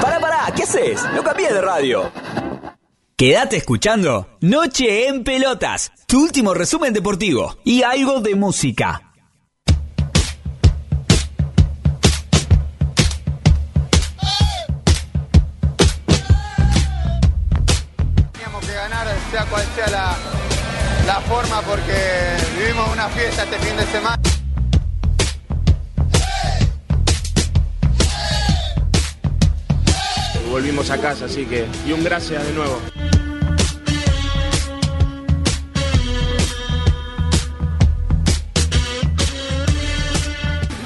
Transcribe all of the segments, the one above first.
Pará, pará, ¿qué haces? No cambié de radio. Quédate escuchando Noche en Pelotas, tu último resumen deportivo y algo de música. Teníamos que ganar, sea cual sea la, la forma, porque vivimos una fiesta este fin de semana. Volvimos a casa, así que. Y un gracias de nuevo.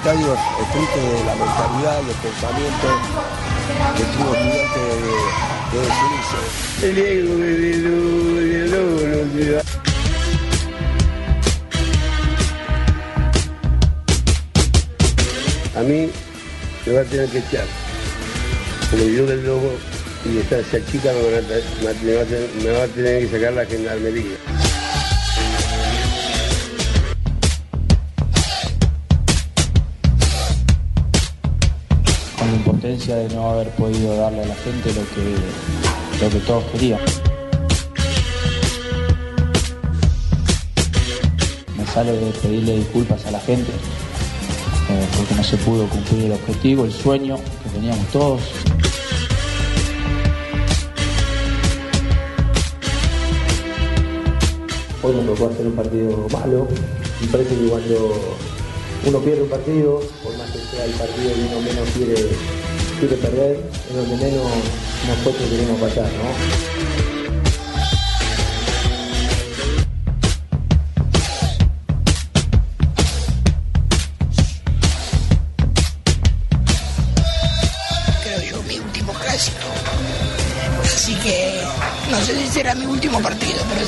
estadio es fruto de la mentalidad y el pensamiento del tribu gigante de, de desunirse. A mí me va a tener que echar. Como yo del lobo y esta esa chica me, me me va a tener que sacar la gendarmería. con la impotencia de no haber podido darle a la gente lo que, lo que todos querían. Me sale de pedirle disculpas a la gente eh, porque no se pudo cumplir el objetivo, el sueño que teníamos todos. Hoy nos tocó hacer un partido malo. Me parece que cuando uno pierde un partido, por más que sea el partido que uno menos quiere, quiere perder, es donde menos nosotros queremos pasar, ¿no?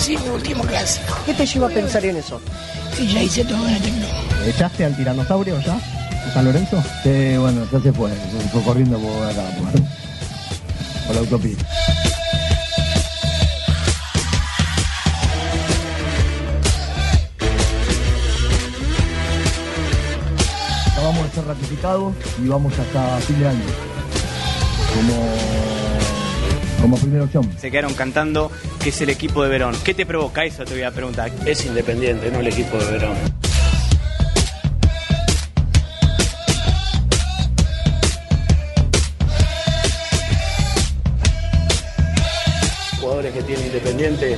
Sí mi último clásico. ¿Qué te lleva a pensar en eso? Y ya hice todo en el tecno. ¿Echaste al tiranosaurio ya? ¿En San Lorenzo? Sí, bueno, ya se fue, se fue corriendo por acá, por, por la autopista. Acabamos de ser ratificados y vamos hasta fin de año. Como, como primera opción. Se quedaron cantando que es el equipo de Verón. ¿Qué te provoca eso? Te voy a preguntar. Es independiente, no el equipo de Verón. Jugadores que tiene Independiente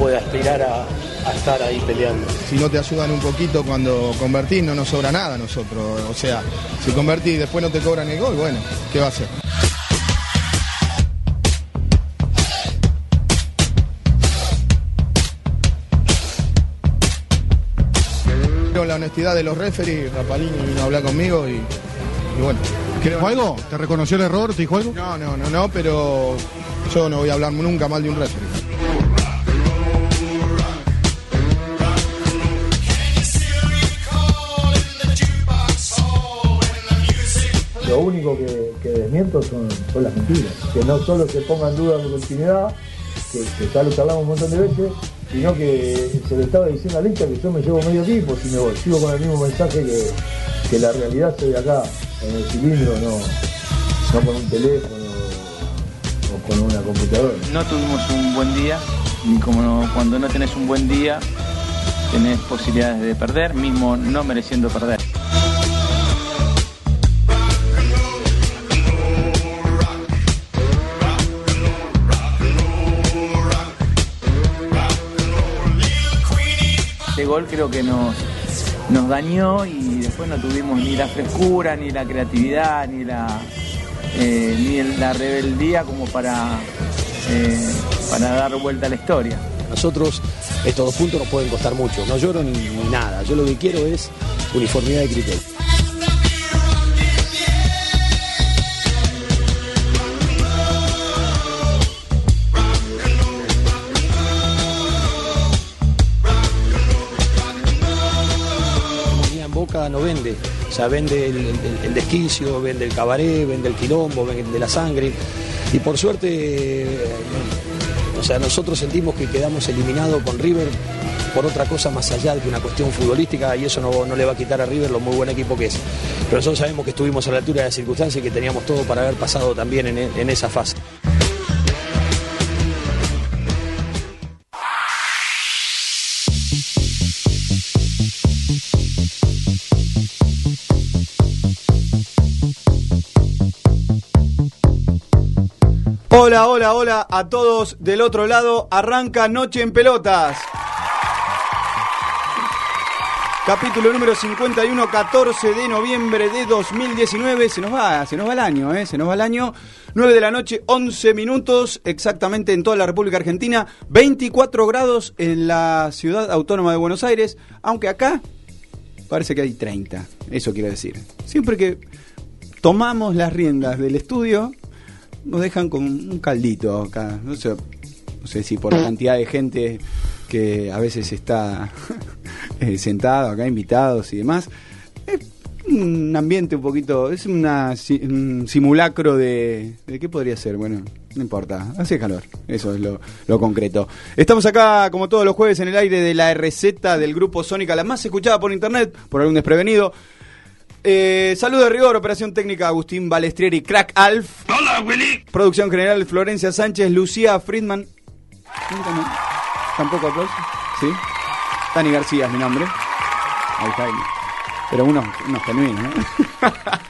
puede aspirar a, a estar ahí peleando. Si no te ayudan un poquito cuando convertís, no nos sobra nada a nosotros. O sea, si convertís y después no te cobran el gol, bueno, ¿qué va a hacer? Con la honestidad de los referees, Rapalini vino a hablar conmigo y, y bueno. ¿Dijo algo? ¿Te reconoció el error? ¿Te dijo algo? No, no, no, no, pero yo no voy a hablar nunca mal de un referee. Lo único que, que desmiento son, son las mentiras. Que no solo se ponga en duda mi continuidad, que, que ya lo charlamos un montón de veces, sino que se le estaba diciendo al hincha que yo me llevo medio tiempo si me voy. Sigo con el mismo mensaje que, que la realidad se ve acá, en el cilindro, no, no con un teléfono o con una computadora. No tuvimos un buen día y como no- cuando no tenés un buen día tenés posibilidades de perder, mismo no mereciendo perder. Creo que nos, nos dañó y después no tuvimos ni la frescura, ni la creatividad, ni la, eh, ni la rebeldía como para, eh, para dar vuelta a la historia. Nosotros estos dos puntos nos pueden costar mucho. No lloro ni nada. Yo lo que quiero es uniformidad de criterio. No vende. O sea, vende el, desquicio, vende el cabaret, vende el quilombo, vende la sangre. Y por suerte, eh, o sea, nosotros sentimos que quedamos eliminados con River por otra cosa más allá de una cuestión futbolística y eso no, no le va a quitar a River lo muy buen equipo que es. Pero nosotros sabemos que estuvimos a la altura de las circunstancias y que teníamos todo para haber pasado también en, en esa fase. Hola, hola, hola a todos del otro lado. Arranca Noche en Pelotas. Capítulo número 51, 14 de noviembre de 2019. Se nos va, se nos va el año, ¿eh? Se nos va el año. 9 de la noche, 11 minutos, exactamente en toda la República Argentina. 24 grados en la ciudad autónoma de Buenos Aires. Aunque acá parece que hay 30. Eso quiero decir. Siempre que tomamos las riendas del estudio, nos dejan con un caldito acá. No sé, no sé si por la cantidad de gente que a veces está eh, sentado acá, invitados y demás. Es un ambiente un poquito, es una, un simulacro de, de... ¿Qué podría ser? Bueno, no importa, hace calor, eso es lo, lo concreto. Estamos acá, como todos los jueves, en el aire de la receta del grupo Sónica, la más escuchada por internet, por algún desprevenido. Eh, saludo de rigor, operación técnica Agustín Balestrieri, Crack Alf. Hola, Willy. Producción general Florencia Sánchez, Lucía Friedman. Tampoco aplauso. Sí. Dani García es mi nombre. Ahí está. Pero unos, unos genuinos, ¿no?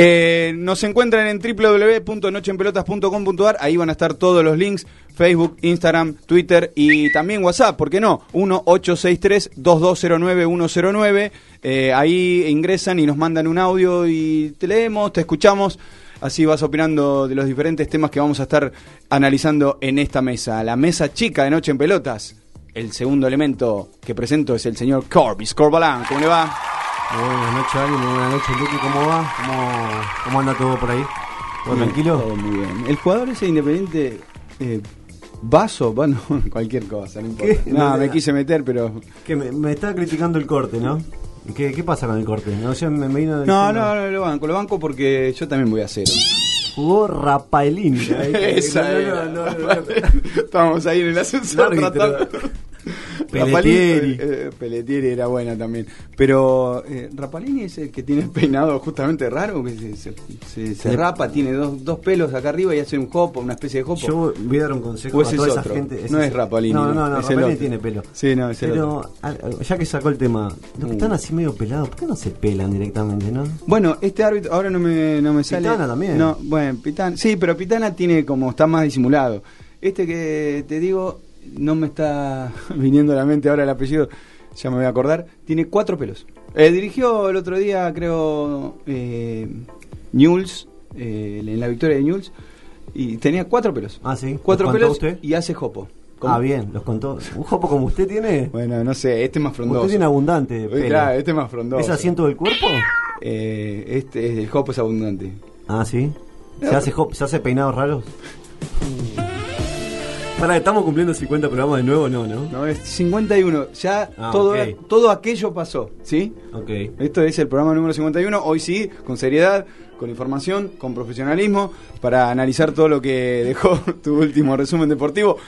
Eh, nos encuentran en www.nocheenpelotas.com.ar. Ahí van a estar todos los links: Facebook, Instagram, Twitter y también WhatsApp. ¿Por qué no? 1-863-2209-109. Eh, ahí ingresan y nos mandan un audio y te leemos, te escuchamos. Así vas opinando de los diferentes temas que vamos a estar analizando en esta mesa. La mesa chica de Noche en Pelotas. El segundo elemento que presento es el señor Corbis Corbalán. ¿Cómo le va? Muy buenas noches, Ali. Muy buenas noches, Luqui. ¿Cómo va? ¿Cómo, cómo anda todo por ahí? ¿Todo Bien, tranquilo? Todo muy bien. El jugador ese independiente, eh, vaso, bueno, cualquier cosa, no importa. ¿Qué? No, No, me quise meter, pero. Que me, me está criticando el corte, ¿no? ¿Qué, qué pasa con el corte? No, yo me, me vino No, no, no, lo banco, lo banco porque yo también voy a cero. Jugó Rapaelín. Esa no, no, no. Estábamos ahí en el ascensor tratando. Pelletieri. Rapalini, eh, Pelletieri era buena también. Pero eh, Rapalini es el que tiene el peinado justamente raro, que se, se- se- se Le- rapa, tiene dos, dos pelos acá arriba y hace un hopo, una especie de hopo. Yo voy a dar un consejo ¿O a toda es esa otro? gente. No ese- es Rapalini, No, no, no, es Rapalini tiene pelo. Sí, no, es Pero ya que sacó el tema, los que están así medio pelados, ¿por qué no se pelan directamente, no? Bueno, este árbitro ahora no me, no me sale. Pitana también. No, bueno, Pitana. Sí, pero Pitana tiene como está más disimulado. Este que te digo, no me está viniendo a la mente ahora el apellido, ya me voy a acordar. Tiene cuatro pelos. Eh, dirigió el otro día, creo, eh, Newell's, eh, en la victoria de Newell's, y tenía cuatro pelos. Ah, sí. Cuatro ¿Los contó pelos usted? y hace jopo. ¿Cómo? Ah, bien, los contó. ¿Un jopo como usted tiene? Bueno, no sé, este es más frondoso. Usted tiene abundante Eh, pelo. Claro, este es más frondoso. ¿Es asiento del cuerpo? Eh, este, el jopo es abundante. Ah, sí. ¿Se hace, hop- ¿Se hace peinados raros? Para, ¿estamos cumpliendo 50 programas de nuevo? No, ¿no? No, es 51. Ya Ah, todo, ok. todo aquello pasó, ¿sí? Ok. Esto es el programa número 51. Hoy sí, con seriedad, con información, con profesionalismo, para analizar todo lo que dejó tu último resumen deportivo.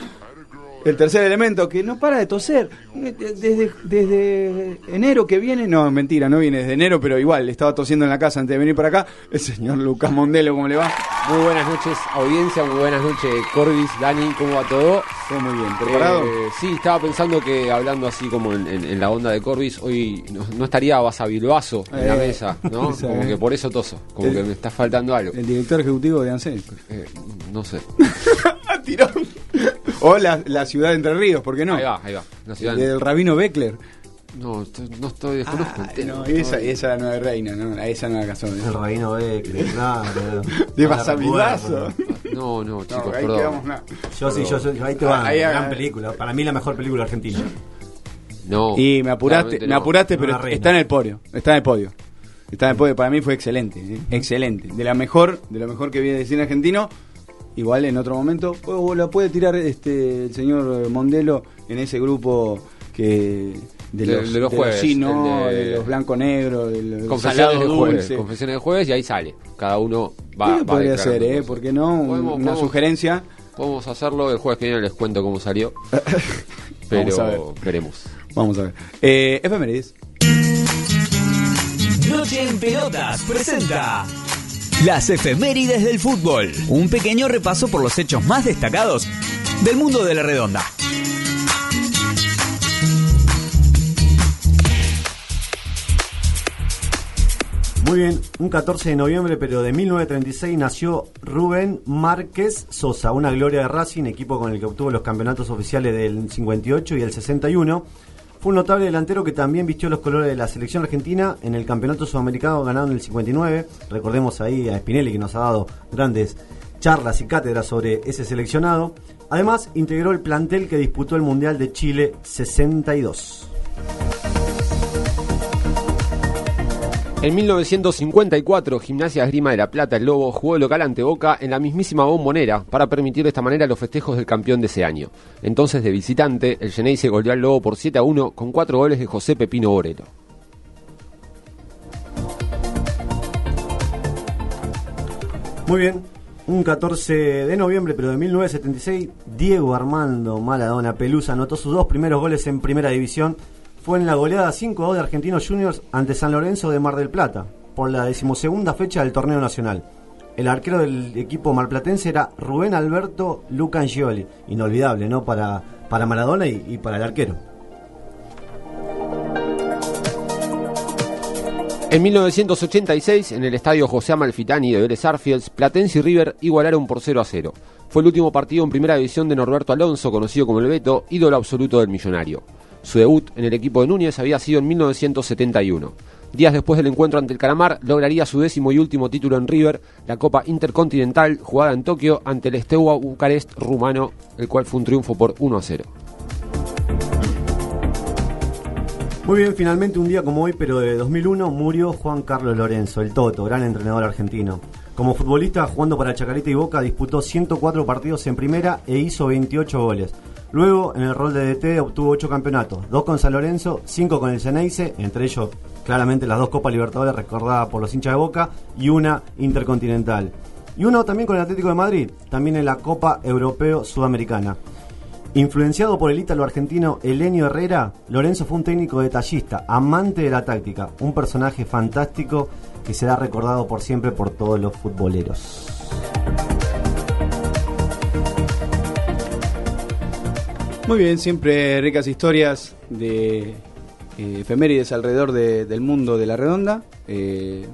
El tercer elemento, que no para de toser. Desde, desde enero que viene, no, mentira, no viene desde enero, pero igual, estaba tosiendo en la casa antes de venir para acá. El señor Lucas Mondelo, ¿cómo le va? Muy buenas noches, audiencia, muy buenas noches, Corbis, Dani, ¿cómo va todo? Todo muy bien, ¿preparado? Eh, sí, estaba pensando que hablando así como en, en- en la onda de Corbis, hoy no, no estaría Basavilbaso en la Eh, mesa, ¿no? Como que por eso toso, como El- que me está faltando algo. El director ejecutivo de ANSES. Eh, no sé. O la, la ciudad de Entre Ríos, ¿por qué no? Ahí va, ahí va. La ciudad- Del rabino Beckler. No, estoy- no estoy, desconozco el tema. No, esa, esa no es reina, ¿no? Esa no la casó. El rabino Beckler, claro. De No recuerdo. No, no, chicos, ahí perdón. quedamos nada. Yo sí, yo, yo- ahí te va. Ahí, gran película. Para mí la mejor película argentina. No. Y me apuraste, me no. apuraste, pero está en el podio. Está en el podio. Está en el podio. Para mí fue excelente, ¿eh? excelente. De la mejor, de lo mejor que viene de cine argentino. Igual en otro momento, o la puede tirar este el señor Mondelo en ese grupo que de De- los, de los jueves, sí, no, el de- de los blanco negro, de los Confesiones de jueves, confesiones de jueves y ahí sale. Cada uno va, Sí, va podría ser, ¿eh? ¿Por qué no? Podemos- una podemos- sugerencia. Podemos hacerlo, el jueves que viene les cuento cómo salió. Vamos a ver. Pero veremos. Vamos a ver. Eh, efemérides. Noche en Pelotas presenta las efemérides del fútbol. Un pequeño repaso por los hechos más destacados del mundo de la redonda. Muy bien, un 14 de noviembre, pero de 1936 nació Rubén Márquez Sosa, una gloria de Racing, equipo con el que obtuvo los campeonatos oficiales del 58 y el 61. Fue un notable delantero que también vistió los colores de la selección argentina en el campeonato sudamericano ganado en el 59. Recordemos ahí a Spinelli que nos ha dado grandes charlas y cátedras sobre ese seleccionado. Además, integró el plantel que disputó el Mundial de Chile 62. En 1954, Gimnasia Esgrima de la Plata, el Lobo, jugó local ante Boca en la mismísima bombonera para permitir de esta manera los festejos del campeón de ese año. Entonces, de visitante, el Geneise goleó al Lobo por 7 a 1 con cuatro goles de José Pepino Borelo. Muy bien, un 14 de noviembre, pero de 1976, Diego Armando Maladona Pelusa anotó sus dos primeros goles en Primera División. Fue en la goleada 5-2 de Argentinos Juniors ante San Lorenzo de Mar del Plata, por la decimosegunda fecha del torneo nacional. El arquero del equipo marplatense era Rubén Alberto Lucangioli, inolvidable, ¿no? Para, para Maradona y, para el arquero. En 1986, en el estadio José Amalfitani de Vélez Arfiels, Platense y River igualaron por 0 a 0. Fue el último partido en primera división de Norberto Alonso, conocido como el Beto, ídolo absoluto del millonario. Su debut en el equipo de Núñez había sido en 1971. Días después del encuentro ante el Calamar, lograría su décimo y último título en River, la Copa Intercontinental, jugada en Tokio ante el Steaua Bucarest rumano, el cual fue un triunfo por 1 a 0. Muy bien, finalmente un día como hoy, pero de 2001, murió Juan Carlos Lorenzo, el Toto, gran entrenador argentino. Como futbolista, jugando para Chacarita y Boca, disputó 104 partidos en primera e hizo 28 goles. Luego, en el rol de DT, obtuvo 8 campeonatos, 2 con San Lorenzo, 5 con el Ceneice, entre ellos claramente las dos Copas Libertadores recordadas por los hinchas de Boca y una Intercontinental. Y uno también con el Atlético de Madrid, también en la Copa Europeo Sudamericana. Influenciado por el ítalo argentino Elenio Herrera, Lorenzo fue un técnico detallista, amante de la táctica, un personaje fantástico que será recordado por siempre por todos los futboleros. Muy bien, siempre ricas historias de eh, efemérides alrededor de- del mundo de la redonda. Eh,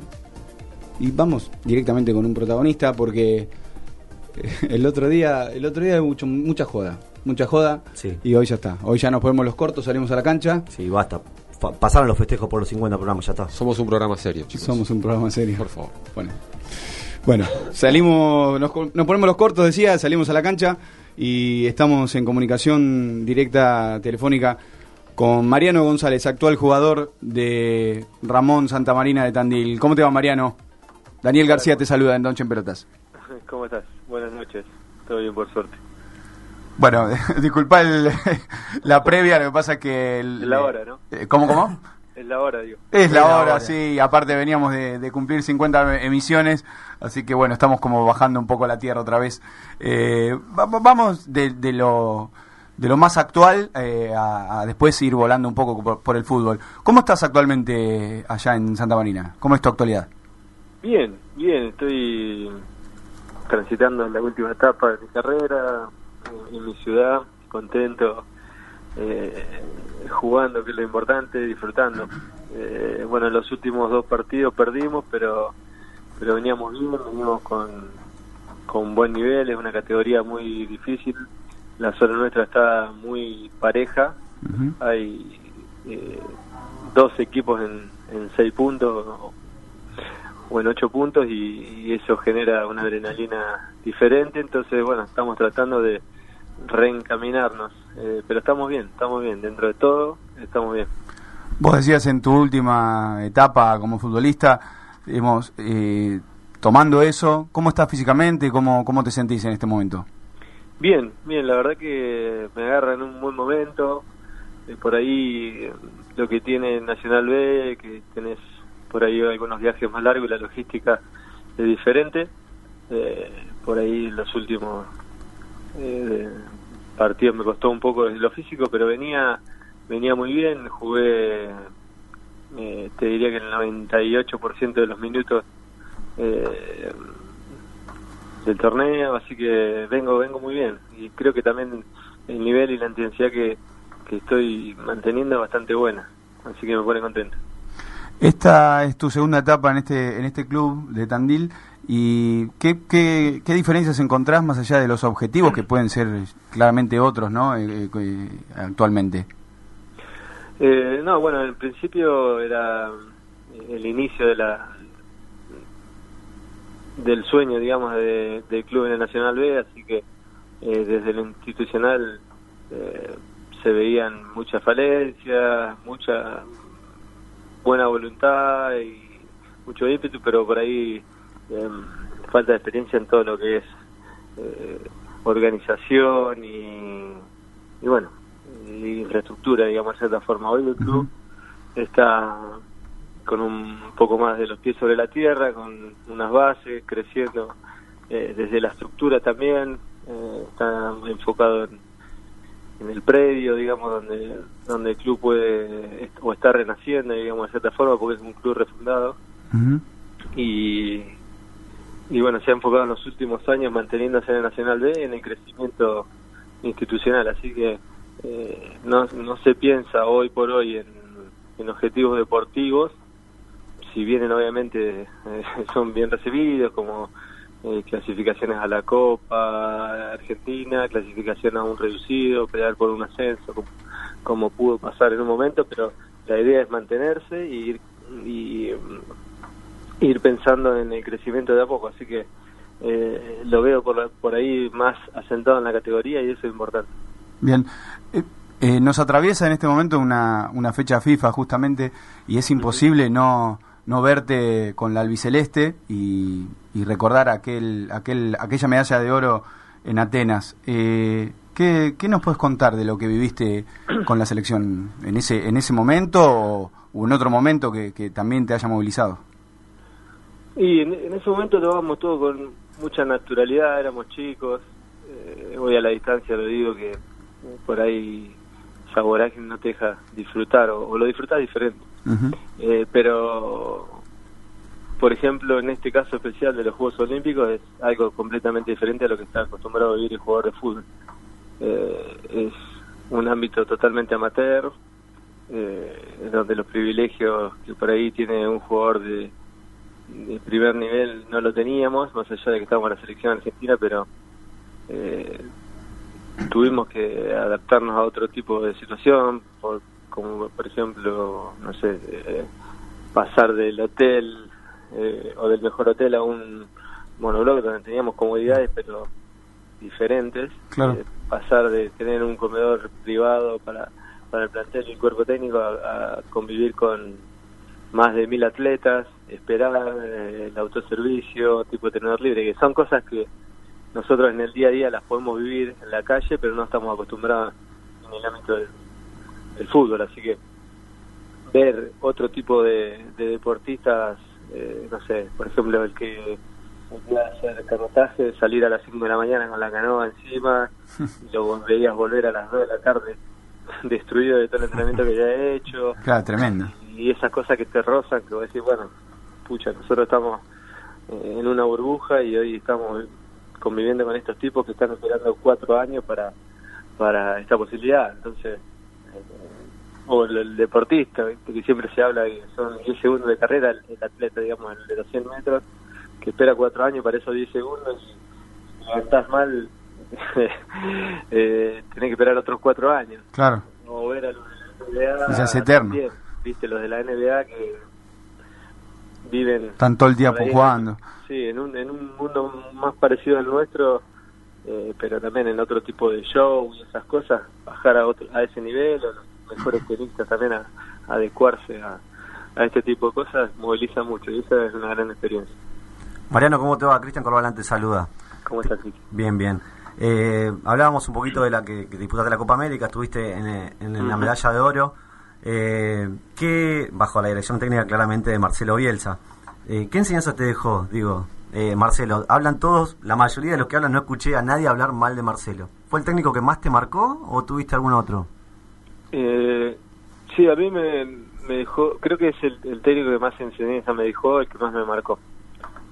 y vamos directamente con un protagonista porque eh, el otro día, el otro día mucho, mucha joda, mucha joda. Sí. Y hoy ya está. Hoy ya nos ponemos los cortos, salimos a la cancha. Sí, basta. Fa- pasaron los festejos por los 50 programas, ya está. Somos un programa serio, chicos. Somos un programa serio. Por favor. Bueno, bueno salimos, nos, nos ponemos los cortos, decía, salimos a la cancha y estamos en comunicación directa telefónica con Mariano González, actual jugador de Ramón Santa Marina de Tandil. ¿Cómo te va, Mariano? Daniel García te saluda en Donche en Pelotas. ¿Cómo estás? Buenas noches. Todo bien, por suerte. Bueno, disculpa el- la previa, lo que pasa es que... el- la hora, ¿no? eh, ¿Cómo, cómo? Es la hora, digo. Es la hora, sí. Aparte veníamos de, de cumplir 50 emisiones, así que bueno, estamos como bajando un poco la tierra otra vez. Eh, va- va- vamos de, de lo de lo más actual eh, a, a después ir volando un poco por, por el fútbol. ¿Cómo estás actualmente allá en Santa Marina? ¿Cómo es tu actualidad? Bien, bien. Estoy transitando la última etapa de mi carrera en, en mi ciudad, contento, eh, jugando, que es lo importante, disfrutando. Eh, bueno, en los últimos dos partidos perdimos, pero pero veníamos bien, veníamos con, con buen nivel, es una categoría muy difícil. La zona nuestra está muy pareja, hay eh, dos equipos en, en seis puntos o, o en ocho puntos y, y eso genera una adrenalina diferente entonces bueno estamos tratando de reencaminarnos eh, pero estamos bien estamos bien dentro de todo estamos bien Vos decías en tu última etapa como futbolista, digamos, eh, tomando eso, ¿cómo estás físicamente? ¿Cómo, ¿Cómo te sentís en este momento? Bien, bien, la verdad que me agarra en un buen momento. Eh, por ahí lo que tiene Nacional B, que tenés por ahí algunos viajes más largos y la logística es diferente. Eh, por ahí los últimos eh, partidos me costó un poco desde lo físico, pero venía venía muy bien, jugué eh, te diría que el 98% de los minutos eh, del torneo, así que vengo vengo muy bien. Y creo que también el nivel y la intensidad que, que estoy manteniendo es bastante buena, así que me pone contento. Esta es tu segunda etapa en este en este club de Tandil y qué, qué, qué diferencias encontrás más allá de los objetivos que pueden ser claramente otros, ¿no? Eh, eh, actualmente. Eh, no, bueno, en principio era el inicio de la del sueño, digamos, de, del club en el Nacional B, así que eh, desde lo institucional eh, se veían muchas falencias, mucha buena voluntad y mucho ímpetu, pero por ahí eh, falta de experiencia en todo lo que es eh, organización y, y bueno, y infraestructura, digamos, de cierta forma. Hoy el club está con un poco más de los pies sobre la tierra, con unas bases, creciendo eh, desde la estructura también, eh, está enfocado en, en el predio, digamos, donde donde el club puede o está renaciendo, digamos, de cierta forma, porque es un club refundado. Y, y bueno, se ha enfocado en los últimos años manteniéndose en el Nacional B en el crecimiento institucional, así que eh, no, no se piensa hoy por hoy en, en objetivos deportivos, si vienen obviamente eh, son bien recibidos como eh, clasificaciones a la Copa Argentina, clasificación a un reducido, pelear por un ascenso, como, como pudo pasar en un momento, pero la idea es mantenerse y y, ir pensando en el crecimiento de a poco, así que eh, lo veo por, por ahí más asentado en la categoría y eso es importante. Bien. Eh, eh, nos atraviesa en este momento una, una fecha FIFA justamente y es imposible no, no verte con la albiceleste y, y recordar aquel, aquel, aquella medalla de oro en Atenas. Eh, ¿qué, ¿Qué nos puedes contar de lo que viviste con la selección en ese, en ese momento o, o en otro momento que, que también te haya movilizado? Y en, en ese momento lo vamos todo con mucha naturalidad, éramos chicos, eh, hoy a la distancia lo digo que por ahí esa vorágine no te deja disfrutar o, o lo disfrutas diferente. Eh, pero, por ejemplo, en este caso especial de los Juegos Olímpicos es algo completamente diferente a lo que está acostumbrado a vivir el jugador de fútbol. Eh, es un ámbito totalmente amateur, eh, donde los privilegios que por ahí tiene un jugador de, de primer nivel no lo teníamos, más allá de que estábamos en la selección argentina, pero eh, tuvimos que adaptarnos a otro tipo de situación, por, como por ejemplo, no sé, eh, pasar del hotel eh, o del mejor hotel a un monobloc donde teníamos comodidades pero diferentes, Claro. Eh, pasar de tener un comedor privado para, para el plantel y el cuerpo técnico a, a convivir con más de mil atletas, esperar eh, el autoservicio, tipo tenedor libre, que son cosas que nosotros en el día a día las podemos vivir en la calle, pero no estamos acostumbrados en el ámbito del, del fútbol, así que ver otro tipo de, de deportistas, eh, no sé, por ejemplo, el que iba a hacer canotaje, salir a las 5 de la mañana con la canoa encima, y lo veías volver a las 2 de la tarde destruido de todo el entrenamiento que ya he hecho, Claro, tremendo. y esas cosas que te rozan, que vos decís, bueno, pucha, nosotros estamos eh, en una burbuja y hoy estamos conviviendo con estos tipos que están esperando cuatro años para para esta posibilidad. Entonces, eh, o el, el deportista, ¿viste? que siempre se habla que son 10 segundos de carrera, el, el atleta, digamos, el de los 100 metros, que espera cuatro años para esos 10 segundos y si levantás mal, eh, tenés que esperar otros cuatro años. Claro. O ver a la. Y se hace eterno. también, Viste, los de la NBA que viven. Están todo el día ahí en- jugando. Sí, en un, en un mundo más parecido al nuestro, eh, pero también en otro tipo de show y esas cosas, bajar a, otro, a ese nivel, o los mejores tenistas también a, a adecuarse a, a este tipo de cosas, moviliza mucho y esa es una gran experiencia. Mariano, ¿cómo te va? Cristian Corbalán te saluda. ¿Cómo estás, Cristian? Bien, bien. Eh, hablábamos un poquito de la que, que disputaste la Copa América, estuviste en, eh, en la medalla de oro, eh, que bajo la dirección técnica claramente de Marcelo Bielsa. Eh, ¿Qué enseñanza te dejó? Digo, eh, Marcelo, hablan todos, la mayoría de los que hablan no escuché a nadie hablar mal de Marcelo. ¿Fue el técnico que más te marcó o tuviste algún otro? Eh, sí, a mí me, me dejó, creo que es el, el técnico que más enseñanza me dejó, el que más me marcó.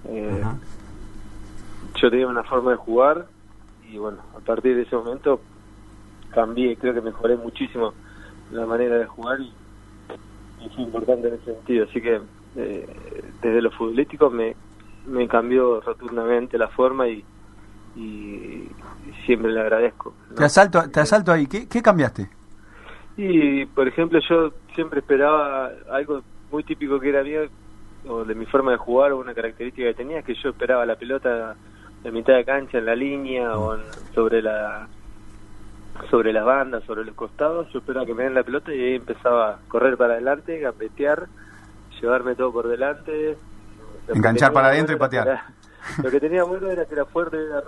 Eh, Yo tenía una forma de jugar y bueno, a partir de ese momento cambié, creo que mejoré muchísimo la manera de jugar y, y fue importante en ese sentido. Así que eh, desde lo futbolístico me, me cambió rotundamente la forma y, y siempre le agradezco. ¿no? Te asalto, te asalto ahí. ¿Qué, qué cambiaste? Y, por ejemplo, yo siempre esperaba algo muy típico que era mío, o de mi forma de jugar, o una característica que tenía, es que yo esperaba la pelota en mitad de cancha, en la línea, o en- sobre la sobre las bandas, sobre los costados, yo esperaba que me den la pelota y ahí empezaba a correr para adelante, gambetear, llevarme todo por delante. Lo Enganchar para adentro y patear. era- lo que tenía bueno era que era fuerte, era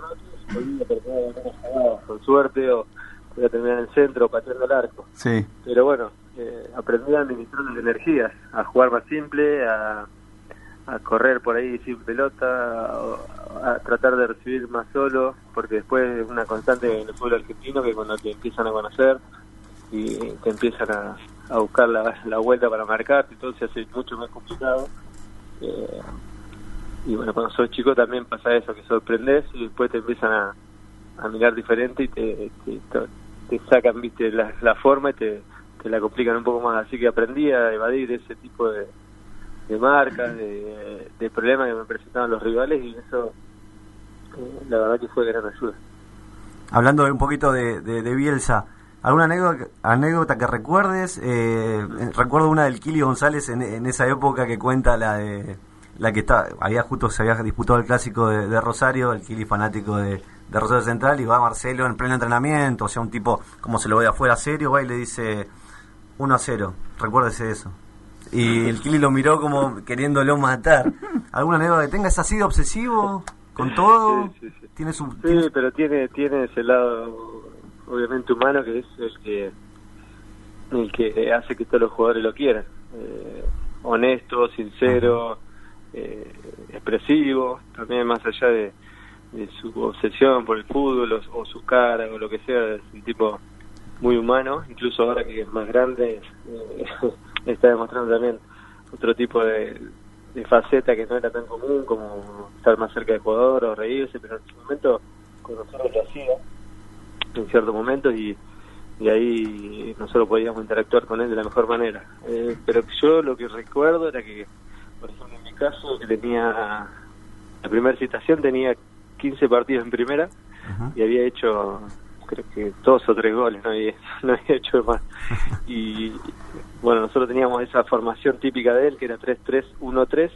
jugada, con suerte, o podía terminar en el centro, pateando el arco. Sí. Pero bueno, eh, aprendí a administrar las energías, a jugar más simple, a, a correr por ahí sin pelota, a, tratar de recibir más solo, porque después es una constante en el pueblo argentino que cuando te empiezan a conocer y te empiezan a, buscar la, vuelta para marcar, todo se hace mucho más complicado. Eh, y bueno, cuando sos chico también pasa eso, que sorprendes y después te empiezan a, mirar diferente y te, te, te sacan viste la, la forma y te, te la complican un poco más. Así que aprendí a evadir ese tipo de, de marcas, de, problemas que me presentaban los rivales y eso eh, la verdad que fue gran ayuda. Hablando un poquito de, de- Bielsa, ¿alguna anécdota, anécdota que recuerdes? Eh, eh, recuerdo una del Kili González en, esa época que cuenta la de la que está, había justo se había disputado el clásico de, Rosario, el Kili fanático de, Rosario Central, y va Marcelo en pleno entrenamiento, o sea, un tipo como se lo ve afuera serio, va y le dice 1 a 0, recuérdese eso. Y el Kili lo miró como queriéndolo matar. ¿Alguna anécdota que tenga? ¿Es así de obsesivo con todo? Tiene su, Sí, pero tiene tiene ese lado obviamente humano que es el que el que hace que todos los jugadores lo quieran. Eh, honesto, sincero, eh, expresivo, también más allá de, de su obsesión por el fútbol o, o su cara o lo que sea, es un tipo muy humano, incluso ahora que es más grande, eh, está demostrando también otro tipo de, de faceta que no era tan común como estar más cerca del jugador o reírse, pero en su momento con nosotros lo hacía en ciertos momentos y, y ahí nosotros podíamos interactuar con él de la mejor manera. Eh, pero yo lo que recuerdo era que, por ejemplo, en mi caso, que tenía la primera citación tenía 15 partidos en primera y había hecho creo que dos o tres goles, no había, no había hecho más. Y bueno, nosotros teníamos esa formación típica de él, que era 3-3-1-3,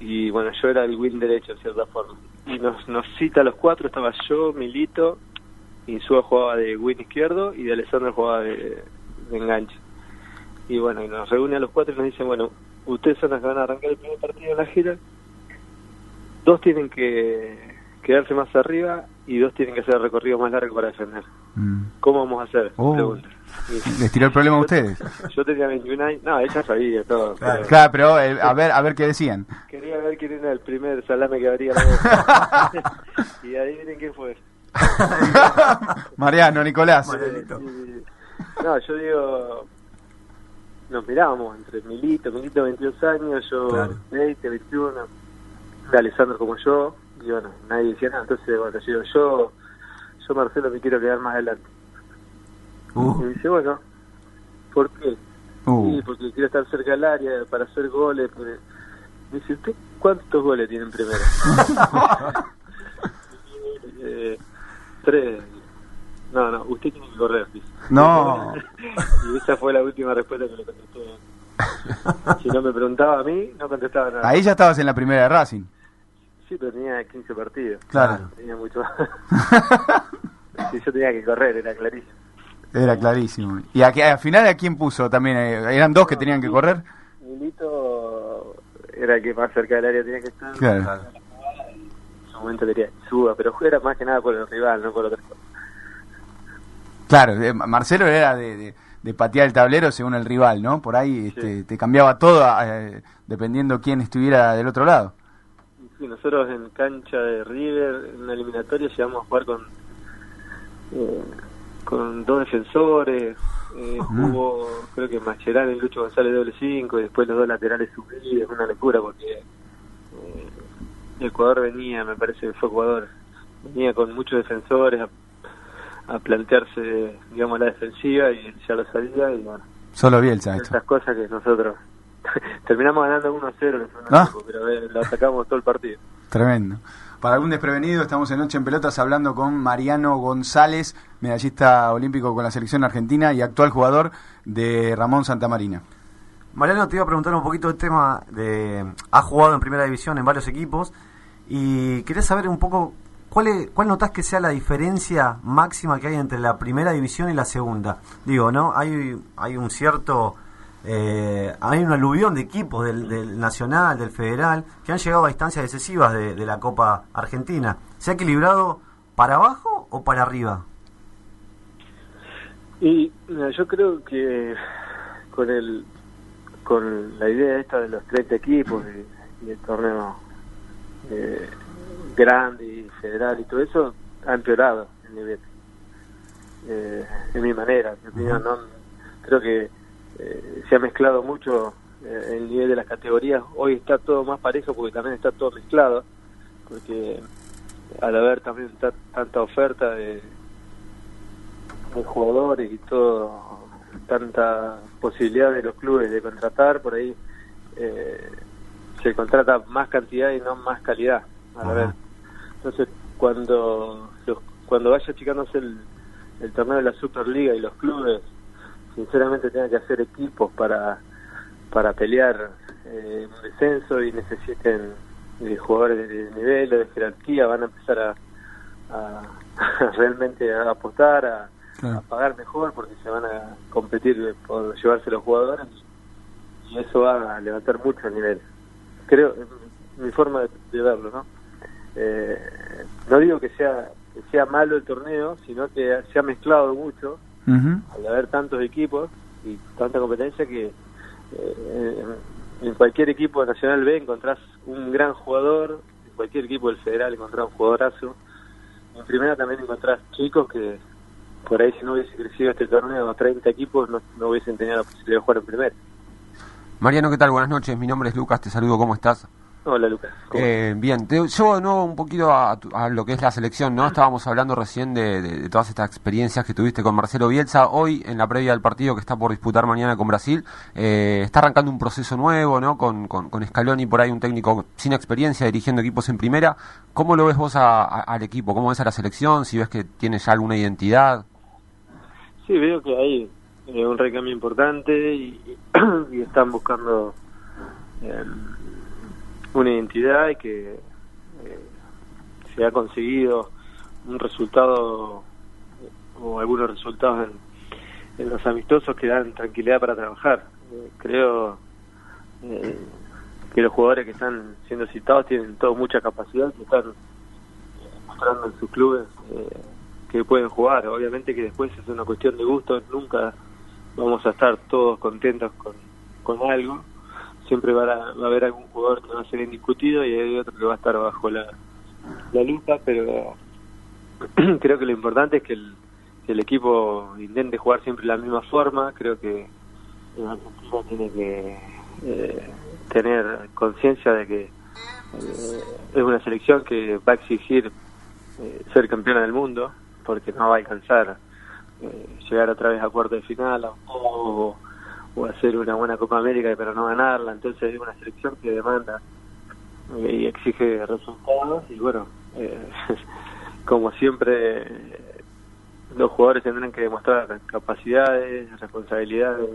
y bueno, yo era el win derecho, en cierta forma. Y nos, nos cita a los cuatro, estaba yo, Milito, Insúa jugaba de win izquierdo y de Alessandro jugaba de, de enganche. Y bueno, y nos reúne a los cuatro y nos dice, bueno, ustedes son los que van a arrancar el primer partido en la gira, dos tienen que quedarse más arriba y dos tienen que hacer el recorrido más largo para defender. ¿Cómo vamos a hacer? Oh. Les tiró el problema a ustedes. Yo tenía 21 años, no, ella sabía todo. pero Claro, pero eh, a ver, a ver qué decían. Quería ver quién era el primer salame que abría la boca. y adivinen quién fue. Mariano, Nicolás. Y- no, yo digo, nos mirábamos entre Milito, Milito 22 años, yo Claro. 20, 21, de Alessandro como yo, y bueno, nadie decía nada, entonces bueno, yo yo, yo Marcelo me quiero quedar más adelante. Uh. Y me dice, bueno, ¿por qué? Uh. Sí, porque quiero estar cerca del área para hacer goles. porque- Me dice, ¿usted cuántos goles tiene en primera? eh, tres. No, no, usted tiene que correr. dice. No. y esa fue la última respuesta que le contesté. Si no me preguntaba a mí, no contestaba nada. Ahí ya estabas en la primera de Racing. Sí, pero tenía 15 partidos. Claro. Tenía mucho sí, yo tenía que correr, era clarísimo. Era clarísimo. ¿Y aquí, al final a quién puso también? Eh, ¿Eran dos que tenían que correr? Milito era el que más cerca del área tenía que estar. Claro. su momento quería que suba, pero era más que nada por el rival, no por otra cosa. Claro, eh, Marcelo era de, de, de patear el tablero según el rival, ¿no? Por ahí este, te cambiaba todo eh, dependiendo quién estuviera del otro lado. Sí, nosotros en cancha de River, en una eliminatoria, llegamos a jugar con, eh, con dos defensores, eh, jugó creo que Mascherano y Lucho González doble 5 y después los dos laterales subidos, una locura porque eh, Ecuador venía, me parece que fue Ecuador, venía con muchos defensores a, a plantearse, digamos, la defensiva y ya lo sabía y bueno, Solo Bielsa esto. esas cosas que nosotros terminamos ganando 1-0 en el Ah. pero eh, lo atacamos todo el partido. Tremendo. Para algún desprevenido, estamos en Noche en Pelotas hablando con Mariano González, medallista olímpico con la selección argentina y actual jugador de Ramón Santamarina. Mariano, te iba a preguntar un poquito el tema de... Has jugado en primera división en varios equipos y quería saber un poco cuál, es- cuál notás que sea la diferencia máxima que hay entre la primera división y la segunda. Digo, ¿no? Hay, hay un cierto... eh, hay un aluvión de equipos del, del Nacional, del Federal, que han llegado a instancias decisivas de, de la Copa Argentina. ¿Se ha equilibrado para abajo o para arriba? Y yo creo que con el con la idea esta de los 30 equipos y, y el torneo eh, grande y federal y todo eso ha empeorado el nivel eh, en mi manera en mi opinión no creo que eh, se ha mezclado mucho eh, el nivel de las categorías. Hoy está todo más parejo porque también está todo mezclado porque al haber también ta- tanta oferta de, de jugadores y todo tanta posibilidad de los clubes de contratar por ahí eh, se contrata más cantidad y no más calidad a entonces cuando los, cuando vaya achicándose el, el torneo de la Superliga y los clubes sinceramente tengan que hacer equipos para para pelear eh, un descenso y necesiten eh, jugadores de nivel o de jerarquía van a empezar a, a- a realmente a apostar a, a pagar mejor porque se van a competir por llevarse los jugadores y eso va a levantar mucho el nivel. Creo mi forma de, de verlo no Eh, no digo que sea que sea malo el torneo sino que se ha mezclado mucho al haber tantos equipos y tanta competencia que eh, en, cualquier equipo de Nacional B encontrás un gran jugador, en cualquier equipo del Federal encontrás un jugadorazo. En primera también encontrás chicos que por ahí si no hubiese crecido este torneo a 30 equipos no, no hubiesen tenido la posibilidad de jugar en primera. Mariano, ¿qué tal? Buenas noches. Mi nombre es Lucas, te saludo. ¿Cómo estás? Hola Lucas. Eh, bien, te llevo de nuevo un poquito a, a lo que es la selección, ¿no? Estábamos hablando recién de, de- de todas estas experiencias que tuviste con Marcelo Bielsa. Hoy, en la previa del partido que está por disputar mañana con Brasil, eh, está arrancando un proceso nuevo, ¿no? Con, con, con Scaloni por ahí, un técnico sin experiencia dirigiendo equipos en primera. ¿Cómo lo ves vos a- a- al equipo? ¿Cómo ves a la selección? Si ves que tiene ya alguna identidad. Sí, veo que hay eh, un recambio importante y, y están buscando eh, una identidad y que eh, se ha conseguido un resultado o algunos resultados en, los amistosos que dan tranquilidad para trabajar. Eh, creo eh, que los jugadores que están siendo citados tienen todo mucha capacidad, que están mostrando en sus clubes eh, que pueden jugar. Obviamente que después es una cuestión de gusto, nunca vamos a estar todos contentos con, con algo. Siempre va a, va a haber algún jugador que va a ser indiscutido y hay otro que va a estar bajo la, la lupa, pero creo que lo importante es que el, que el equipo intente jugar siempre la misma forma. Creo que Argentina tiene que eh, tener conciencia de que eh, es una selección que va a exigir eh, ser campeona del mundo porque no va a alcanzar eh, llegar otra vez a cuarto de final o, o hacer una buena Copa América pero no ganarla entonces es una selección que demanda eh, y exige resultados y bueno eh, como siempre los jugadores tendrán que demostrar capacidades responsabilidades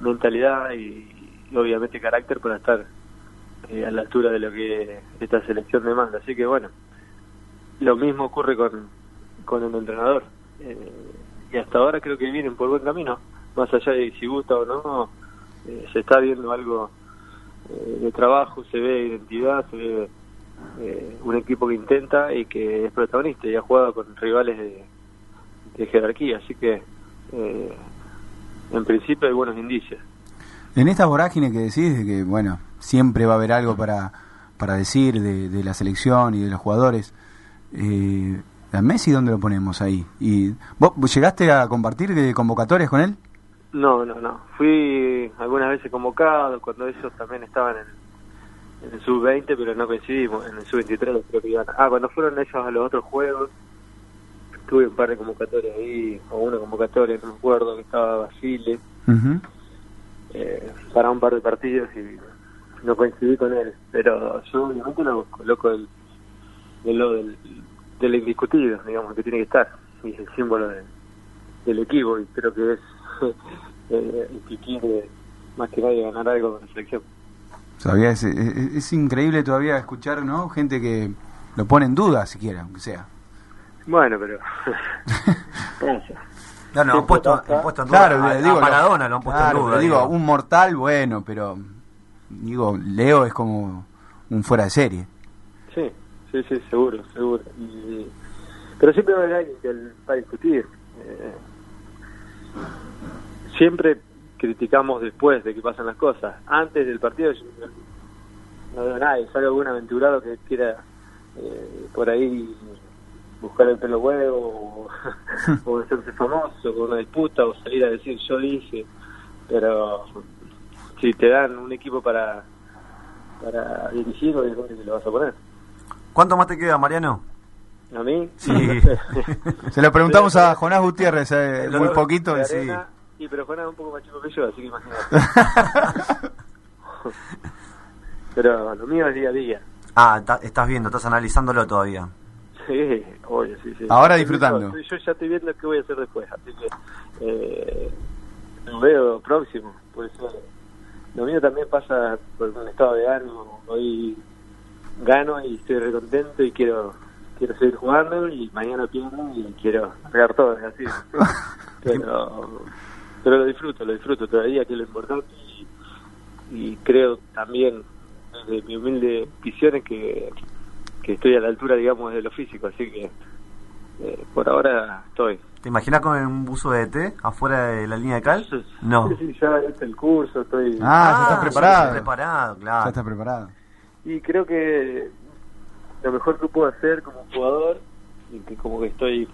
mentalidad y, y obviamente carácter para estar eh, a la altura de lo que esta selección demanda así que bueno lo mismo ocurre con, con el entrenador. Eh, y hasta ahora creo que vienen por buen camino. Más allá de si gusta o no, eh, se está viendo algo eh, de trabajo, se ve identidad, se ve eh, un equipo que intenta y que es protagonista y ha jugado con rivales de, jerarquía, así que en principio hay buenos indicios. En esta vorágine que decís, de que bueno, siempre va a haber algo para, para decir de, de la selección y de los jugadores, eh, ¿a Messi dónde lo ponemos ahí? ¿Y vos llegaste a compartir convocatorias con él? No, no, no. Fui algunas veces convocado cuando ellos también estaban en, en el sub-20, pero no coincidimos. En el sub-23 creo que iban. Ah, cuando fueron ellos a los otros juegos, tuve un par de convocatorias ahí, o una convocatoria, no me acuerdo, que estaba Basile, eh, para un par de partidos y no coincidí con él. Pero yo obviamente lo coloco del, del, del, indiscutido, digamos, que tiene que estar. Y es el símbolo de- del equipo y creo que es el que quiere más que nadie ganar algo con la selección. Todavía es, es, es increíble todavía escuchar, ¿no? Gente que lo pone en duda siquiera, aunque sea. Bueno, pero... No, no, han puesto, han puesto en duda Claro, a, le digo, a Maradona, lo han puesto claro, en duda. digo, digo. un mortal, bueno, pero digo, Leo es como un fuera de serie. Sí, sí, sí, seguro, seguro. Y, pero siempre va a haber alguien que va a discutir. Eh, siempre criticamos después de que pasan las cosas. Antes del partido yo no veo a nadie, salvo algún aventurado que quiera eh, por ahí buscar el pelo huevo o, o hacerse famoso con una disputa o salir a decir yo dije. Pero si te dan un equipo para para dirigir, obviamente que lo vas a poner. ¿Cuánto más te queda, Mariano? ¿A mí? Sí. No sé. Se lo preguntamos a Jonás Gutiérrez eh, muy de poquito y sí. arena, Y pero Juan es un poco más chico que yo, así que imagínate. pero lo mío es día a día. Ah, estás viendo, estás analizándolo todavía. Sí, obvio, sí, sí. Ahora disfrutando. Yo, yo ya estoy viendo qué voy a hacer después, así que eh, lo veo próximo. Puede ser. Lo mío también pasa por un estado de ánimo. Hoy gano y estoy recontento y quiero quiero seguir jugando y mañana pierdo y quiero pegar todo, es así. pero, pero lo disfruto, lo disfruto todavía, que es lo importante y, y creo también desde mi humilde visión es que, que estoy a la altura, digamos, de lo físico, así que eh, por ahora estoy. ¿Te imaginas con un buzo de té afuera de la línea de cal? No. Sí, sí, ya hice el curso, estoy... Ah, ya está preparado. ya está preparado, claro. Ya está preparado. Y creo que lo mejor que puedo hacer como jugador, y que como que estoy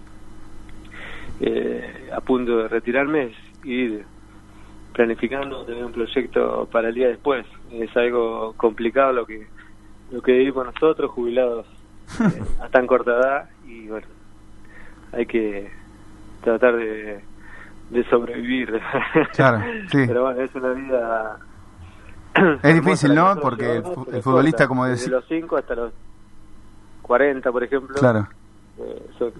eh, a punto de retirarme, es ir planificando tener un proyecto para el día después. Es algo complicado lo que lo que vivimos nosotros, jubilados eh, a tan corta edad, y bueno, hay que tratar de, de sobrevivir. Claro, sí. Pero bueno, es una vida Es difícil, ¿no? Porque el, futbolista, como decía... los 5 hasta los 40, por ejemplo. Claro. eh, son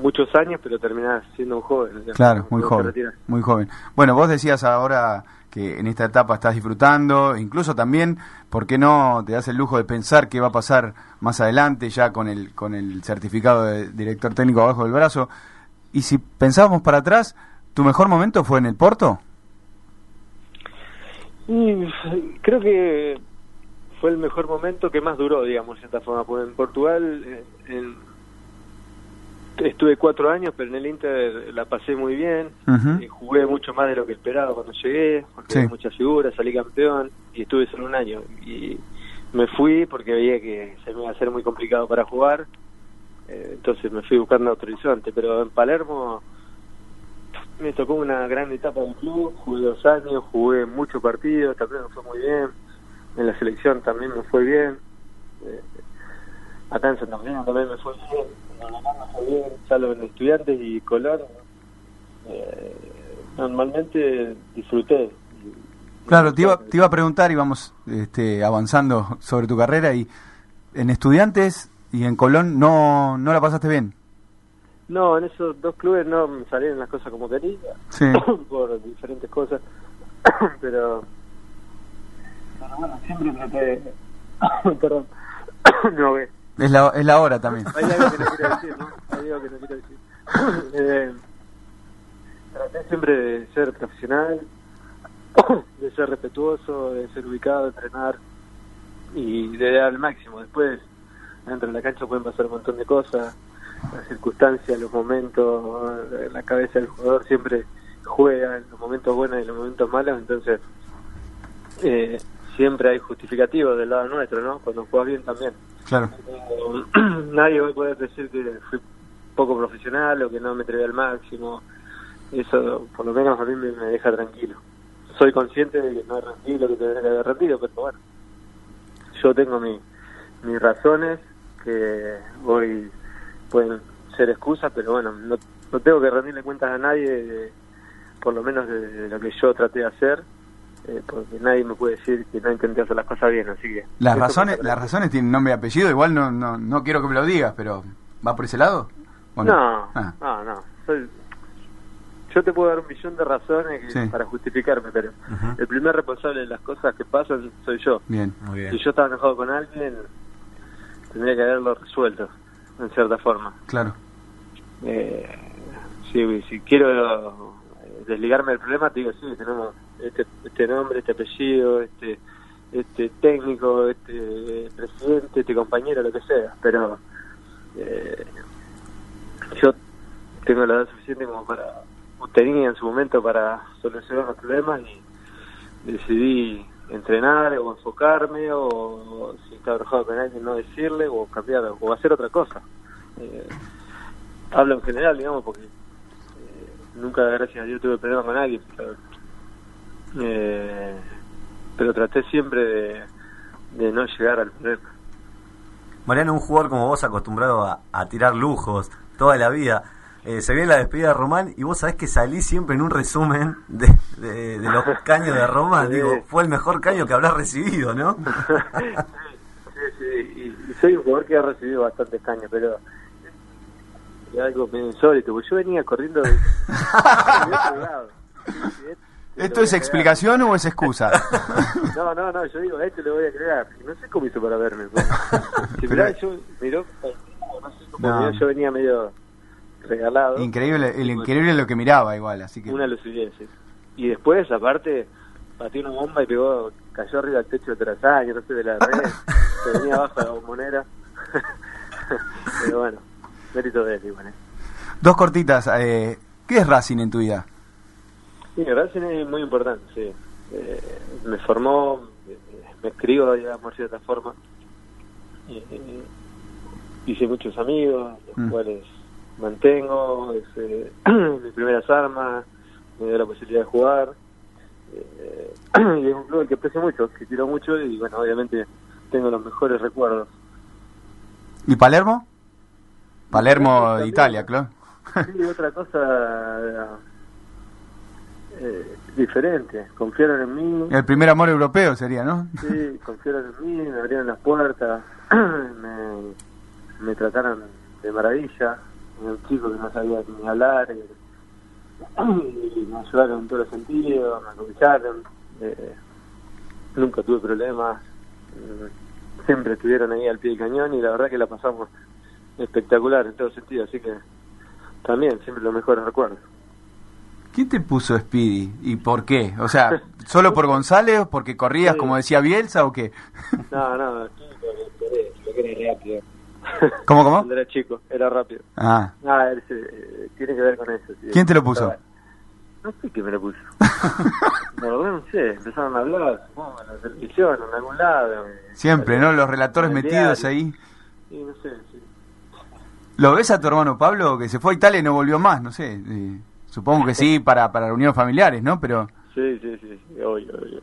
muchos años, pero terminás siendo un joven. Claro, muy joven, muy joven. Bueno, vos decías ahora que en esta etapa estás disfrutando, incluso también, ¿por qué no te das el lujo de pensar qué va a pasar más adelante ya con el con el certificado de director técnico abajo del brazo? Y si pensábamos para atrás, ¿tu mejor momento fue en el Porto? Y creo que fue el mejor momento que más duró, digamos, de cierta forma. Porque en Portugal eh, en- estuve cuatro años, pero en el Inter la pasé muy bien. Eh, jugué mucho más de lo que esperaba cuando llegué, porque Sí. muchas figuras, salí campeón y estuve solo un año. Y me fui porque veía que se me iba a hacer muy complicado para jugar. Eh, entonces me fui buscando otro horizonte. Pero en Palermo me tocó una gran etapa del club, jugué dos años, jugué muchos partidos, también me fue muy bien. En la selección también me fue bien. Eh, acá en Santa María también me fue bien. En fue bien, salvo en Estudiantes y Colón. Eh, normalmente disfruté. Claro, te iba, te iba a preguntar y vamos este, avanzando sobre tu carrera y en Estudiantes y en Colón no, no la pasaste bien. No, en esos dos clubes no me salieron las cosas como quería, Sí. por diferentes cosas, pero, pero bueno, siempre traté, perdón, no ve. Es la, es la hora también. Hay algo que no quiero decir, ¿no? Hay algo que no quiero decir. Eh, traté siempre de ser profesional, de ser respetuoso, de ser ubicado, de entrenar y de dar al máximo. Después, dentro de la cancha pueden pasar un montón de cosas, las circunstancias, los momentos, la cabeza del jugador siempre juega en los momentos buenos y en los momentos malos, entonces eh, siempre hay justificativos del lado nuestro, ¿no? Cuando juegas bien también. Claro. Eh, nadie va a poder decir que fui poco profesional o que no me atreví al máximo. Eso, por lo menos, a mí me, me deja tranquilo. Soy consciente de que no es rendido lo que tendría que haber rendido, pero bueno, yo tengo mi, mis razones que hoy pueden ser excusas, pero bueno, no, no tengo que rendirle cuentas a nadie, de- por lo menos de, de lo que yo traté de hacer, eh, porque nadie me puede decir que no intenté hacer las cosas bien, así que... Las razones, las razones tienen nombre y apellido, igual no, no, no quiero que me lo digas, pero ¿va por ese lado? ¿O No, Ah, no, no. Soy- yo te puedo dar un millón de razones que- Sí. para justificarme, pero el primer responsable de las cosas que pasan soy yo. bien. Si yo estaba enojado con alguien, tendría que haberlo resuelto, en cierta forma. Claro. Eh, si, si quiero eh, desligarme del problema, te digo, sí, tenemos este, este nombre, este apellido, este este técnico, este presidente, este compañero, lo que sea, pero eh, yo tengo la edad suficiente como para, tenía en su momento para solucionar los problemas y decidí entrenar o enfocarme o si estaba enojado con alguien no decirle o cambiar o hacer otra cosa. Eh, hablo en general, digamos, porque eh, nunca, gracias a Dios, tuve problemas con alguien, pero, eh, pero traté siempre de, de no llegar al problema. Mariano, un jugador como vos acostumbrado a, a tirar lujos toda la vida. eh, se viene la despedida de Román y vos sabés que salí siempre en un resumen de, de- de los caños de Román. Sí. Digo, fue el mejor caño que habrás recibido, ¿no? Sí, sí, y, y soy un jugador que ha recibido bastantes caños, pero es algo medio insólito, porque yo venía corriendo de, de otro lado. ¿Esto es explicación o es excusa? No, no, no, yo digo, a este le voy a creer. No sé cómo hizo para verme. pues. Si mirá, yo miró, no sé cómo No. miró, yo venía medio regalado. Increíble, el increíble lo que miraba igual, así que... Una lucidez. sí. Y después, aparte, pateó una bomba y pegó, cayó arriba del techo de trasaño, no sé, de la red, que venía abajo de la bombonera. Pero bueno, mérito de él igual. ¿eh? Dos cortitas, eh, ¿qué es Racing en tu vida? Sí, Racing es muy importante, sí. Eh, me formó, eh, me escribo, digamos, de cierta forma. Eh, hice muchos amigos, los Mm. cuales mantengo, es, eh, mis primeras armas, me dio la posibilidad de jugar. Eh, y es un club al que aprecio mucho, que quiero mucho y bueno, obviamente tengo los mejores recuerdos. ¿Y Palermo? Palermo de También. Italia, claro. Sí, otra cosa eh, diferente, confiaron en mí. El primer amor europeo sería, ¿no? Sí, confiaron en mí, me abrieron las puertas, me, me trataron de maravilla. Era un chico que no sabía ni hablar, eh, y me ayudaron en todos los sentidos, me acompañaron. eh, nunca tuve problemas, mm, siempre estuvieron ahí al pie del cañón y la verdad que la pasamos espectacular en todo sentido, así que también siempre los mejores recuerdos. ¿Quién te puso Speedy y por qué? O sea, ¿solo por González? ¿Porque corrías como decía Bielsa o qué? No, no, lo que era rápido. ¿Cómo, cómo? Cuando era chico, era rápido. Ah, Ah, él se- eh, tiene que ver con eso. sí. ¿quién te lo puso? No sé quién me lo puso. Verdad no sé, empezaron a hablar, supongo, en la televisión, en algún lado. Siempre, ¿no? Los relatores metidos diario. ahí. Sí, no sé, sí. ¿Lo ves a tu hermano Pablo que se fue a Italia y no volvió más? No sé. eh, supongo que sí para, para reuniones familiares, ¿no? Pero Sí, sí, sí, sí, obvio, obvio.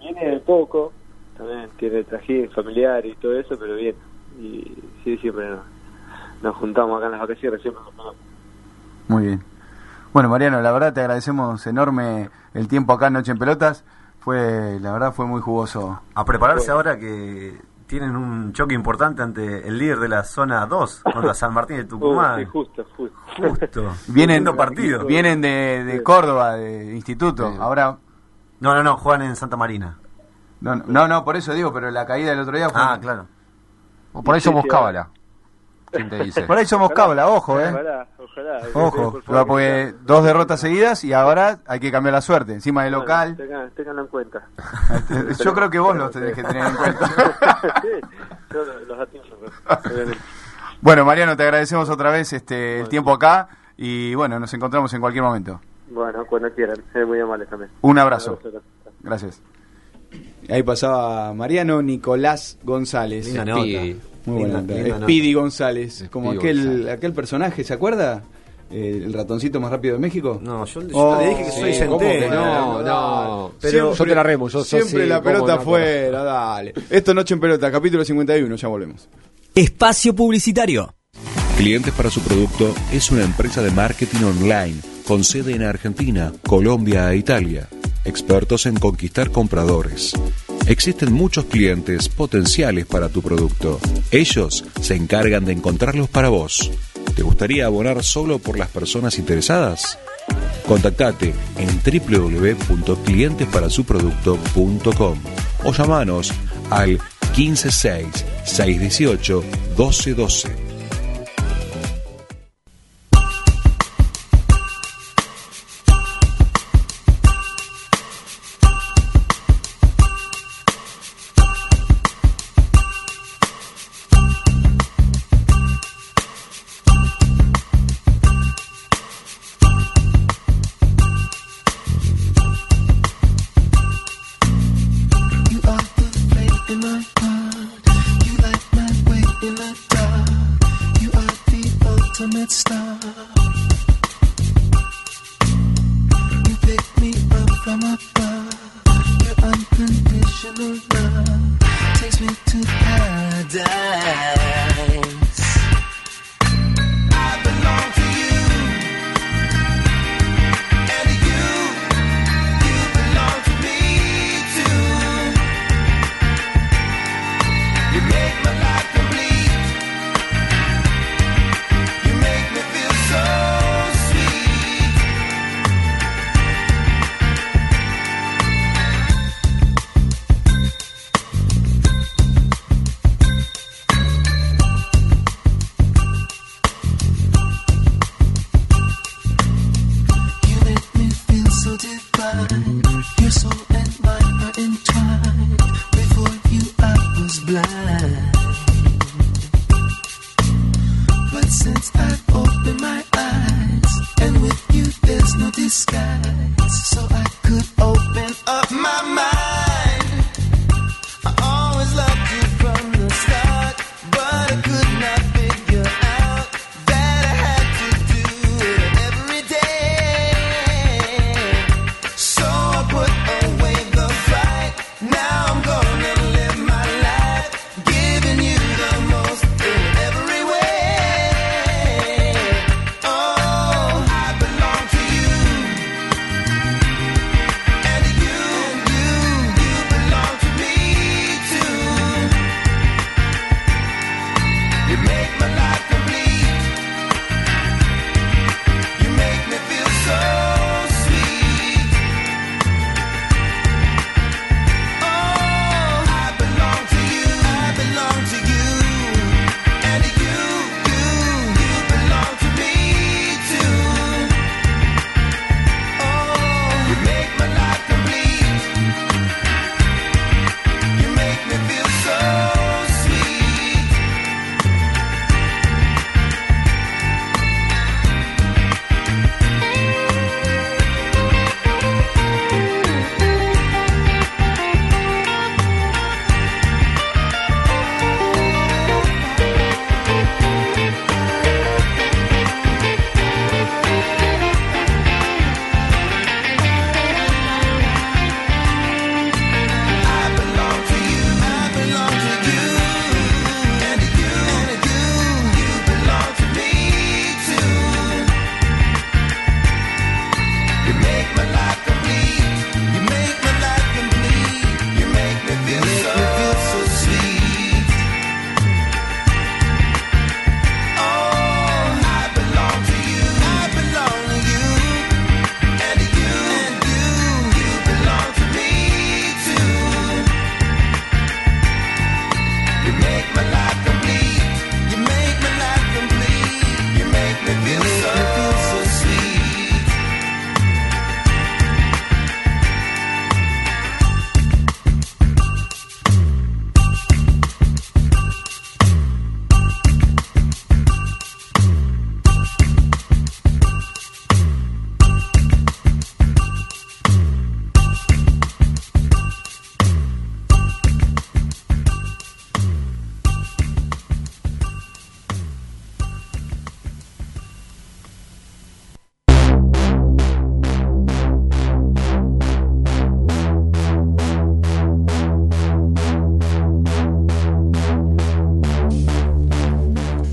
Viene de poco, también tiene trajín familiar y todo eso, pero bien. Y sí, siempre nos, nos juntamos acá en las vacaciones, siempre nos juntamos. muy bien. Bueno, Mariano, la verdad te agradecemos enorme el tiempo acá en Noche en Pelotas. Fue, la verdad, fue muy jugoso. A prepararse ahora que tienen un choque importante ante el líder de la zona 2 contra San Martín de Tucumán. sí, justo, justo. Justo. Vienen, partido. vienen de, de Córdoba, de instituto. Ahora, No, no, no, juegan en Santa Marina. no, no, no, por eso digo, pero la caída del otro día fue... Ah, claro. O por somos sí, cábala. ¿Quién te dice? Por ahí somos cabla, ojo, eh. Ojalá, ojalá. Ojo, porque dos derrotas seguidas y ahora hay que cambiar la suerte. Encima de Bueno, local. tengan- Ténganlo en cuenta. Yo creo que vos los tenés que tener en cuenta. sí, yo los- atiendo. Bueno, Mariano, te agradecemos otra vez este el tiempo acá y bueno, nos encontramos en cualquier momento. Bueno, cuando quieran. Es muy amable también. Un abrazo. Gracias. Ahí pasaba Mariano Nicolás González. Linda nota. Speedy. Muy buena Linda-. Speedy González. Como Speedy aquel, González. aquel personaje, ¿se acuerda? Eh, el ratoncito más rápido de México. No, yo, Oh, le dije que soy centeno. ¿cómo que no? No. Pero- Yo te la remo, yo- yo Siempre sí, la pelota no, afuera, dale. Esto Noche en Pelota, capítulo 51, ya volvemos. Espacio Publicitario. Clientes para su producto es una empresa de marketing online con sede en Argentina, Colombia e Italia. Expertos en conquistar compradores. Existen muchos clientes potenciales para tu producto. Ellos se encargan de encontrarlos para vos. ¿Te gustaría abonar solo por las personas interesadas? Contactate en www.clientesparasuproducto.com o llamanos al 156 618 1212.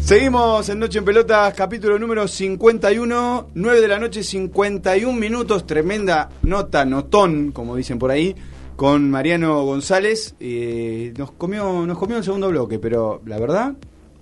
Seguimos en Noche en Pelotas, capítulo número 51, 9 de la noche, 51 minutos, tremenda nota, notón, como dicen por ahí, con Mariano González. Eh, nos comió nos comió el segundo bloque, pero la verdad,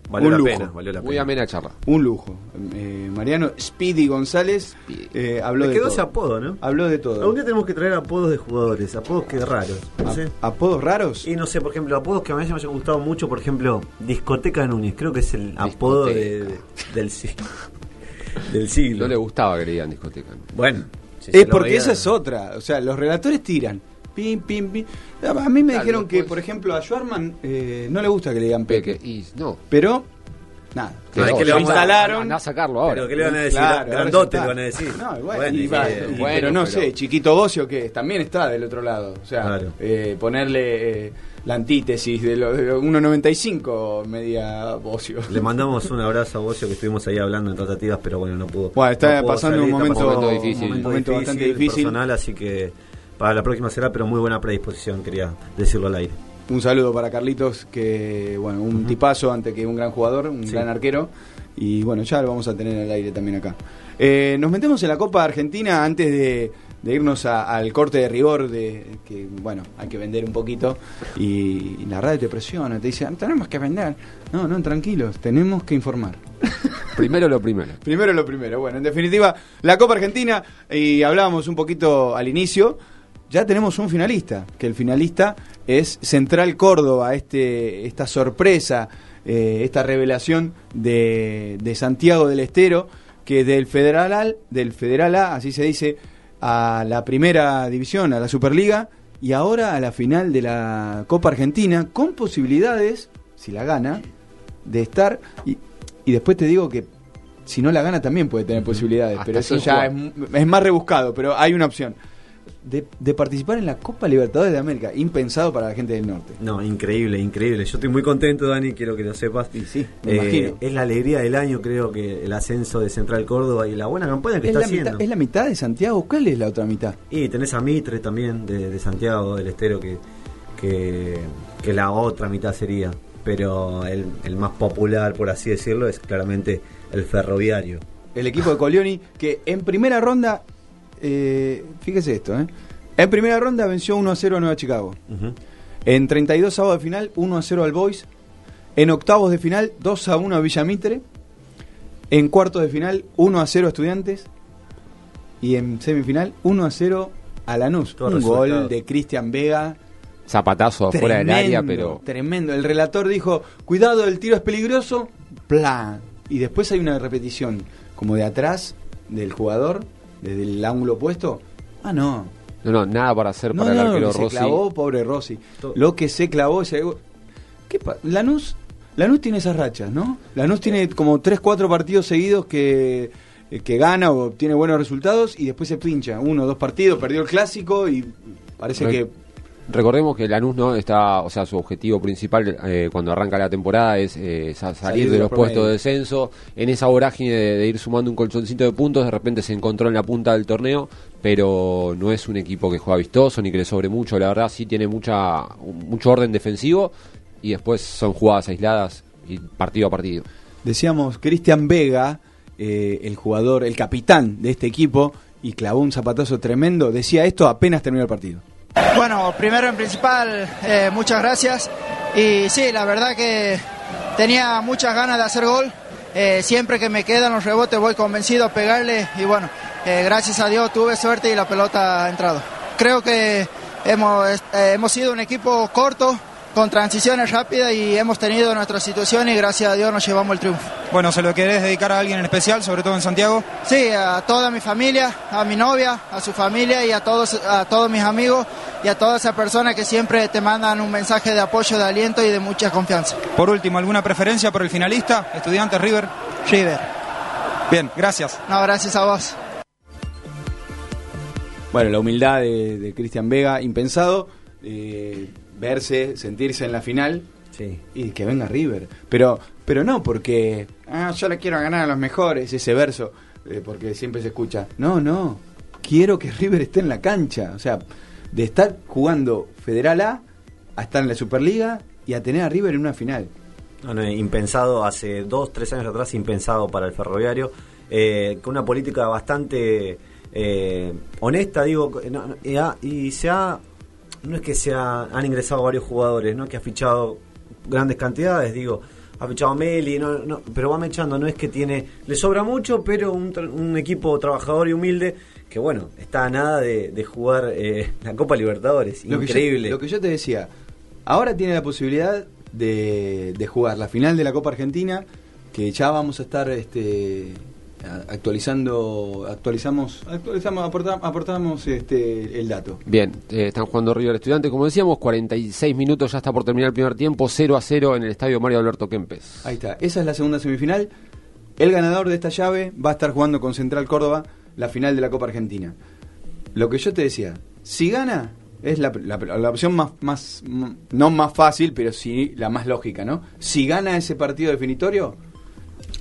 Valió un la lujo. pena, valió la Muy pena. amena charla. Un lujo. Eh, Mariano Speedy González eh, habló Le de quedó todo. ese apodo, ¿no? Habló de todo. Algún día tenemos que traer apodos de jugadores, apodos que raros. No ¿A- sé. ¿Apodos raros? Y no sé, por ejemplo, apodos que a mí me hayan gustado mucho, por ejemplo, Discoteca Núñez, creo que es el apodo de- de- del, si- del siglo. No le gustaba que le digan discoteca. Bueno, si Es lo porque veía- esa es otra. O sea, los relatores tiran. Pim, pim, pim. A mí me Claro, dijeron que, por ejemplo, a Schwarman eh, no le gusta que le digan Peque. Peque. Y no. Pero, nada. Que no, lo instalaron. Andá a sacarlo ahora. Pero ¿qué le van a decir? Claro, Grandote le van a está. decir. No, bueno, Bueno, y va- y- y- bueno, pero no pero- sé, Chiquito Bocio que también está del otro lado. O sea, Claro. eh, ponerle eh, la antítesis de lo, de lo 1.95 media Bocio. Le mandamos un abrazo a Bocio que estuvimos ahí hablando en tratativas, pero bueno, no pudo. Bueno, está no pudo pasando un está momento- pasando momento difícil. un momento, Momento difícil, bastante difícil. personal, así que para la próxima será, pero muy buena predisposición, quería decirlo al aire. Un saludo para Carlitos, que bueno, un tipazo ante que un gran jugador, un Sí. gran arquero. Y bueno, ya lo vamos a tener al aire también acá. Eh, nos metemos en la Copa Argentina antes de, de irnos a- al corte de rigor, de que bueno, hay que vender un poquito. Y, y la radio te presiona, te dice, "Ah, tenemos que vender. No, no, tranquilos, tenemos que informar. Primero lo primero. Primero lo primero. Bueno, en definitiva, la Copa Argentina, y hablábamos un poquito al inicio, ya tenemos un finalista, que el finalista es Central Córdoba, este, esta sorpresa, eh, esta revelación de, de Santiago del Estero, que del Federal, A- del Federal A, así se dice, a la primera división, a la Superliga, y ahora a la final de la Copa Argentina, con posibilidades, si la gana, de estar... Y, y después te digo que si no la gana también puede tener posibilidades, Hasta pero eso ya es, es más rebuscado, pero hay una opción. De, de participar en la Copa Libertadores de América, impensado para la gente del norte. No, increíble, increíble. Yo estoy muy contento, Dani, quiero que lo sepas. Y sí, me Eh, imagino. Es la alegría del año, creo que el ascenso de Central Córdoba y la buena campaña que ¿Es está haciendo. mitad, ¿Es la mitad de Santiago? ¿Cuál es la otra mitad? Y tenés a Mitre también de, de Santiago del Estero que, que, que la otra mitad sería. Pero el, el más popular, por así decirlo, es claramente el ferroviario. El equipo de Colioni, que en primera ronda, eh, fíjese esto, ¿eh? en primera ronda venció 1 a 0 a Nueva Chicago. En 32 sábados de final, 1 a 0 al Boys. En octavos de final, 2 a 1 a Villamitre. En cuartos de final, 1 a 0 a Estudiantes. Y en semifinal, 1 a 0 a Lanús. Todo Un resultado. gol de Cristian Vega. Zapatazo afuera del área, Tremendo, pero Tremendo. El relator dijo, cuidado, el tiro es peligroso. Plan. Y después hay una repetición, como de atrás del jugador, desde el ángulo opuesto. Ah, no. no, no, nada para hacer No, para el arquero lo que se Rossi. clavó, pobre Rossi. Todo. Lo que se clavó gol. ¿Qué Lanús, Lanús tiene esas rachas, ¿no? Lanús tiene como 3, 4 partidos seguidos que, eh, que gana o obtiene buenos resultados y después se pincha. Uno o dos partidos, perdió el clásico y parece Re- que Recordemos que Lanús no está, o sea, su objetivo principal eh, cuando arranca la temporada es eh, sa- salir, de, los puestos de descenso. En esa vorágine de, de ir sumando un colchoncito de puntos, de repente se encontró en la punta del torneo, pero no es un equipo que juega vistoso ni que le sobre mucho. La verdad, sí tiene mucha mucho orden defensivo y después son jugadas aisladas y partido a partido. decíamos Cristian Vega, eh, el jugador, el capitán de este equipo, y clavó un zapatazo tremendo, decía esto apenas terminó el partido. Bueno, primero en principal, eh, muchas gracias. Y sí, la verdad que tenía muchas ganas de hacer gol. Eh, siempre que me quedan los rebotes voy convencido a pegarle y bueno, eh, gracias a Dios tuve suerte y la pelota ha entrado. Creo que hemos, hemos sido un equipo corto, con transiciones rápidas y hemos tenido nuestra situación y gracias a Dios nos llevamos el triunfo. Bueno, ¿se lo querés dedicar a alguien en especial, sobre todo en Santiago? Sí, a toda mi familia, a mi novia, a su familia y a todos, a todos mis amigos y a todas esas personas que siempre te mandan un mensaje de apoyo, de aliento y de mucha confianza. Por último, ¿alguna preferencia por el finalista? ¿Estudiantes River? River. Bien, gracias. No, gracias a vos. Bueno, la humildad de, de Cristian Vega, impensado, eh, verse, sentirse en la final Sí. y que venga River. Pero, pero no porque ah, yo le quiero ganar a los mejores, ese verso, eh, porque siempre se escucha. No, no, quiero que River esté en la cancha. O sea, de estar jugando Federal A a estar en la Superliga y a tener a River en una final. No, no, impensado, hace dos, tres años atrás, impensado para el ferroviario, eh, con una política bastante eh, honesta, digo, y, ha- y se ha, no es que se ha- han ingresado varios jugadores, ¿no? Que ha fichado grandes cantidades, digo, ha fichado a Meli, no, no, pero va mechando, no es que tiene, le sobra mucho, pero un, equipo trabajador y humilde que bueno, está a nada de, de jugar eh, la Copa Libertadores, Lo que yo- increíble. lo que yo te decía, ahora tiene la posibilidad de, de jugar la final de la Copa Argentina, que ya vamos a estar este, actualizando, actualizamos, actualizamos, aporta- aportamos este, el dato. Bien, eh, están jugando River Estudiante, como decíamos, 46 minutos, ya está por terminar el primer tiempo, 0 a 0 en el estadio Mario Alberto Kempes. Ahí está, esa es la segunda semifinal. El ganador de esta llave va a estar jugando con Central Córdoba la final de la Copa Argentina. Lo que yo te decía, si gana, es la, la- la opción más, más, no más fácil, pero sí la más lógica, ¿no? Si gana ese partido definitorio,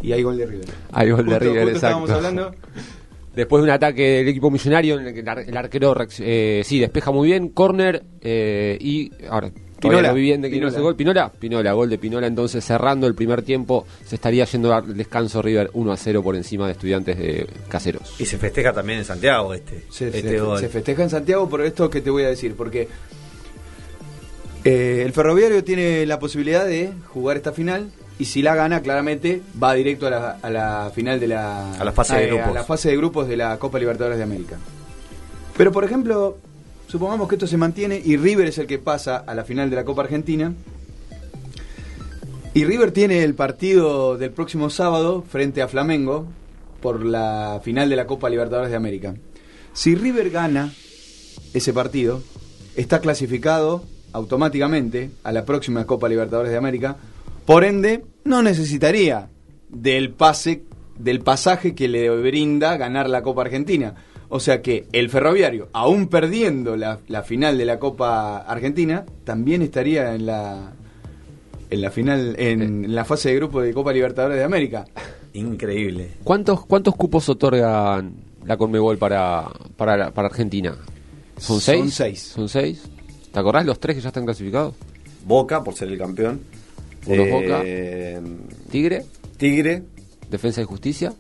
y hay gol de River. Hay gol de River, justo estábamos exacto. hablando. Después de un ataque del equipo millonario, en el que el, ar- el arquero eh, sí despeja muy bien, corner eh, y ahora todavía Pinola, bien de Pinola. gol. Pinola, Pinola, gol de Pinola. Entonces cerrando el primer tiempo, se estaría yendo al descanso River 1 a 0 por encima de estudiantes de caseros. Y se festeja también en Santiago este, Se, este se- gol. se festeja en Santiago por esto que te voy a decir, porque eh, el ferroviario tiene la posibilidad de jugar esta final y si la gana, claramente va directo a la, a la final de la, A la fase de eh, grupos. a la fase de grupos de la Copa Libertadores de América. Pero por ejemplo, supongamos que esto se mantiene y River es el que pasa a la final de la Copa Argentina. Y River tiene el partido del próximo sábado frente a Flamengo por la final de la Copa Libertadores de América. Si River gana ese partido, está clasificado automáticamente a la próxima Copa Libertadores de América. Por ende, no necesitaría del pase del pasaje que le brinda ganar la Copa Argentina. O sea que el ferroviario, aún perdiendo la, la final de la Copa Argentina, también estaría en la en la final, en la fase de grupo de Copa Libertadores de América. Increíble. ¿Cuántos, ¿Cuántos cupos otorgan la Conmebol para, para, para Argentina? ¿Son Son seis? seis. ¿Son seis? ¿Te acordás los tres que ya están clasificados? Boca, por ser el campeón. Uno es Eh, Tigre. Tigre. Defensa y Justicia.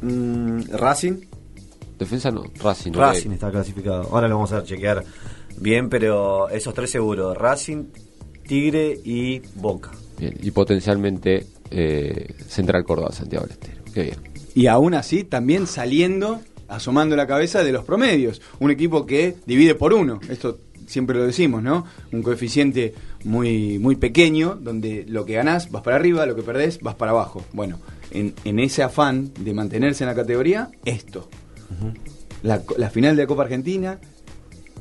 Mm, Racing. Defensa no, Racing. Racing está clasificado. Ahora lo vamos a chequear bien, pero esos tres seguros. Racing, Tigre y Boca. Bien, y potencialmente eh, Central Córdoba, Santiago del Estero. Qué bien. Y aún así, también saliendo, asomando la cabeza de los promedios. Un equipo que divide por uno. Esto siempre lo decimos, ¿no? Un coeficiente muy, muy pequeño, donde lo que ganás vas para arriba, lo que perdés vas para abajo. Bueno, en, en ese afán de mantenerse en la categoría, esto. la, final de la Copa Argentina,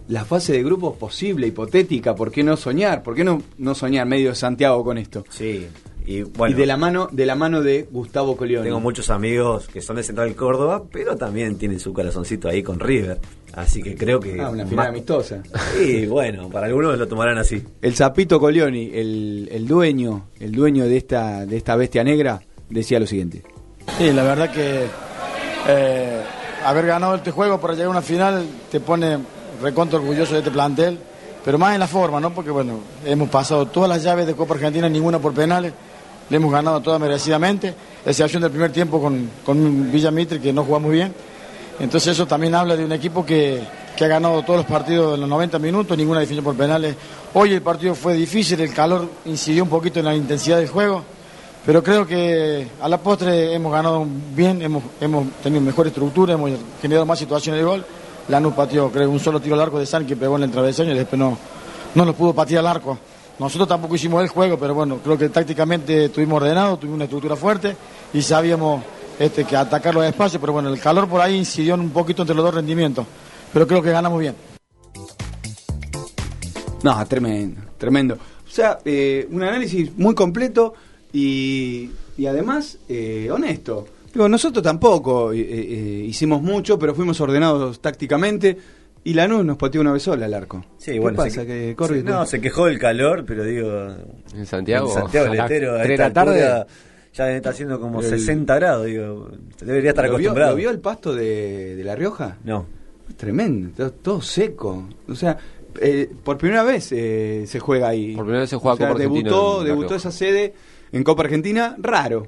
la fase de grupos posible, hipotética, ¿por qué no soñar? ¿Por qué no, no soñar medio de Santiago con esto? Sí, y bueno. Y de la mano, de la mano de Gustavo Colioni. Tengo muchos amigos que son de Central Córdoba, pero también tienen su corazoncito ahí con River. Así que creo que. Ah, una final amistosa. Sí, bueno, para algunos lo tomarán así. El Zapito Colioni, el, el dueño, el dueño de esta, de esta bestia negra, decía lo siguiente. Sí, la verdad que eh, haber ganado este juego para llegar a una final te pone recontra orgulloso de este plantel, pero más en la forma, ¿no? Porque bueno, hemos pasado todas las llaves de Copa Argentina, ninguna por penales, le hemos ganado todas merecidamente, excepción del primer tiempo con, con Villa Mitre que no jugamos bien. Entonces eso también habla de un equipo que, que ha ganado todos los partidos en los 90 minutos, ninguna definición por penales. Hoy el partido fue difícil, el calor incidió un poquito en la intensidad del juego, pero creo que a la postre hemos ganado bien, hemos, hemos tenido mejor estructura, hemos generado más situaciones de gol. Lanús pateó, creo, un solo tiro al arco de San que pegó en el travesaño y después no, no lo pudo patear al arco. Nosotros tampoco hicimos el juego, pero bueno, creo que tácticamente estuvimos ordenados, tuvimos una estructura fuerte y sabíamos este, que atacar los espacios, pero bueno, el calor por ahí incidió un poquito entre los dos rendimientos. Pero creo que ganamos bien. No, tremendo, tremendo. O sea, eh, un análisis muy completo y, y además eh, honesto. Digo, nosotros tampoco eh, eh, hicimos mucho, pero fuimos ordenados tácticamente y Lanús nos pateó una vez sola al arco. Sí, ¿Qué bueno, pasa? se- que corre sí, no, se quejó del calor, pero digo. En Santiago, En Santiago del a Estero, a de esta la tarde. altura, ya está haciendo como El- 60 grados, digo. Debería estar ¿Lo vio, acostumbrado. ¿Lo vio el pasto de, de La Rioja? No. Tremendo, todo, todo seco. O sea, eh, por primera vez eh, se juega ahí. Por primera vez se juega O sea, Copa Argentina Debutó, en La debutó esa sede en Copa Argentina, raro.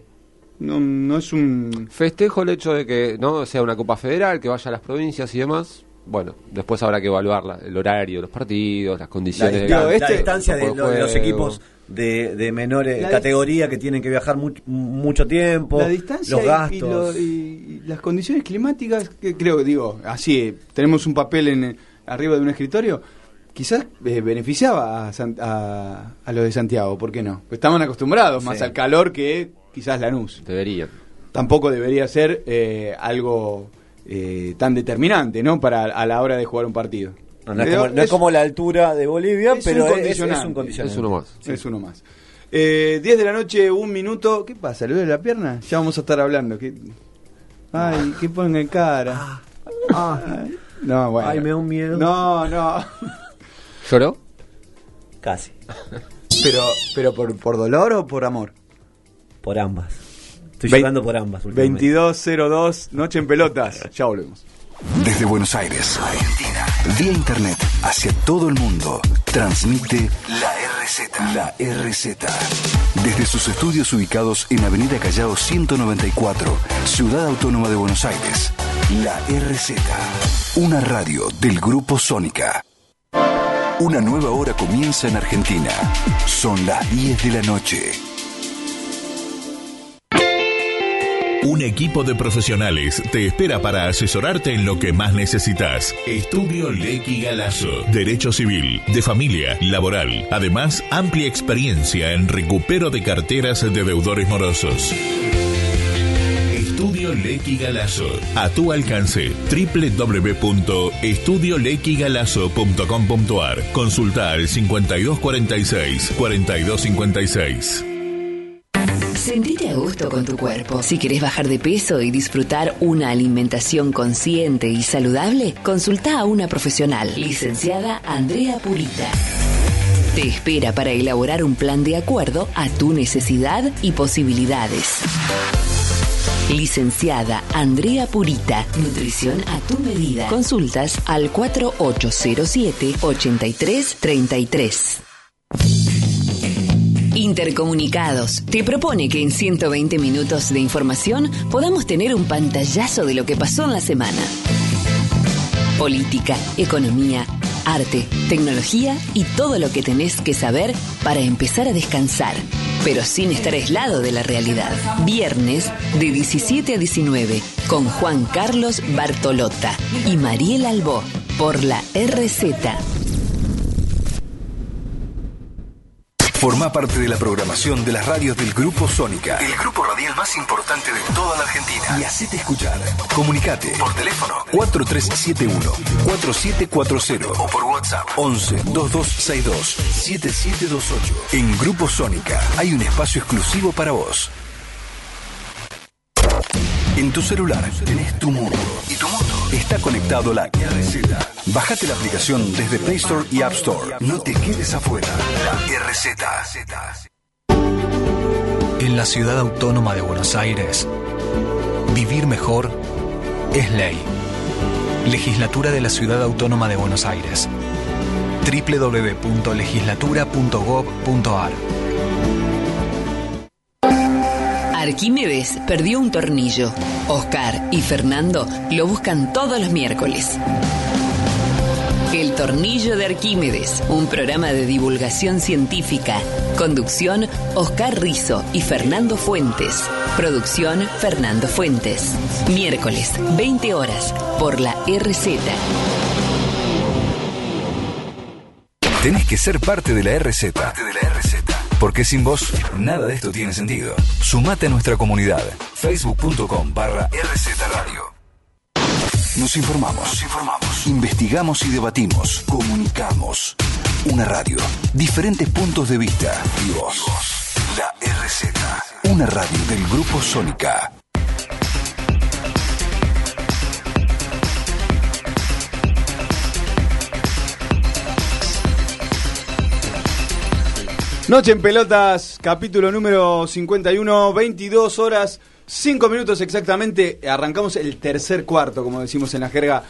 No, no es un... Festejo el hecho de que no sea una Copa Federal, que vaya a las provincias y demás. Bueno, después habrá que evaluar la- el horario, los partidos, las La, condiciones de, distan- la este- distancia de, lo- de los equipos de, de menor eh, La categoría que tienen que viajar much- mucho tiempo, la distancia los y- gastos. y, lo- y- y las condiciones climáticas, que creo que digo, así, eh, tenemos un papel en eh, arriba de un escritorio, quizás eh, beneficiaba a, San- a, a los de Santiago, ¿por qué no? Pues estaban acostumbrados más Sí. al calor que quizás Lanús. Deberían. Tampoco debería ser eh, algo eh, tan determinante, ¿no? Para a la hora de jugar un partido. No, no es, como, no es como la altura de Bolivia, es pero un es, un condicionante. Es uno más. Sí. Es uno más. Eh, 10 de la noche, un minuto. ¿Qué pasa? ¿Le duele la pierna? Ya vamos a estar hablando. ¿Qué... Ay, ¿qué ponga en cara? Ay, no, bueno. Ay, me da un miedo. No, no. ¿Lloró? Casi. Pero, pero por, por dolor o por amor? Por ambas. Estoy jugando por ambas. últimamente. 2202, Noche en Pelotas. Ya volvemos. Desde Buenos Aires, Argentina, vía internet hacia todo el mundo, transmite la RZ. La RZ. Desde sus estudios ubicados en Avenida Callao 194, Ciudad Autónoma de Buenos Aires, la RZ. Una radio del Grupo Sónica. Una nueva hora comienza en Argentina. Son las 10 de la noche. Un equipo de profesionales te espera para asesorarte en lo que más necesitas. Estudio Lecky Galazo. Derecho civil, de familia, laboral. Además, amplia experiencia en recupero de carteras de deudores morosos. Estudio Lecky Galazo. A tu alcance. www.estudiolequigalazo.com.ar. Consulta al 5246 4256. Sentite a gusto con tu cuerpo. Si querés bajar de peso y disfrutar una alimentación consciente y saludable, consulta a una profesional, licenciada Andrea Purita. Te espera para elaborar un plan de acuerdo a tu necesidad y posibilidades. Licenciada Andrea Purita, nutrición a tu medida. Consultas al 4807-8333. Intercomunicados te propone que en 120 minutos de información podamos tener un pantallazo de lo que pasó en la semana. Política, economía, arte, tecnología y todo lo que tenés que saber para empezar a descansar, pero sin estar aislado de la realidad. Viernes de 17 a 19 con Juan Carlos Bartolota y Mariel Albó por la RZ. Forma parte de la programación de las radios del Grupo Sónica, el grupo radial más importante de toda la Argentina. Y hacete escuchar. Comunicate por teléfono 4371-4740 o por WhatsApp 11 2262 7728. En Grupo Sónica hay un espacio exclusivo para vos. En tu celular tenés tu mundo y tu mundo está conectado la RZ. Bájate la aplicación desde Play Store y App Store. No te quedes afuera. La RZ. En la ciudad autónoma de Buenos Aires, vivir mejor es ley. Legislatura de la Ciudad Autónoma de Buenos Aires. www.legislatura.gov.ar Arquímedes perdió un tornillo. Oscar y Fernando lo buscan todos los miércoles. El Tornillo de Arquímedes, un programa de divulgación científica. Conducción, Oscar Rizo y Fernando Fuentes. Producción, Fernando Fuentes. Miércoles, 20 horas, por la RZ. Tenés que ser parte de la RZ. Parte de la RZ. Porque sin vos, nada de esto tiene sentido. Sumate a nuestra comunidad. Facebook.com barra RZ Radio. Nos informamos. Nos informamos. Investigamos y debatimos. Comunicamos. Una radio. Diferentes puntos de vista. Y vos. La RZ. Una radio del Grupo Sónica. Noche en Pelotas, capítulo número 51, 22 horas, 5 minutos exactamente. Arrancamos el tercer cuarto, como decimos en la jerga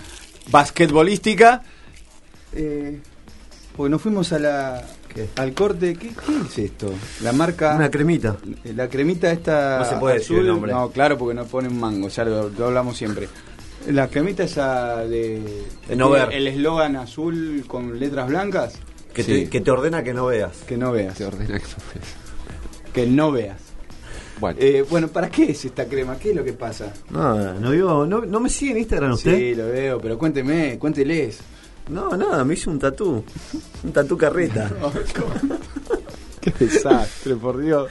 basquetbolística. Eh, porque nos fuimos a la, al corte. ¿Qué, qué es esto? La marca. Una cremita. La cremita esta. No se puede decir el nombre. No, claro, porque no ponen mango, ya lo, lo hablamos siempre. La cremita esa de. De no ver. El eslogan azul con letras blancas. Que, Sí. te, que te ordena que no veas. Que no veas. Te ordena que no veas. Que no veas. Bueno. Eh, bueno, ¿para qué es esta crema? ¿Qué es lo que pasa? No, no, digo, no, no me sigue en Instagram usted. Sí, lo veo, pero cuénteme, cuénteles. No, nada, me hice un tatú. Un tatú carreta. Qué desastre, por Dios.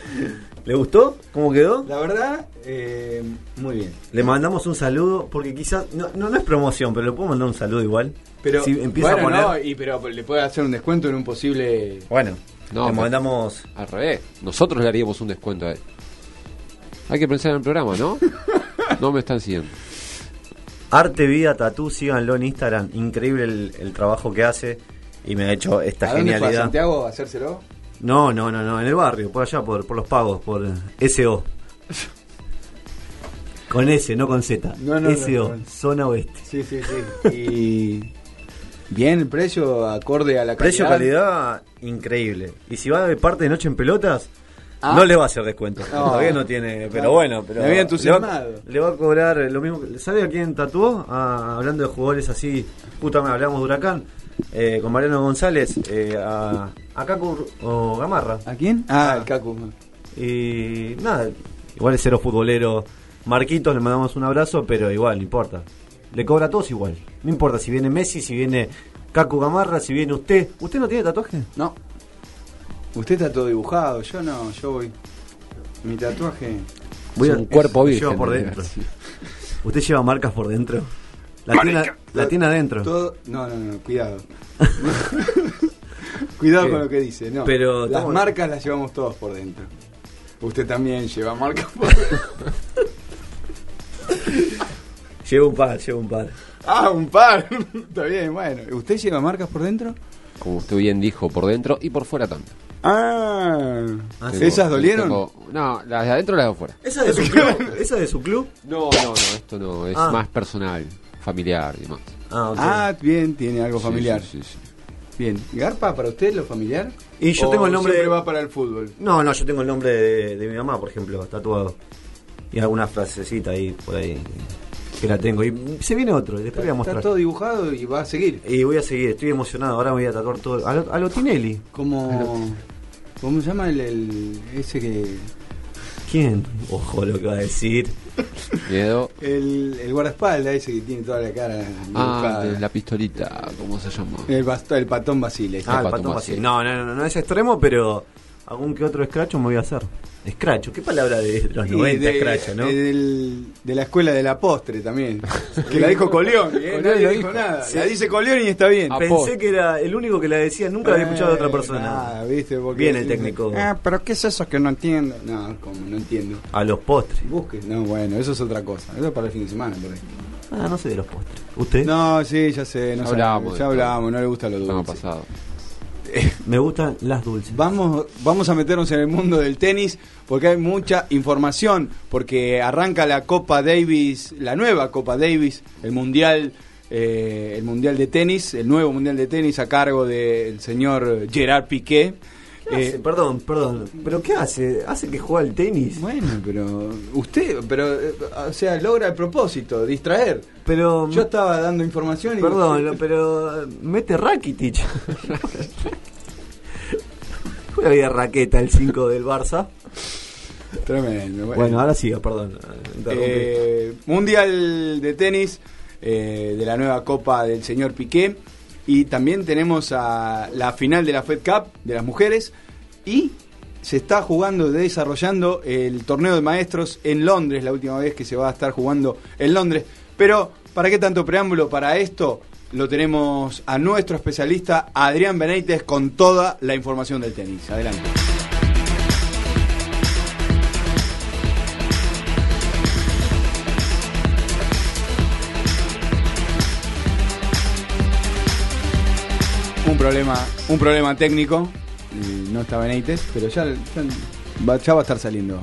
¿Le gustó? ¿Cómo quedó? La verdad, eh, muy bien. Le mandamos un saludo, porque quizás, no, no, no es promoción, pero le puedo mandar un saludo igual. Pero, si empieza bueno, a poner. no, y, pero le puede hacer un descuento en un posible. Bueno, No, le mandamos. Al revés. Nosotros le haríamos un descuento a él. Hay que pensar en el programa, ¿no? No me están siguiendo. Arte Vida Tatú, síganlo en Instagram. Increíble el, el trabajo que hace. Y me ha hecho esta ¿A dónde fue? ¿A genialidad. Santiago a hacérselo? No, no, no, no, en el barrio, por allá, por, por los pagos, por SO. Con S, no con Z. No, no, no, SO, no. zona oeste. Sí, sí, sí. Y. Bien, el precio acorde a la calidad. Precio-calidad, increíble. Y si va de parte de Noche en Pelotas, Ah. no le va a hacer descuento. No. Todavía no tiene, pero No. bueno. Pero Me había le va, entusiasmado. le va a cobrar lo mismo. que- ¿Sabe a quién tatuó? Ah, hablando de jugadores así, justamente hablamos de Huracán, eh, con Mariano González, eh, a, a Cacu o Gamarra. ¿A quién? Ah, el Cacu. Y nada, igual es cero futbolero. Marquitos, le mandamos un abrazo, pero igual, no importa. Le cobra a todos igual. No importa si viene Messi, si viene Cacu Gamarra, si viene usted. ¿Usted no tiene tatuaje? No. Usted está todo dibujado, yo no, yo voy. Mi tatuaje. Voy Es un cuerpo lleva virgen, por de dentro. ¿Usted lleva marcas por dentro? La tiene, la tiene adentro. Todo, no, no, no, cuidado. cuidado ¿Qué? con lo que dice, no. Pero las estamos- marcas las llevamos todos por dentro. Usted también lleva marcas por dentro. Lleva un par, lleva un par. ah, un par. Está bien, bueno. ¿Usted lleva marcas por dentro? Como usted bien dijo, por dentro y por fuera también. Ah. Tengo- ¿Esas dolieron? tengo- no, las de adentro y las de afuera. ¿Esa de su club? ¿Esa de su club? No, no, no, esto no, es Ah. más personal, familiar y demás. Ah, ok. Ah, bien, tiene algo familiar. sí, sí, sí. Bien. ¿Garpa para usted lo familiar? Y yo ¿O tengo el nombre siempre de- va para el fútbol? No, no, yo tengo el nombre de, de mi mamá, por ejemplo, tatuado. Y alguna frasecita ahí, por ahí, que la tengo. Y se viene otro, y después voy a Está mostrar. todo dibujado y va a seguir. Y voy a seguir, estoy emocionado. Ahora voy a tatuar todo. A lo, a lo Tinelli. Como. ¿Cómo se llama el, el- ese que. ¿Quién? Ojo lo que va a decir. Miedo. El, el guardaespaldas ese que tiene toda la cara Ah, la pistolita, ¿cómo se llama? el, bast- el patón Basile. Ah, el patón. Basile. No, no, no, no es extremo, pero algún que otro escracho me voy a hacer. Escracho, ¿qué palabra de los Y 90 de, escracho, no? de- del- de la escuela de la postre también. que la dijo Colión. ¿eh? Colión Nadie lo dijo nada. Sí. La dice Colión y está bien. Pensé que era el único que la decía, nunca la había escuchado de otra persona. Ah, ¿viste? Porque Bien el técnico. Ah, pero ¿qué es eso que no entiendo? No, como no entiendo. A los postres. Busque. No, bueno, eso es otra cosa. Eso es para el fin de semana, por ahí. Ah, no sé de los postres. ¿Usted? No, sí, ya sé. No de ya todo. hablábamos, no le gusta lo dulce. pasado. Me gustan las dulces. Vamos, vamos a meternos en el mundo del tenis porque hay mucha información, porque arranca la Copa Davis, la nueva Copa Davis, el mundial, eh, el mundial de tenis, el nuevo mundial de tenis a cargo del señor Gerard Piqué. ¿Qué hace? Eh, Perdón, perdón. ¿Pero qué hace? ¿Hace que juega al tenis? bueno, pero usted, pero, eh, o sea, logra el propósito, distraer. Pero. Yo estaba dando información y Perdón, lo- pero. Mete Rakitic. Juega bien Raqueta, el 5 del Barça. Tremendo. Bueno, ahora siga, perdón. interrumpí. Eh, mundial de tenis eh, de la nueva Copa del señor Piqué. Y también tenemos a la final de la Fed Cup de las mujeres. Y se está jugando, desarrollando el torneo de maestros en Londres, la última vez que se va a estar jugando en Londres. Pero, ¿para qué tanto preámbulo para esto? Lo tenemos a nuestro especialista Adrián Benítez con toda la información del tenis. Adelante. Un problema, un problema técnico. y no está Benítez, pero ya, ya va, ya va a estar saliendo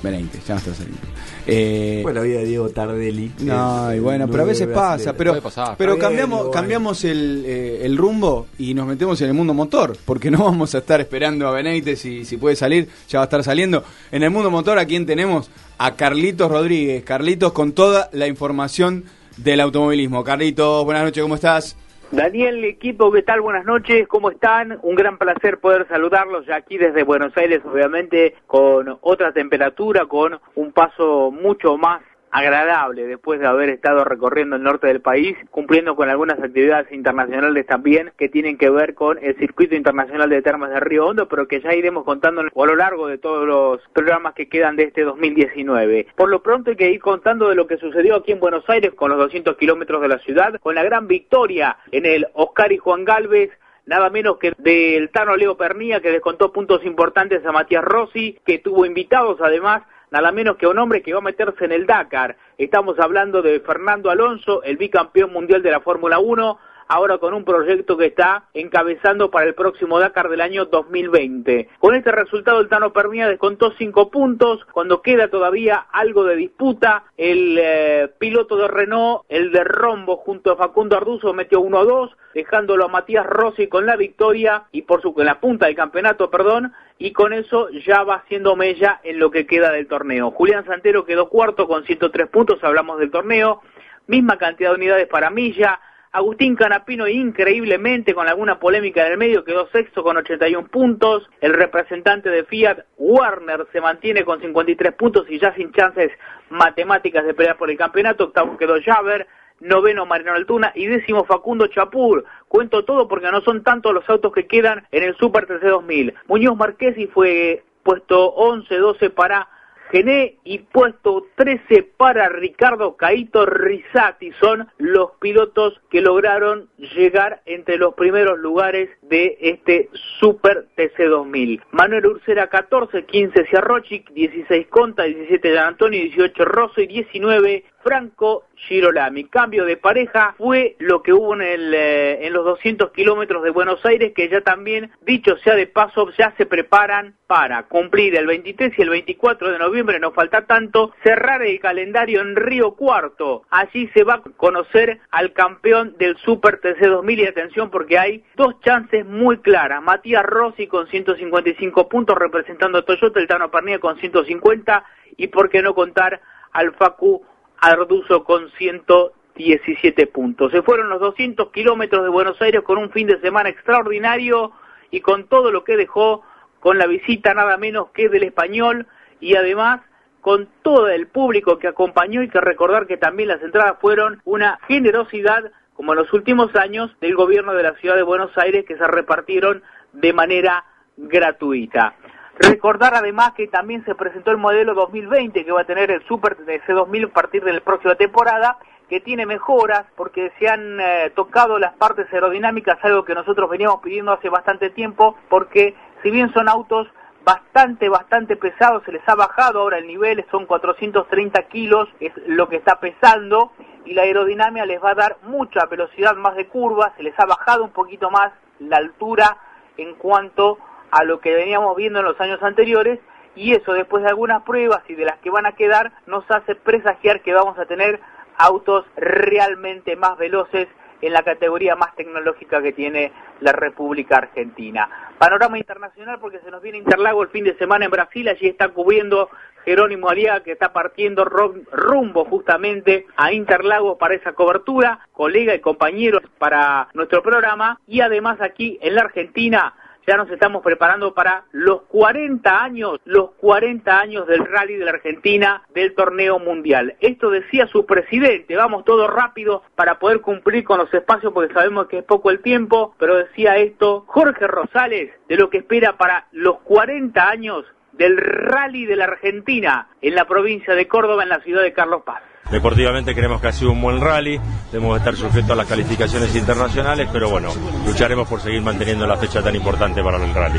Benítez, ya no está saliendo. Eh, Fue la vida de Diego Tardelli. no, y bueno, pero a veces pasa, pero, pero cambiamos, cambiamos el, eh, el rumbo y nos metemos en el mundo motor, porque no vamos a estar esperando a Benítez si, si puede salir, ya va a estar saliendo. En el mundo motor, ¿a quién tenemos? A Carlitos Rodríguez. Carlitos con toda la información del automovilismo. Carlitos, buenas noches, ¿cómo estás? Daniel, equipo, ¿qué tal? Buenas noches, ¿cómo están? Un gran placer poder saludarlos ya aquí desde Buenos Aires, obviamente con otra temperatura, con un paso mucho más agradable después de haber estado recorriendo el norte del país, cumpliendo con algunas actividades internacionales también que tienen que ver con el circuito internacional de termas de Río Hondo, pero que ya iremos contando a lo largo de todos los programas que quedan de este 2019. Por lo pronto hay que ir contando de lo que sucedió aquí en Buenos Aires con los 200 kilómetros de la ciudad, con la gran victoria en el Oscar y Juan Galvez nada menos que del Tano Leo Pernía, que descontó puntos importantes a Matías Rossi, que tuvo invitados además, nada menos que un hombre que va a meterse en el Dakar. Estamos hablando de Fernando Alonso, el bicampeón mundial de la Fórmula 1, ahora con un proyecto que está encabezando para el próximo Dakar del año 2020. Con este resultado el Tano Pernía descontó cinco puntos, cuando queda todavía algo de disputa, el eh, piloto de Renault, el de Rombo junto a Facundo Arduzo metió 1-2, dejándolo a Matías Rossi con la victoria y por su en la punta del campeonato, perdón, y con eso ya va haciendo mella en lo que queda del torneo. Julián Santero quedó cuarto con 103 puntos, hablamos del torneo, misma cantidad de unidades para Milla, Agustín Canapino increíblemente con alguna polémica en el medio quedó sexto con 81 puntos, el representante de Fiat Warner se mantiene con 53 puntos y ya sin chances matemáticas de pelear por el campeonato, octavo quedó Javer, noveno Mariano Altuna y décimo Facundo Chapur. Cuento todo porque no son tantos los autos que quedan en el Super TC 2000. Muñoz Marquesi fue puesto 11-12 para Gené y puesto 13 para Ricardo Caito Risati. Son los pilotos que lograron llegar entre los primeros lugares de este Super TC 2000. Manuel Ursera 14, 15 Ciarrochic, 16 Conta, 17 Gian Antonio, 18 Rosso y 19 Franco Girolami. Cambio de pareja fue lo que hubo en, el, eh, en los 200 kilómetros de Buenos Aires, que ya también, dicho sea de paso, ya se preparan para cumplir el 23 y el 24 de noviembre, no falta tanto, cerrar el calendario en Río Cuarto. Allí se va a conocer al campeón del Super TC 2000 y atención porque hay dos chances muy claras. Matías Rossi con 155 puntos representando a Toyota, el Tano Pernilla con 150 y por qué no contar al Facu Arduzo con 117 puntos. Se fueron los 200 kilómetros de Buenos Aires con un fin de semana extraordinario y con todo lo que dejó, con la visita nada menos que del español y además con todo el público que acompañó y que recordar que también las entradas fueron una generosidad como en los últimos años del gobierno de la ciudad de Buenos Aires que se repartieron de manera gratuita. Recordar además que también se presentó el modelo 2020 que va a tener el Super TC 2000 a partir de la próxima temporada, que tiene mejoras porque se han eh, tocado las partes aerodinámicas, algo que nosotros veníamos pidiendo hace bastante tiempo, porque si bien son autos bastante, bastante pesados, se les ha bajado ahora el nivel, son 430 kilos, es lo que está pesando, y la aerodinámica les va a dar mucha velocidad más de curva, se les ha bajado un poquito más la altura en cuanto a lo que veníamos viendo en los años anteriores y eso después de algunas pruebas y de las que van a quedar nos hace presagiar que vamos a tener autos realmente más veloces en la categoría más tecnológica que tiene la República Argentina. Panorama internacional porque se nos viene Interlago el fin de semana en Brasil, allí está cubriendo Jerónimo Aliaga que está partiendo rumbo justamente a Interlago para esa cobertura, colega y compañero para nuestro programa y además aquí en la Argentina ya nos estamos preparando para los 40 años, los 40 años del rally de la Argentina del torneo mundial. Esto decía su presidente, vamos todo rápido para poder cumplir con los espacios porque sabemos que es poco el tiempo, pero decía esto Jorge Rosales de lo que espera para los 40 años del rally de la Argentina en la provincia de Córdoba, en la ciudad de Carlos Paz. Deportivamente creemos que ha sido un buen rally, debemos estar sujetos a las calificaciones internacionales, pero bueno, lucharemos por seguir manteniendo la fecha tan importante para el rally.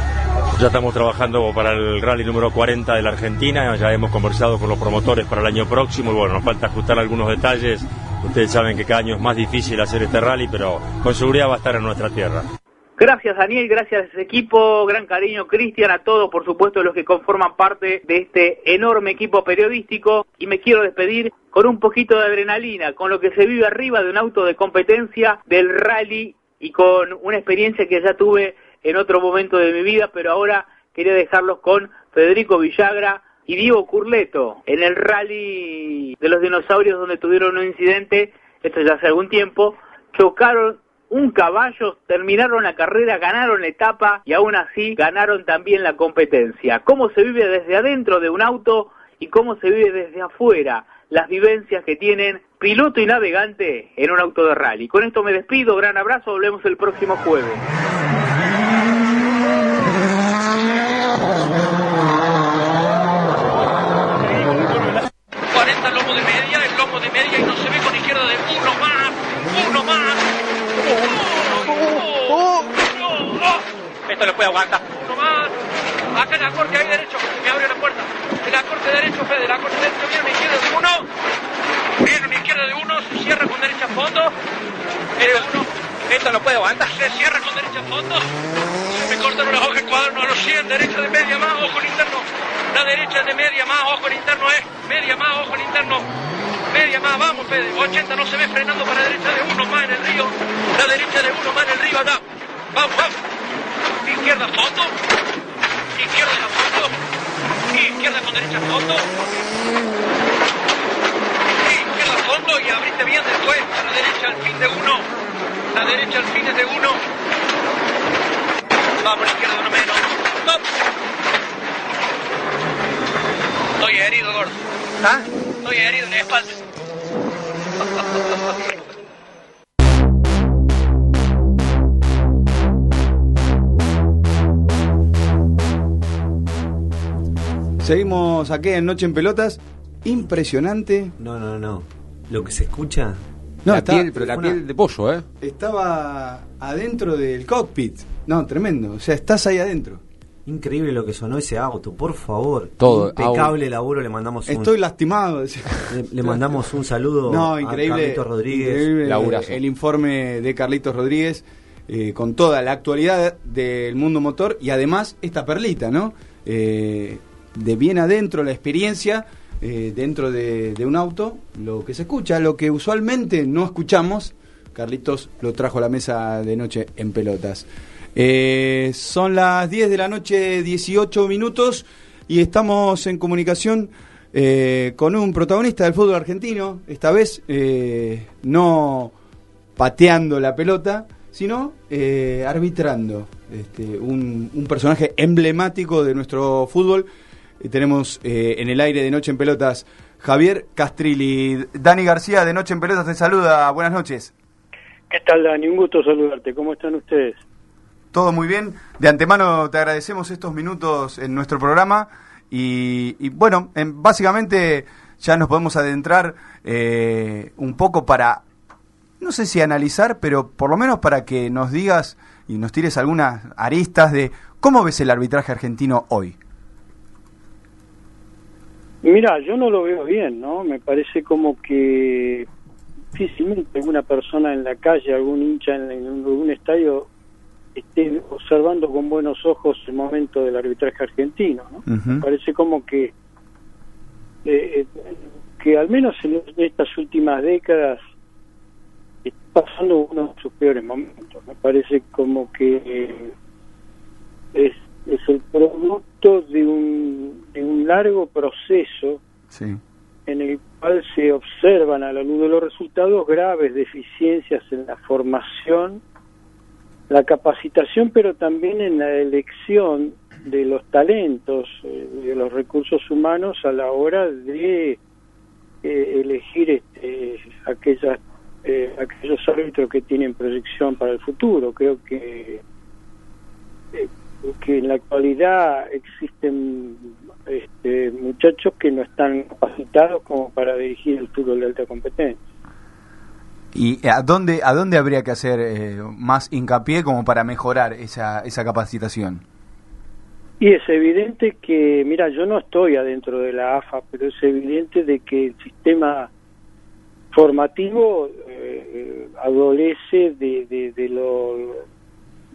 Ya estamos trabajando para el rally número 40 de la Argentina, ya hemos conversado con los promotores para el año próximo y bueno, nos falta ajustar algunos detalles. Ustedes saben que cada año es más difícil hacer este rally, pero con seguridad va a estar en nuestra tierra. Gracias Daniel, gracias equipo, gran cariño Cristian, a todos por supuesto los que conforman parte de este enorme equipo periodístico. Y me quiero despedir con un poquito de adrenalina, con lo que se vive arriba de un auto de competencia, del rally y con una experiencia que ya tuve en otro momento de mi vida, pero ahora quería dejarlos con Federico Villagra y Diego Curleto en el rally de los dinosaurios donde tuvieron un incidente, esto ya hace algún tiempo, chocaron un caballo, terminaron la carrera, ganaron la etapa y aún así ganaron también la competencia. ¿Cómo se vive desde adentro de un auto y cómo se vive desde afuera? Las vivencias que tienen piloto y navegante en un auto de rally. Con esto me despido, gran abrazo, volvemos el próximo jueves. 40 lomo de media, el lomo de media y no se ve con izquierda de uno más, uno más. Oh, Esto lo puede aguantar. Uno más. Acá en la corte hay derecho, me abre la puerta. En la corte derecho, Fede, la corte derecho viene una izquierda de uno. Viene una izquierda de uno, se cierra con derecha a fondo. De uno. Esto lo puede aguantar. Se cierra con derecha a fondo. Se me cortaron las hojas cuadro, a los 100, derecha de media más, ojo el interno. La derecha de media más, ojo el interno es. Media más, ojo el interno. Media más, vamos Fede. 80 no se ve frenando para la derecha de uno más en el río. La derecha de uno más en el río acá. Vamos, vamos. Izquierda a fondo. Izquierda a fondo. Izquierda con derecha a fondo. Izquierda a fondo y abriste bien después. A la derecha al fin de uno. La derecha al fin es de uno. Vamos, la izquierda uno menos. Stop. Estoy herido, gordo. ¿Ah? Estoy herido en la espalda. Seguimos aquí en Noche en Pelotas. Impresionante. No, no, no. Lo que se escucha. No, la está- piel, pero la una- piel de pollo, ¿eh? Estaba adentro del cockpit. No, tremendo. O sea, estás ahí adentro. Increíble lo que sonó ese auto, por favor. Todo, Impecable auto. laburo, le mandamos un, Estoy lastimado. le, le mandamos un saludo No, a increíble. Carlitos Rodríguez. increíble el informe de Carlitos Rodríguez eh, con toda la actualidad del mundo motor y además esta perlita, ¿no? Eh, de bien adentro, la experiencia eh, dentro de, un auto, lo que se escucha, lo que usualmente no escuchamos, Carlitos lo trajo a la mesa de noche en pelotas. Eh, son las 10 de la noche, 18 minutos, y estamos en comunicación eh, con un protagonista del fútbol argentino, esta vez no pateando la pelota, sino arbitrando. Este, un personaje emblemático de nuestro fútbol. Tenemos eh, en el aire de Noche en Pelotas Javier Castrilli. Dani García de Noche en Pelotas te saluda. Buenas noches. ¿Qué tal, Dani? Un gusto saludarte. ¿Cómo están ustedes? Todo muy bien. De antemano te agradecemos estos minutos en nuestro programa y, y bueno, en- básicamente ya nos podemos adentrar eh, un poco para, no sé si analizar, pero por lo menos para que nos digas y nos tires algunas aristas de cómo ves el arbitraje argentino hoy. Mira, yo no lo veo bien, ¿no? Me parece como que difícilmente alguna persona en la calle, algún hincha en, en algún estadio esté observando con buenos ojos el momento del arbitraje argentino, ¿no? Me parece como que eh, eh, que al menos en estas últimas décadas está pasando uno de sus peores momentos. Me parece como que eh, es, es el producto de un, de un largo proceso Sí. en el cual se observan a la luz de los resultados graves deficiencias en la formación, la capacitación, pero también en la elección de los talentos, eh, de los recursos humanos a la hora de eh, elegir este, aquellas, eh, aquellos árbitros que tienen proyección para el futuro. Creo que eh, que en la actualidad existen este, muchachos que no están capacitados como para dirigir el fútbol de alta competencia. ¿Y a dónde, a dónde habría que hacer eh, más hincapié como para mejorar esa, esa capacitación? Y es evidente que, mira, yo no estoy adentro de la AFA, pero es evidente de que el sistema formativo eh, adolece de, de, de lo-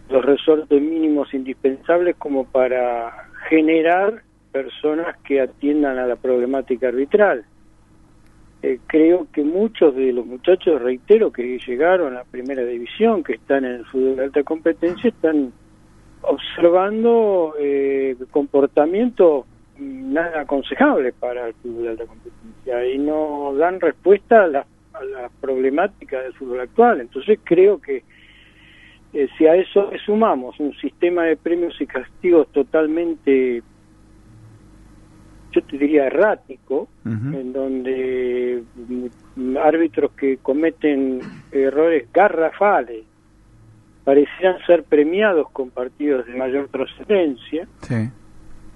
los resortes mínimos indispensables como para generar personas que atiendan a la problemática arbitral. Eh, creo que muchos de los muchachos, reitero, que llegaron a la primera división, que están en el fútbol de alta competencia, están observando eh, comportamientos nada aconsejables para el fútbol de alta competencia y no dan respuesta a la, a la problemática del fútbol actual. Entonces creo que eh, si a eso le sumamos un sistema de premios y castigos totalmente, yo te diría errático, en donde mm, árbitros que cometen errores garrafales parecieran ser premiados con partidos de mayor trascendencia, Sí,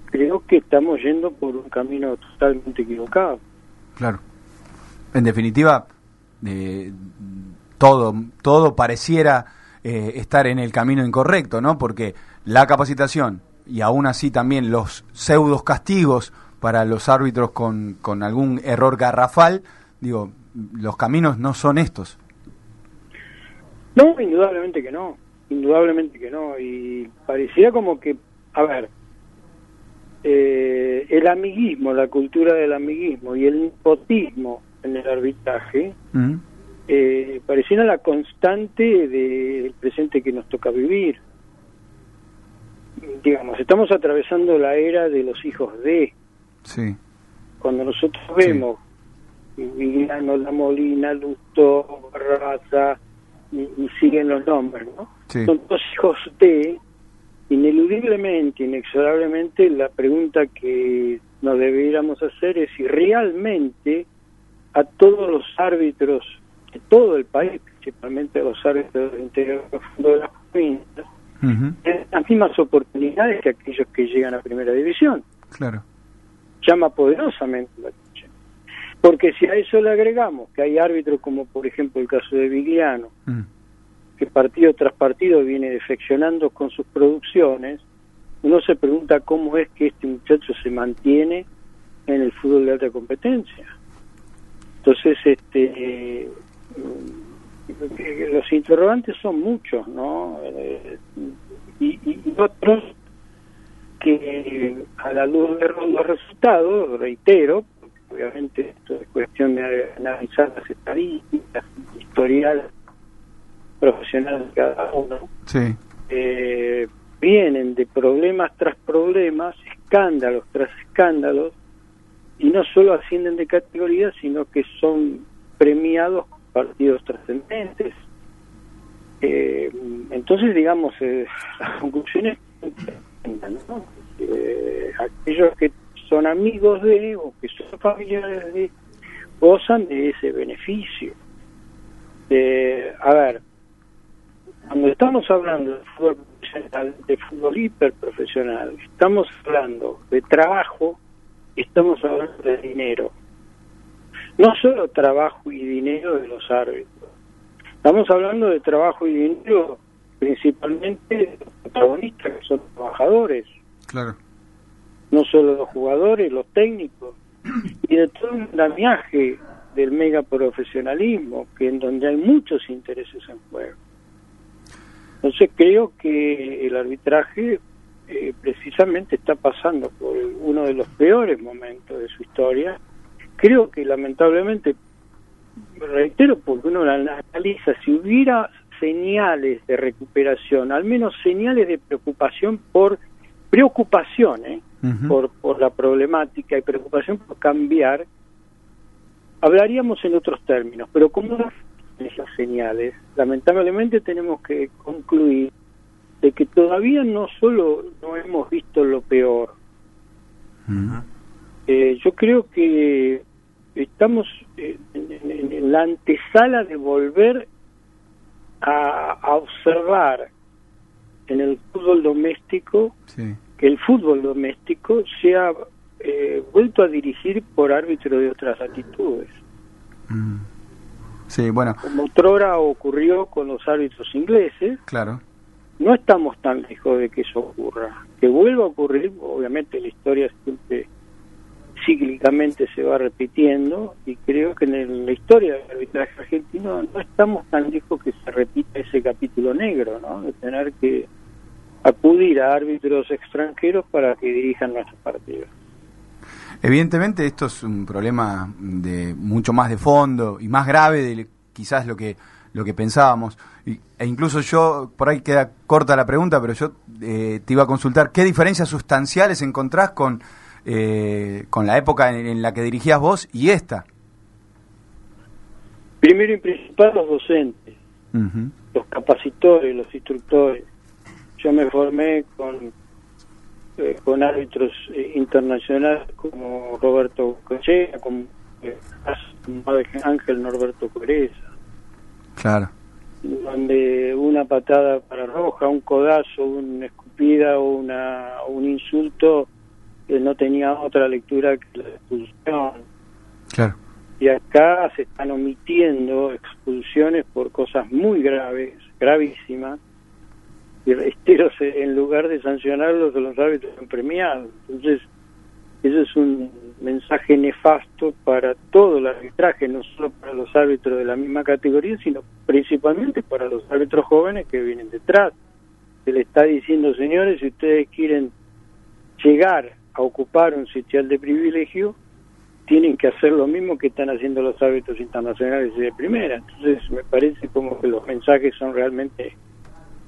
creo que estamos yendo por un camino totalmente equivocado. claro. En definitiva, eh, todo, todo pareciera eh, estar en el camino incorrecto, ¿no? Porque la capacitación y aún así también los pseudos castigos para los árbitros con, con algún error garrafal, digo, los caminos no son estos. No, indudablemente que no, indudablemente que no. Y pareciera como que, a ver, eh, el amiguismo, la cultura del amiguismo y el nepotismo en el arbitraje, eh, pareciera la constante del presente que nos toca vivir. Digamos, estamos atravesando la era de los hijos de, Sí, cuando nosotros vemos Vigliano, La Molina, Lusto, Barraza, y, y siguen los nombres, ¿no? Sí. Son dos hijos de, ineludiblemente, inexorablemente, la pregunta que nos deberíamos hacer es si realmente a todos los árbitros de todo el país, principalmente los árbitros del interior profundo de las provincias, tienen las mismas oportunidades que aquellos que llegan a primera división claro. llama poderosamente la atención. Porque si a eso le agregamos que hay árbitros como por ejemplo el caso de Vigliano, que partido tras partido viene defeccionando con sus producciones, uno se pregunta cómo es que este muchacho se mantiene en el fútbol de alta competencia. Entonces, este los interrogantes son muchos, ¿no? Eh, y, y otros que a la luz de los resultados, reitero, porque obviamente esto es cuestión de analizar las estadísticas, historial profesional de cada uno, Sí, eh, vienen de problemas tras problemas, escándalos tras escándalos, y no solo ascienden de categoría, sino que son premiados partidos trascendentes. Eh, entonces, digamos, eh, las conclusiones ¿no? Eh, aquellos que son amigos de o que son familiares de gozan de ese beneficio. Eh, a ver, cuando estamos hablando de fútbol profesional, de fútbol hiperprofesional, estamos hablando de trabajo, estamos hablando de dinero. No solo trabajo y dinero de los árbitros, estamos hablando de trabajo y dinero principalmente de los protagonistas que son trabajadores, claro. no solo los jugadores, los técnicos, y de todo un andamiaje del mega profesionalismo, que en donde hay muchos intereses en juego. Entonces creo que el arbitraje eh, precisamente está pasando por uno de los peores momentos de su historia. Creo que lamentablemente, reitero, porque uno la analiza, si hubiera señales de recuperación, al menos señales de preocupación por preocupación, ¿eh? por, por la problemática y preocupación por cambiar, hablaríamos en otros términos, pero como no esas señales, lamentablemente tenemos que concluir de que todavía no solo no hemos visto lo peor, eh, yo creo que estamos en, en- en la antesala de volver a, a observar en el fútbol doméstico Sí. que el fútbol doméstico sea eh, vuelto a dirigir por árbitros de otras latitudes. Sí, bueno, Como otrora ocurrió con los árbitros ingleses, claro. no estamos tan lejos de que eso ocurra. Que vuelva a ocurrir, obviamente la historia siempre cíclicamente se va repitiendo y creo que en la historia del arbitraje argentino no estamos tan lejos que se repita ese capítulo negro, ¿no? De tener que acudir a árbitros extranjeros para que dirijan nuestros partidos. Evidentemente esto es un problema de mucho más de fondo y más grave de quizás lo que lo que pensábamos. E incluso yo, por ahí queda corta la pregunta, pero yo eh, te iba a consultar, ¿qué diferencias sustanciales encontrás con, eh, con la época en, en la que dirigías vos y esta? Primero y principal los docentes, los capacitores, los instructores. Yo me formé con eh, con árbitros eh, internacionales como Roberto Cochea, como eh, Ángel Norberto Coreza, Claro. donde una patada para roja, un codazo, una escupida o una, un insulto no tenía otra lectura que la expulsión. Claro. Y acá se están omitiendo expulsiones por cosas muy graves, gravísimas, y reitero, en lugar de sancionarlos, los árbitros han premiado. Entonces, eso es un mensaje nefasto para todo el arbitraje, no solo para los árbitros de la misma categoría, sino principalmente para los árbitros jóvenes que vienen detrás. Se le está diciendo, señores, si ustedes quieren llegar a ocupar un sitial de privilegio, tienen que hacer lo mismo que están haciendo los árbitros internacionales de primera. Entonces, me parece como que los mensajes son realmente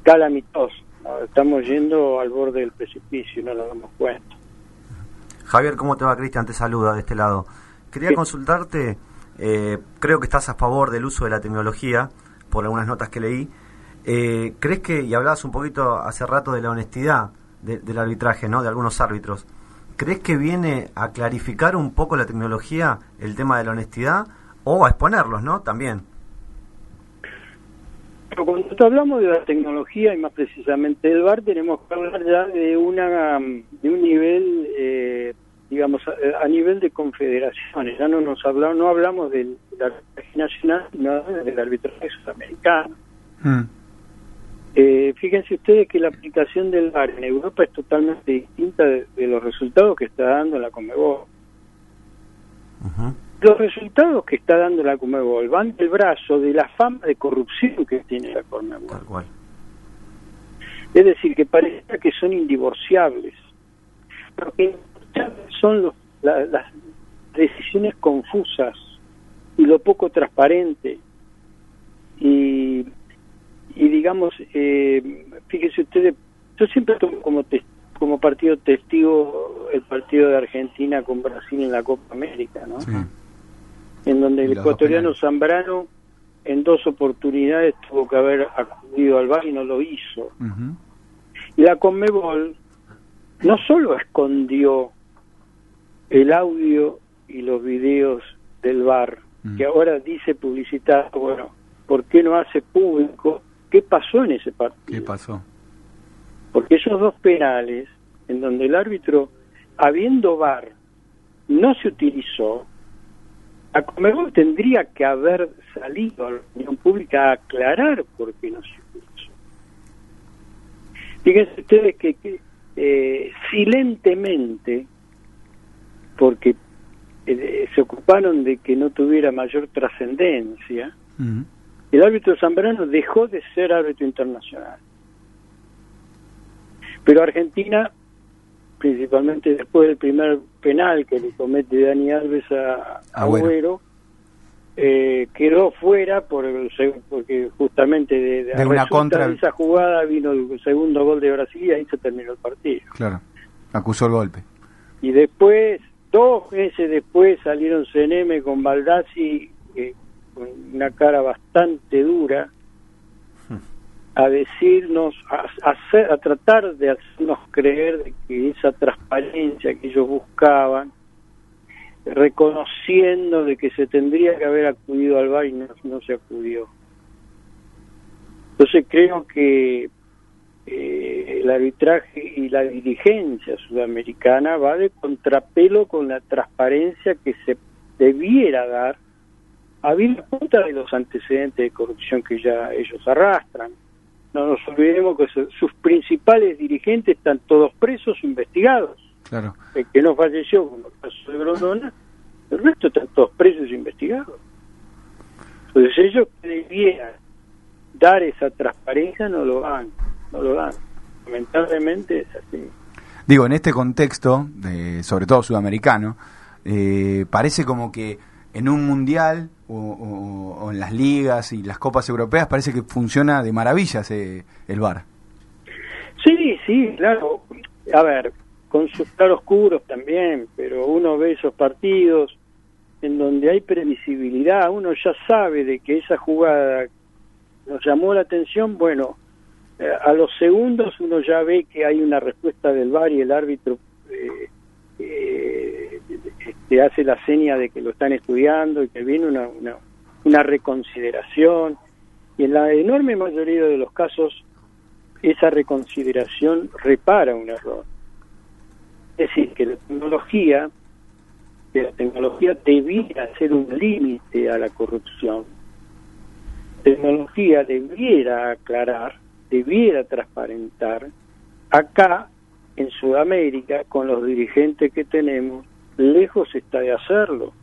calamitosos. ¿no? Estamos yendo al borde del precipicio y no nos damos cuenta. Javier, ¿cómo te va? Cristian te saluda de este lado. Quería consultarte, eh, creo que estás a favor del uso de la tecnología, por algunas notas que leí. Eh, ¿Crees que, y hablabas un poquito hace rato de la honestidad de- del arbitraje, ¿no? De algunos árbitros. ¿Crees que viene a clarificar un poco la tecnología el tema de la honestidad o a exponerlos, ¿no? También. Pero cuando hablamos de la tecnología y más precisamente del VAR, tenemos que hablar ya de una de un nivel, eh, digamos, a, a nivel de confederaciones. Ya no nos hablamos, no hablamos del, del arbitraje nacional, sino del arbitraje sudamericano. Eh, fíjense ustedes que la aplicación del VAR en Europa es totalmente distinta de, de los resultados que está dando la Comebol. Los resultados que está dando la Comebol van del brazo de la fama de corrupción que tiene la Comebol. Es decir, que parece que son indivorciables. Porque son los- la- las decisiones confusas y lo poco transparente. Y, y digamos, eh, fíjese ustedes, yo siempre tomo como, tes- como partido testigo el partido de Argentina con Brasil en la Copa América, ¿no? en donde el ecuatoriano Zambrano en dos oportunidades tuvo que haber acudido al VAR y no lo hizo. Y la Conmebol no solo escondió el audio y los videos del VAR, que ahora dice publicitar, bueno, ¿por qué no hace público qué pasó en ese partido? ¿Qué pasó? Porque esos dos penales, en donde el árbitro, habiendo VAR, no se utilizó, la Conmebol tendría que haber salido a la opinión pública a aclarar por qué no se utilizó. Fíjense ustedes que, que, eh, silentemente, porque eh, se ocuparon de que no tuviera mayor trascendencia, el árbitro Zambrano dejó de ser árbitro internacional. Pero Argentina, principalmente después del primer penal que le comete Dani Alves a a Agüero. Agüero, eh, quedó fuera por porque justamente de, De a una contra- de esa jugada vino el segundo gol de Brasil y ahí se terminó el partido. Claro. Acusó el golpe. Y después, dos meses después, salieron CNM con Baldassi eh, con una cara bastante dura a decirnos, a, hacer, a tratar de hacernos creer de que esa transparencia que ellos buscaban, reconociendo de que se tendría que haber acudido al VAR y no, no se acudió. Entonces creo que eh, el arbitraje y la dirigencia sudamericana va de contrapelo con la transparencia que se debiera dar a cuenta de los antecedentes de corrupción que ya ellos arrastran. No nos olvidemos que su- sus principales dirigentes están todos presos o investigados. Claro. El que no falleció, como el caso de Grondona, el resto están todos presos e investigados. Entonces ellos que debieran dar esa transparencia no lo dan, no lo dan. Lamentablemente es así. Digo, en este contexto, de, sobre todo sudamericano, eh, parece como que en un mundial o, en las ligas y las copas europeas parece que funciona de maravillas eh, el VAR. Sí, sí, claro. A ver, con sus claroscuros también, pero uno ve esos partidos en donde hay previsibilidad, uno ya sabe de que esa jugada nos llamó la atención, bueno, eh, a los segundos uno ya ve que hay una respuesta del VAR y el árbitro eh, eh, este, hace la seña de que lo están estudiando y que viene una, una, reconsideración y en la enorme mayoría de los casos esa reconsideración repara un error. Es decir, que la tecnología, que la tecnología debiera ser un límite a la corrupción. Tecnología debiera aclarar, debiera transparentar. Acá, en Sudamérica, con los dirigentes que tenemos, lejos está de hacerlo.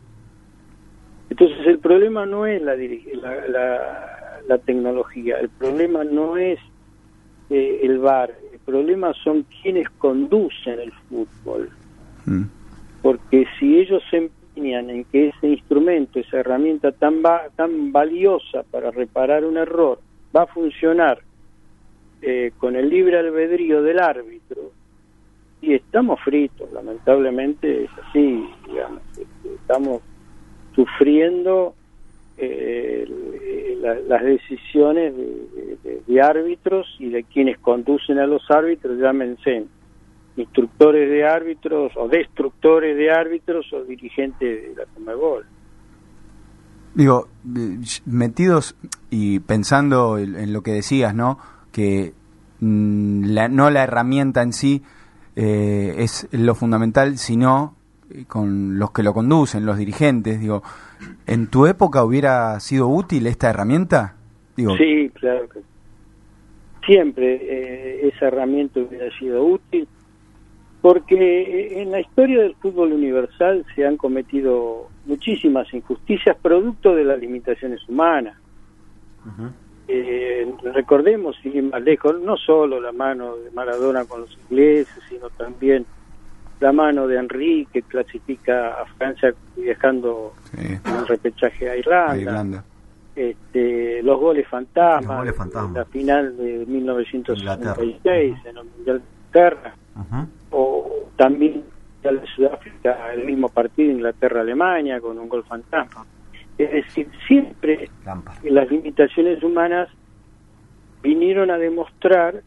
Entonces el problema no es la, la, la- la tecnología, el problema no es eh, el VAR, el problema son quienes conducen el fútbol. Porque si ellos se empeñan en que ese instrumento, esa herramienta tan, va- tan valiosa para reparar un error, va a funcionar eh, con el libre albedrío del árbitro, y estamos fritos, lamentablemente es así, digamos, este, estamos sufriendo eh, la- las decisiones de, de- árbitros y de quienes conducen a los árbitros, llámense instructores de árbitros o destructores de árbitros o dirigentes de la Comebol. Digo, eh, metidos y pensando en, en lo que decías, ¿no? Que mm, la- no la herramienta en sí eh, es lo fundamental, sino eh, con los que lo conducen, los dirigentes. Digo, ¿en tu época hubiera sido útil esta herramienta? Digo, Sí, claro que siempre eh, esa herramienta hubiera sido útil, porque eh, en la historia del fútbol universal se han cometido muchísimas injusticias producto de las limitaciones humanas. Eh, recordemos, sin ir más lejos, no solo la mano de Maradona con los ingleses, sino también la mano de Henry que clasifica a Francia viajando en un repechaje a Irlanda. a Irlanda. Este, los goles fantasmas, fantasmas. la final de 1966 en el Mundial de Inglaterra, o también el de Sudáfrica, el mismo partido Inglaterra-Alemania con un gol fantasma. Es decir, siempre las limitaciones humanas vinieron a demostrar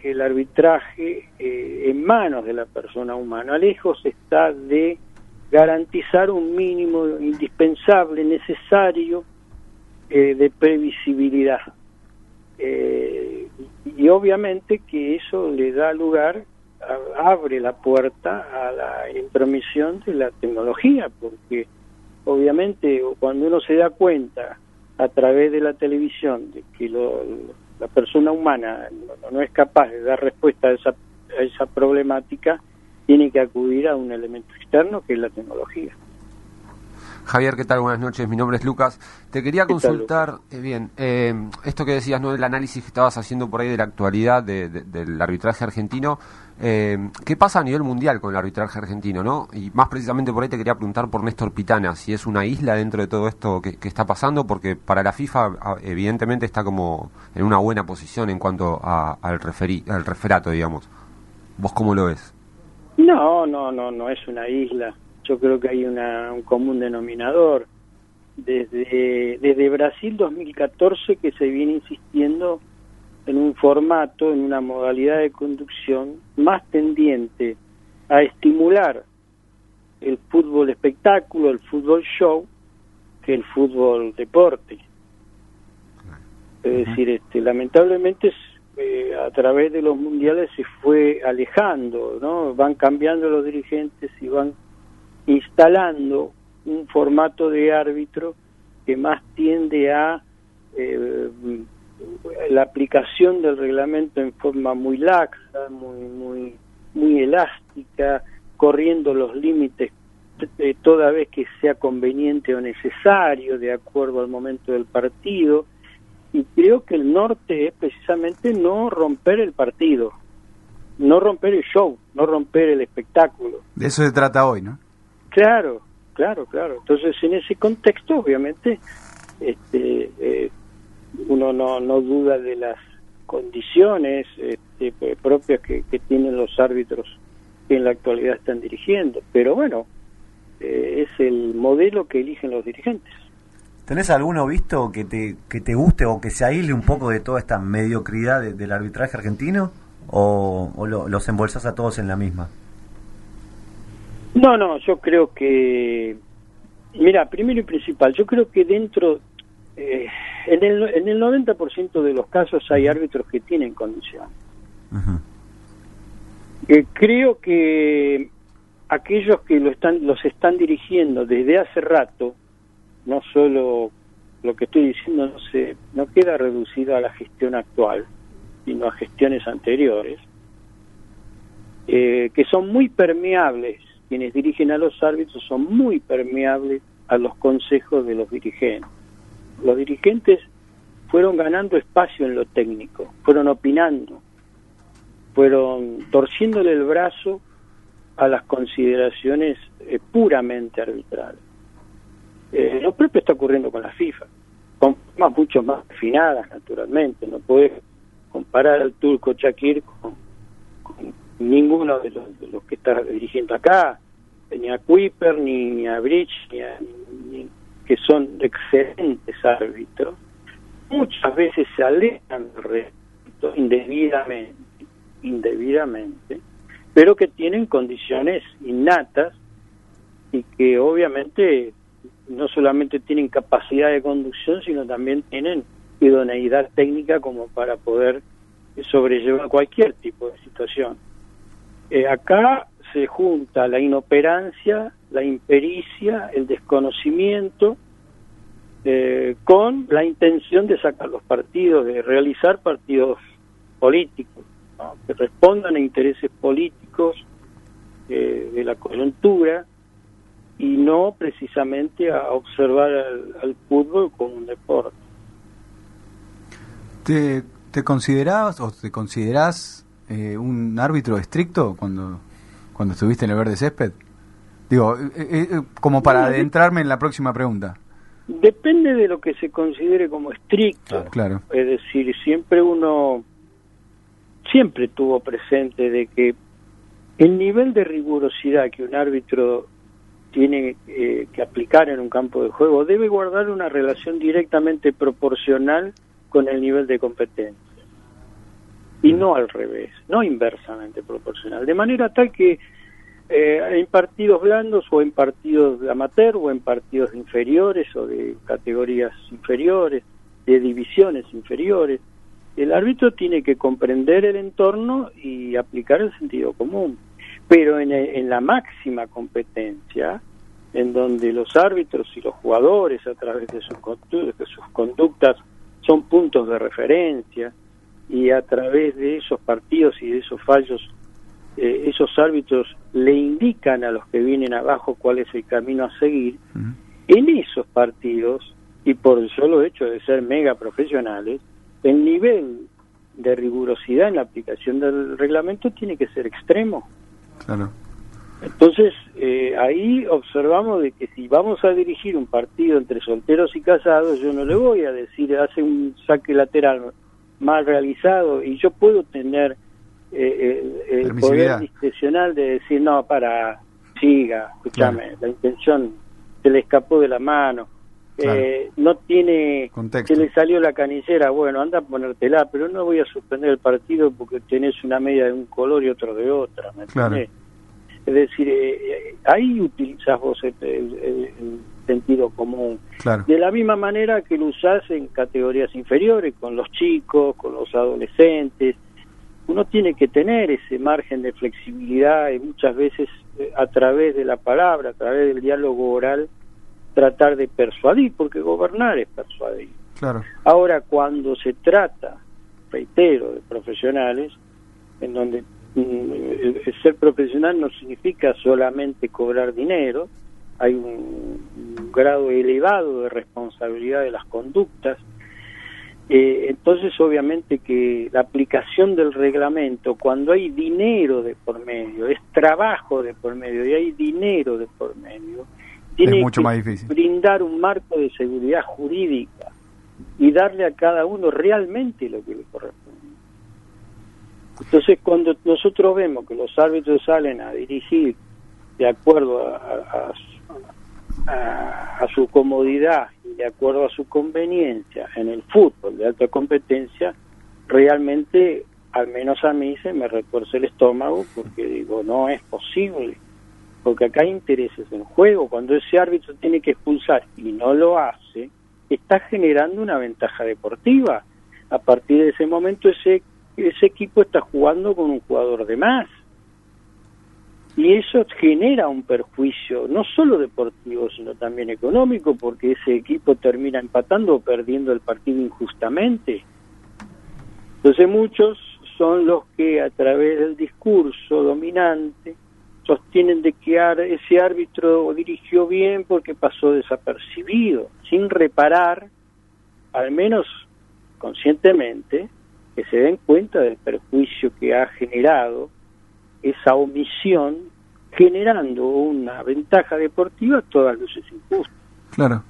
que el arbitraje eh, en manos de la persona humana lejos está de garantizar un mínimo indispensable, necesario eh, de previsibilidad. Eh, y, obviamente que eso le da lugar, abre la puerta a la intromisión de la tecnología, porque obviamente cuando uno se da cuenta a través de la televisión de que lo- la persona humana no, no es capaz de dar respuesta a esa, a esa problemática, tiene que acudir a un elemento externo que es la tecnología. Javier, ¿qué tal? Buenas noches, mi nombre es Lucas. Te quería ¿Qué tal, consultar, eh, bien, eh, esto que decías, ¿no? El análisis que estabas haciendo por ahí de la actualidad de- de- del arbitraje argentino. Eh, ¿Qué pasa a nivel mundial con el arbitraje argentino, no? Y más precisamente por ahí te quería preguntar por Néstor Pitana, si es una isla dentro de todo esto que, está pasando, porque para la FIFA a- evidentemente está como en una buena posición en cuanto a- al, referi- al referato, digamos. ¿Vos cómo lo ves? No, no, no, no es una isla. Yo creo que hay una, un común denominador. Desde, desde Brasil 2014 que se viene insistiendo en un formato, en una modalidad de conducción más tendiente a estimular el fútbol espectáculo, el fútbol show, que el fútbol deporte. Es decir, este, lamentablemente eh, a través de los mundiales se fue alejando, ¿no? Van cambiando los dirigentes y van instalando un formato de árbitro que más tiende a eh, la aplicación del reglamento en forma muy laxa, muy muy muy elástica, corriendo los límites eh, toda vez que sea conveniente o necesario de acuerdo al momento del partido y creo que el norte es precisamente no romper el partido no romper el show, no romper el espectáculo. De eso se trata hoy, ¿no? Claro, claro, claro. Entonces, en ese contexto, obviamente, este, eh, uno no, no duda de las condiciones este, pues, propias que, que tienen los árbitros que en la actualidad están dirigiendo. Pero bueno, eh, es el modelo que eligen los dirigentes. ¿Tenés alguno visto que te, que te guste o que se aísle un poco de toda esta mediocridad de- del arbitraje argentino? ¿O, o lo- los embolsás a todos en la misma? No, no, yo creo que, mira, primero y principal, yo creo que dentro, eh, en, el, en el 90% de los casos hay árbitros que tienen condición. Eh, creo que aquellos que lo están, los están dirigiendo desde hace rato, no solo lo que estoy diciendo no se, no queda reducido a la gestión actual, sino a gestiones anteriores, eh, que son muy permeables, quienes dirigen a los árbitros son muy permeables a los consejos de los dirigentes. Los dirigentes fueron ganando espacio en lo técnico, fueron opinando, fueron torciéndole el brazo a las consideraciones eh, puramente arbitrales. Eh, lo propio está ocurriendo con la FIFA, con formas mucho más refinadas, naturalmente. No puedes comparar al turco Shakir con, ninguno de los, de los que está dirigiendo acá, ni a Kuiper, ni, ni a Bridge, ni a- que son excelentes árbitros. Muchas veces se alejan del resto indebidamente, indebidamente, pero que tienen condiciones innatas y que obviamente no solamente tienen capacidad de conducción, sino también tienen idoneidad técnica como para poder sobrellevar cualquier tipo de situación. Eh, acá se junta la inoperancia, la impericia, el desconocimiento, eh, con la intención de sacar los partidos, de realizar partidos políticos, que respondan a intereses políticos eh, de la coyuntura y no precisamente a observar al, al fútbol como un deporte. ¿Te, te considerabas o te considerás eh, un árbitro estricto cuando, cuando estuviste en el verde césped? Digo, eh, eh, eh, como para adentrarme en la próxima pregunta. Depende de lo que se considere como estricto. Claro. Es decir, siempre uno, siempre tuvo presente de que el nivel de rigurosidad que un árbitro tiene eh, que aplicar en un campo de juego debe guardar una relación directamente proporcional con el nivel de competencia. Y no al revés, no inversamente proporcional. De manera tal que eh, en partidos blandos o en partidos de amateur o en partidos inferiores o de categorías inferiores, de divisiones inferiores, el árbitro tiene que comprender el entorno y aplicar el sentido común. Pero en, en la máxima competencia, en donde los árbitros y los jugadores a través de sus conductas son puntos de referencia y a través de esos partidos y de esos fallos eh, esos árbitros le indican a los que vienen abajo cuál es el camino a seguir, en esos partidos, y por el solo hecho de ser mega profesionales, el nivel de rigurosidad en la aplicación del reglamento tiene que ser extremo. Claro. Entonces, eh, ahí observamos de que si vamos a dirigir un partido entre solteros y casados, yo no le voy a decir, hace un saque lateral mal realizado y yo puedo tener eh, el, poder discrecional de decir, no, para, siga, escúchame, la intención se le escapó de la mano, eh, no tiene, Contexto. se le salió la canicera, bueno, anda a ponértela, pero no voy a suspender el partido porque tenés una media de un color y otro de otra, ¿me Claro. entendés? Es decir, eh, eh, ahí utilizás vos el, el- el- el sentido común. Claro. De la misma manera que lo usás en categorías inferiores, con los chicos, con los adolescentes. Uno tiene que tener ese margen de flexibilidad y muchas veces eh, a través de la palabra, a través del diálogo oral, tratar de persuadir, porque gobernar es persuadir. Claro. Ahora, cuando se trata, reitero, de profesionales, en donde mm, ser profesional no significa solamente cobrar dinero, hay un, un grado elevado de responsabilidad de las conductas, Eh, entonces, obviamente que la aplicación del reglamento, cuando hay dinero de por medio, es trabajo de por medio y hay dinero de por medio, tiene mucho que más difícil. brindar un marco de seguridad jurídica y darle a cada uno realmente lo que le corresponde. Entonces, cuando nosotros vemos que los árbitros salen a dirigir de acuerdo a, a- a a- a su comodidad y de acuerdo a su conveniencia en el fútbol de alta competencia, realmente, al menos a mí, se me retuerce el estómago porque digo, no es posible, porque acá hay intereses en juego. Cuando ese árbitro tiene que expulsar y no lo hace, está generando una ventaja deportiva. A partir de ese momento, ese, ese equipo está jugando con un jugador de más. Y eso genera un perjuicio, no solo deportivo, sino también económico, porque ese equipo termina empatando o perdiendo el partido injustamente. Entonces muchos son los que a través del discurso dominante sostienen de que ese árbitro dirigió bien porque pasó desapercibido, sin reparar, al menos conscientemente, que se den cuenta del perjuicio que ha generado esa omisión, generando una ventaja deportiva a todas luces injusta. Claro.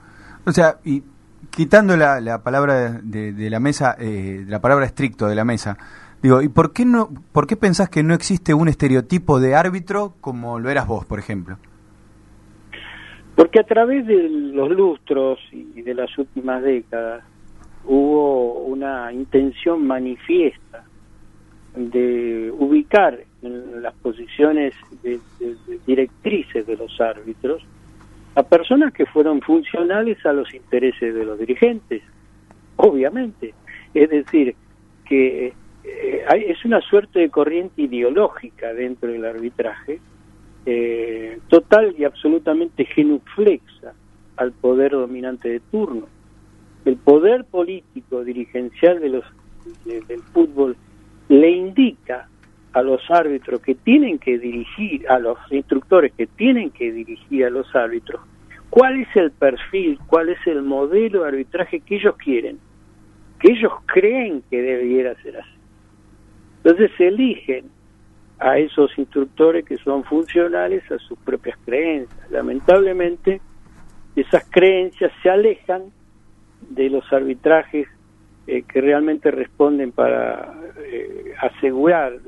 O sea, y quitando la, la palabra de, de la mesa, eh, la palabra estricto de la mesa, digo, ¿y por qué no, por qué pensás que no existe un estereotipo de árbitro como lo eras vos, por ejemplo? Porque a través de los lustros y de las últimas décadas hubo una intención manifiesta de ubicar en las posiciones de, directrices de los árbitros a personas que fueron funcionales a los intereses de los dirigentes, obviamente. Es decir, que eh, hay- es una suerte de corriente ideológica dentro del arbitraje, eh, total y absolutamente genuflexa al poder dominante de turno. El poder político dirigencial de los de- del fútbol le indica a los árbitros que tienen que dirigir, a los instructores que tienen que dirigir a los árbitros, cuál es el perfil, cuál es el modelo de arbitraje que ellos quieren, que ellos creen que debiera ser así. Entonces eligen a esos instructores que son funcionales a sus propias creencias. Lamentablemente, esas creencias se alejan de los arbitrajes eh, que realmente responden para eh, asegurar,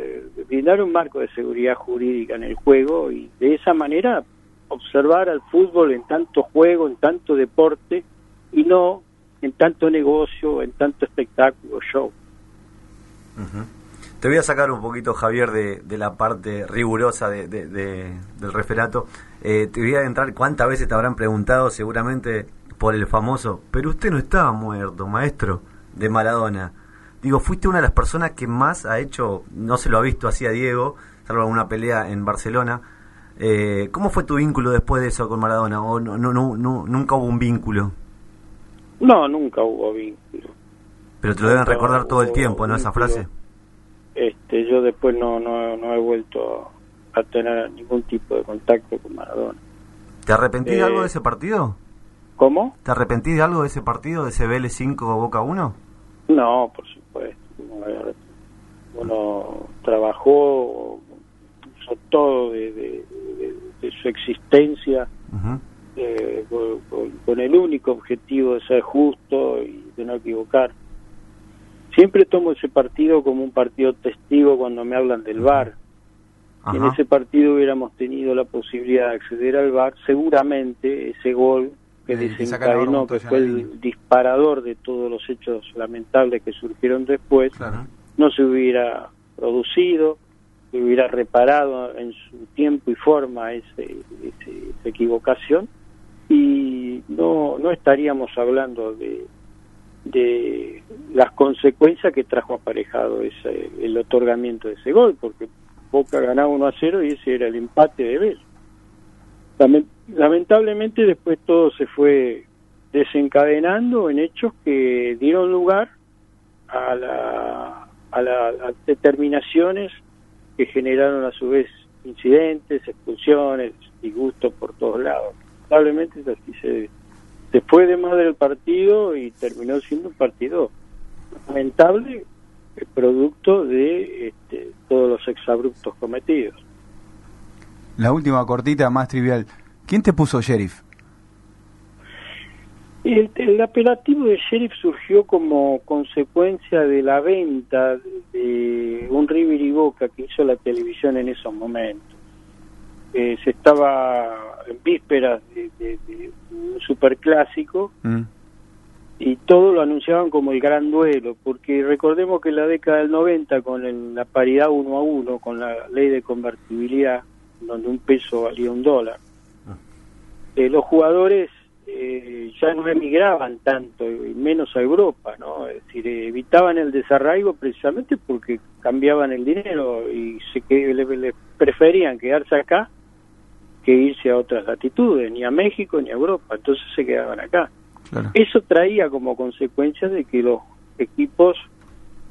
brindar un marco de seguridad jurídica en el juego y de esa manera observar al fútbol en tanto juego, en tanto deporte y no en tanto negocio, en tanto espectáculo, show. Te voy a sacar un poquito, Javier, de, la parte rigurosa de- del referato. Eh, te voy a entrar, ¿cuántas veces te habrán preguntado seguramente por el famoso, pero usted no estaba muerto, maestro, de Maradona? Digo, fuiste una de las personas que más ha hecho, no se lo ha visto así a Diego, salvo alguna pelea en Barcelona. Eh, ¿Cómo fue tu vínculo después de eso con Maradona? ¿O no, no, no, no- nunca hubo un vínculo? No, nunca hubo vínculo. Pero te lo deben Nunca recordar todo el tiempo, ¿no? Esa frase. Este, yo después no, no, no he vuelto a tener ningún tipo de contacto con Maradona. ¿Te arrepentís de Eh, algo de ese partido? ¿Cómo? ¿Te arrepentís de algo de ese partido, de ese Vélez 5 Boca 1? No, por supuesto. No, Uno trabajó, hizo todo de, de- de- de su existencia eh, con, con- el único objetivo de ser justo y de no equivocar. Siempre tomo ese partido como un partido testigo cuando me hablan del VAR. Si en ese partido hubiéramos tenido la posibilidad de acceder al VAR, seguramente ese gol que Eh, desencadenó, que fue el disparador de todos los hechos lamentables que surgieron después, no se hubiera producido, se hubiera reparado en su tiempo y forma ese, ese- esa equivocación y no, no estaríamos hablando de, de las consecuencias que trajo aparejado ese, el otorgamiento de ese gol, porque Boca ganaba 1 a 0 y ese era el empate de Vélez. Lamen- Lamentablemente después todo se fue desencadenando en hechos que dieron lugar a, la, a, la- a determinaciones que generaron a su vez incidentes, expulsiones, disgustos por todos lados. Lamentablemente así, se, fue de madre el partido y terminó siendo un partido lamentable eh, producto de este, todos los exabruptos cometidos. La última cortita, más trivial. ¿Quién te puso sheriff? El, el apelativo de sheriff surgió como consecuencia de la venta de un River y Boca que hizo la televisión en esos momentos. Eh, se estaba en vísperas de, de- de un superclásico y todo lo anunciaban como el gran duelo, porque recordemos que en la década del 90, con el- la paridad uno a uno, con la ley de convertibilidad, donde un peso valía un dólar, eh, los jugadores eh, ya no emigraban tanto, y menos a Europa, ¿no? Es decir, eh, evitaban el desarraigo precisamente porque cambiaban el dinero y se que le, le preferían quedarse acá que irse a otras latitudes, ni a México ni a Europa, entonces se quedaban acá. Eso traía como consecuencia de que los equipos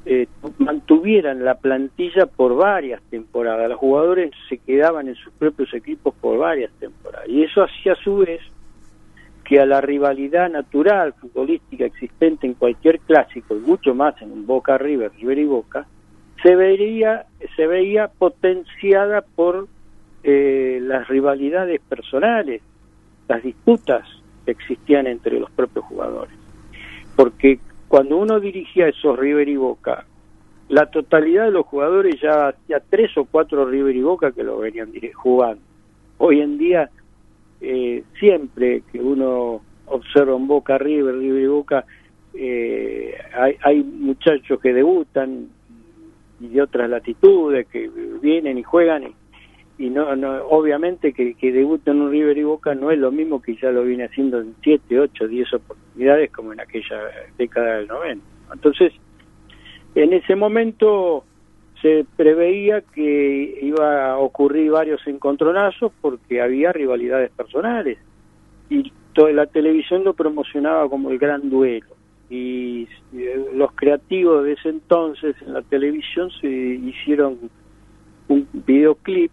eh, mantuvieran la plantilla por varias temporadas. Los jugadores se quedaban en sus propios equipos por varias temporadas. Y eso hacía a su vez que a la rivalidad natural futbolística existente en cualquier clásico, y mucho más en un Boca River, River y Boca, se vería, se veía potenciada por eh, las rivalidades personales, las disputas que existían entre los propios jugadores. Porque cuando uno dirigía esos River y Boca, la totalidad de los jugadores ya hacía tres o cuatro River y Boca que lo venían jugando. Hoy en día, eh, siempre que uno observa un Boca River, River y Boca, eh, hay, hay muchachos que debutan y de otras latitudes que vienen y juegan y, y no, no obviamente que, que debuten un River y Boca no es lo mismo que ya lo viene haciendo en 7, 8, 10 oportunidades como en aquella década del 90. Entonces, en ese momento se preveía que iba a ocurrir varios encontronazos porque había rivalidades personales y toda la televisión lo promocionaba como el gran duelo y eh, los creativos de ese entonces en la televisión se hicieron un videoclip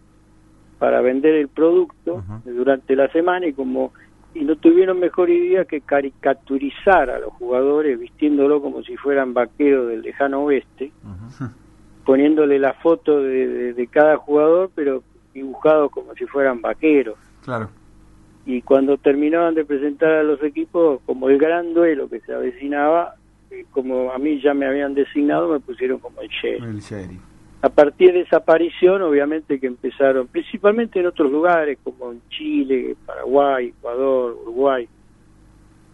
para vender el producto durante la semana y como y no tuvieron mejor idea que caricaturizar a los jugadores vistiéndolo como si fueran vaqueros del lejano oeste poniéndole la foto de, de- de cada jugador pero dibujados como si fueran vaqueros Claro. y cuando terminaban de presentar a los equipos como el gran duelo que se avecinaba eh, como a mí ya me habían designado me pusieron como el sheriff El sheriff. A partir de esa aparición, obviamente que empezaron, principalmente en otros lugares como en Chile, Paraguay, Ecuador, Uruguay.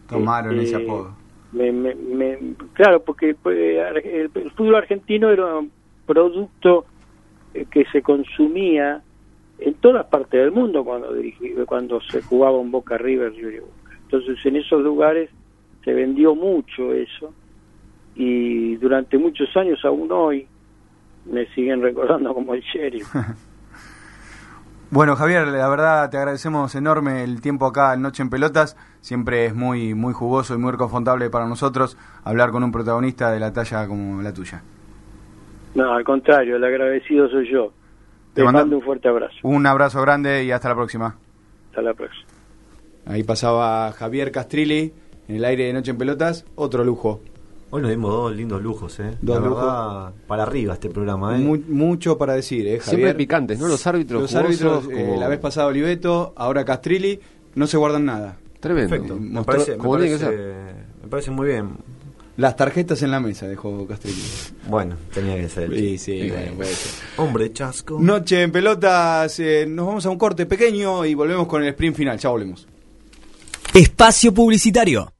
Tomaron Este, ese apodo. me- me- me- claro, porque pues, el, el fútbol argentino era un producto eh, que se consumía en todas partes del mundo cuando dirigí- cuando se jugaba un Boca River, River y Boca. Entonces en esos lugares se vendió mucho eso y durante muchos años, aún hoy, me siguen recordando como el sheriff. Bueno, Javier, la verdad te agradecemos enorme el tiempo acá en Noche en Pelotas. Siempre es muy muy jugoso y muy reconfortable para nosotros hablar con un protagonista de la talla como la tuya. No, al contrario, el agradecido soy yo. Te Te mando un fuerte abrazo. Un abrazo grande y hasta la próxima. Hasta la próxima. Ahí pasaba Javier Castrilli en el aire de Noche en Pelotas, otro lujo. Hoy nos dimos dos lindos lujos, ¿eh? Dos La lujos. verdad, para arriba este programa, ¿eh? Mu- mucho para decir, ¿eh, Javier? Siempre picantes, ¿no? Los árbitros Los jugosos, árbitros, eh, la vez pasada Oliveto, ahora Castrilli, no se guardan nada. Tremendo. Perfecto. Me Mostró- parece, me, como tiene que parece, me parece muy bien. Las tarjetas en la mesa dejó Castrilli. Bueno, tenía que ser. Sí, sí, bueno, puede ser. Hombre chasco. Noche en pelotas, eh, nos vamos a un corte pequeño y volvemos con el sprint final. Ya volvemos. Espacio publicitario.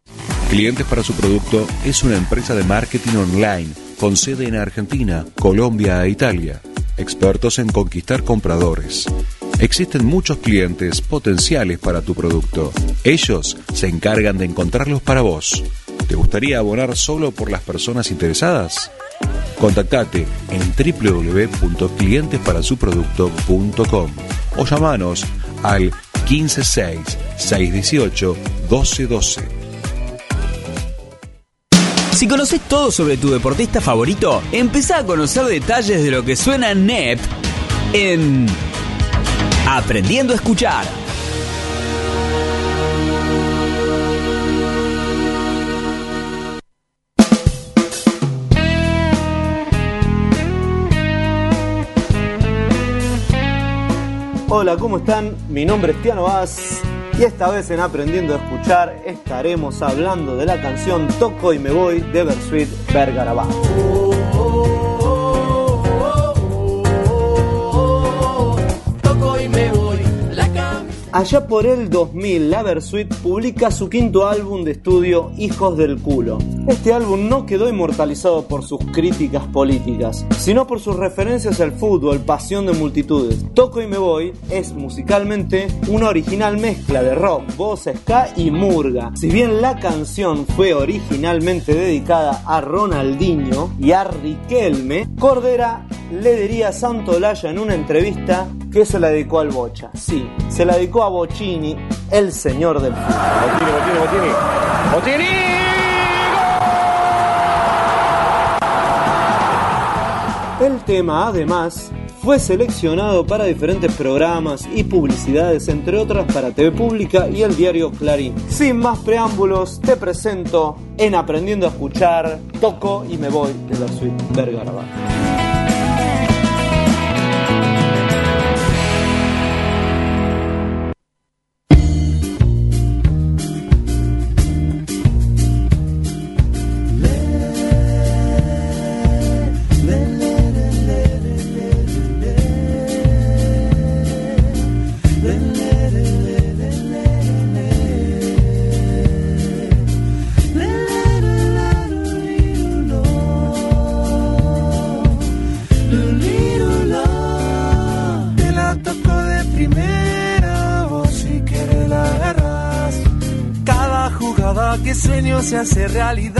Clientes para su producto es una empresa de marketing online con sede en Argentina, Colombia e Italia. Expertos en conquistar compradores. Existen muchos clientes potenciales para tu producto. Ellos se encargan de encontrarlos para vos. ¿Te gustaría abonar solo por las personas interesadas? Contactate en www.clientesparasuproducto.com o llamanos al 156 618 1212. Si conoces todo sobre tu deportista favorito, empezá a conocer detalles de lo que suena NEP en Aprendiendo a Escuchar. Hola, ¿cómo están? Mi nombre es Tiano Vaz y esta vez en Aprendiendo a Escuchar estaremos hablando de la canción Toco y me voy de Bersuit Bergarabá. Allá por el 2000, La Versuit publica su quinto álbum de estudio, Hijos del Culo. Este álbum no quedó inmortalizado por sus críticas políticas, sino por sus referencias al fútbol, pasión de multitudes. Toco y me voy es musicalmente una original mezcla de rock, voz, ska y murga. Si bien la canción fue originalmente dedicada a Ronaldinho y a Riquelme, Cordera le diría Santo Olaya en una entrevista que se la dedicó al Bocha. Sí, se la dedicó a Bocini, el señor del fútbol. Bocini, Bocini, Bocini. ¡Bocini! El tema, además, fue seleccionado para diferentes programas y publicidades, entre otras para TV Pública y el diario Clarín. Sin más preámbulos, te presento en Aprendiendo a Escuchar, Toco y Me Voy de la suite Vergara. realidad.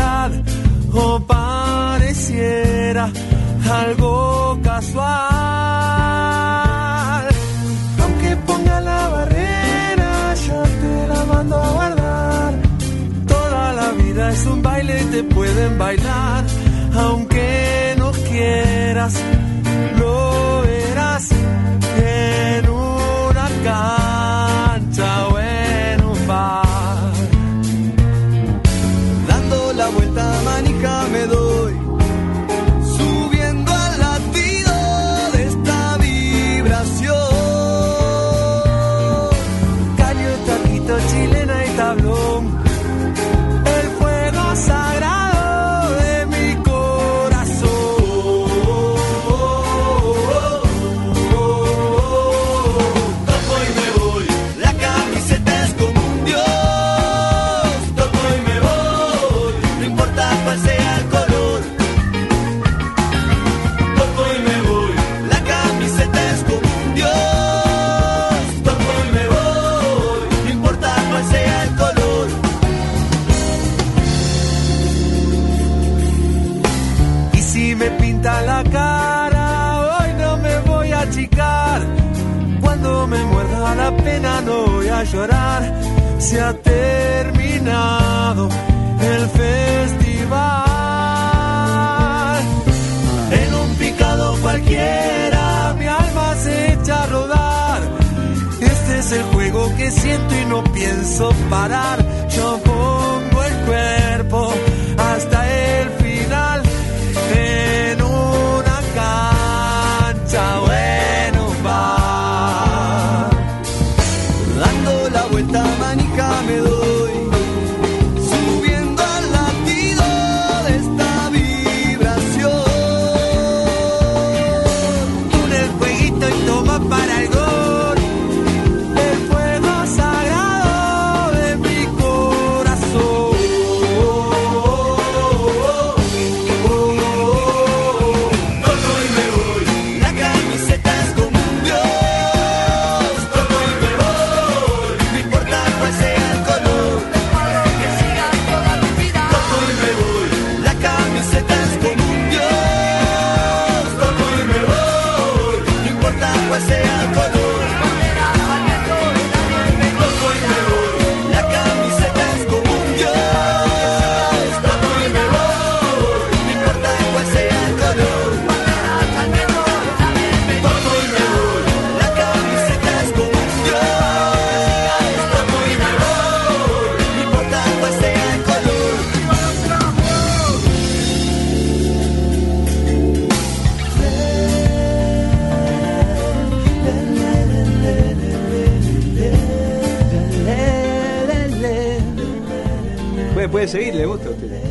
Puede seguir, ¿le gusta a usted?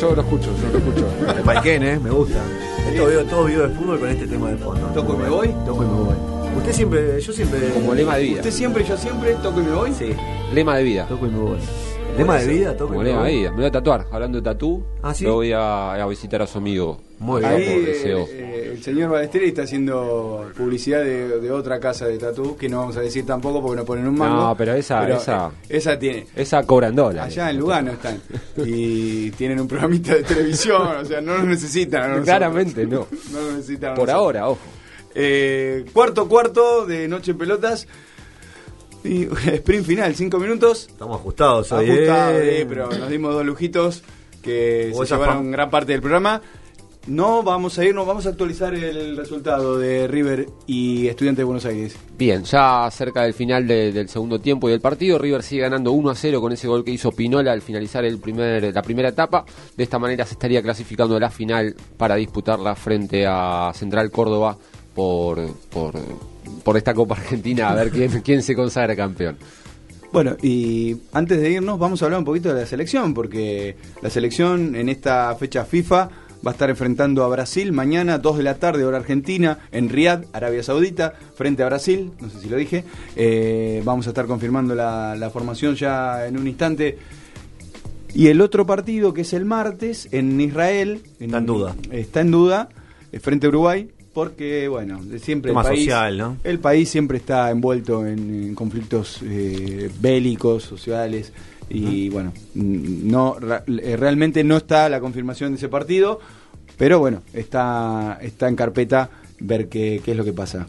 Yo lo escucho, yo lo escucho. El Paiken, ¿eh? Me gusta. Esto veo todo video de fútbol con este tema de fondo. ¿Toco y me voy? Toco y me voy. Usted siempre, yo siempre. Como lema de vida. ¿Usted siempre, yo siempre, toco y me voy? Sí. Lema de vida. Toco y me voy. Lema de vida, toco y me lema de voy. vida. Me voy a tatuar. Hablando de tatú, Ah, ¿sí? lo voy a, a visitar a su amigo. Muy Ahí Por eh, deseo. eh, el señor Balesteri está haciendo publicidad de, de otra casa de tatú que no vamos a decir tampoco porque no ponen un mango. No, pero esa- esa- eh, esa tiene. Esa cobra en dólares. Allá en Lugano están. Y tienen un programita de televisión, o sea, no lo necesitan. Claramente no. No lo necesitan. Por nosotros. ahora, ojo. Eh, cuarto cuarto de Noche en Pelotas. Y sprint final, cinco minutos. Estamos ajustados hoy. Ajustados, eh. pero nos dimos dos lujitos que se llevaron gran parte del programa. No vamos a irnos, vamos a actualizar el resultado de River y Estudiantes de Buenos Aires. Bien, ya cerca del final de- del segundo tiempo y del partido, River sigue ganando 1 a 0 con ese gol que hizo Pinola al finalizar el primer, la primera etapa. De esta manera se estaría clasificando a la final para disputarla frente a Central Córdoba por, por, por esta Copa Argentina, a ver quién, quién se consagra campeón. Bueno, y antes de irnos vamos a hablar un poquito de la selección, porque la selección en esta fecha FIFA va a estar enfrentando a Brasil mañana, 2 de la tarde, hora argentina, en Riyadh, Arabia Saudita, frente a Brasil, no sé si lo dije. Eh, vamos a estar confirmando la, la formación ya en un instante. Y el otro partido, que es el martes, en Israel. Está en duda. Está en duda, eh, frente a Uruguay, porque, bueno, siempre el país, social, ¿no? el país siempre está envuelto en, en conflictos eh, bélicos, sociales, y bueno, no eh, realmente no está la confirmación de ese partido, pero bueno, está, está en carpeta ver qué, qué es lo que pasa.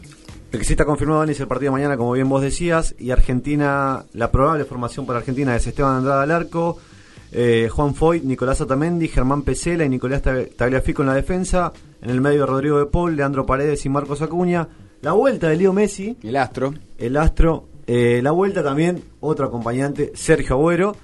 El que sí está confirmado, Dani, es el partido de mañana, como bien vos decías. Y Argentina, la probable formación para Argentina es Esteban Andrada al arco, eh, Juan Foy, Nicolás Otamendi, Germán Pesela y Nicolás Tag- Tagliafico en la defensa. En el medio, Rodrigo de Paul, Leandro Paredes y Marcos Acuña. La vuelta de Leo Messi. El astro. El astro. Eh, la vuelta también, otro acompañante, Sergio Agüero.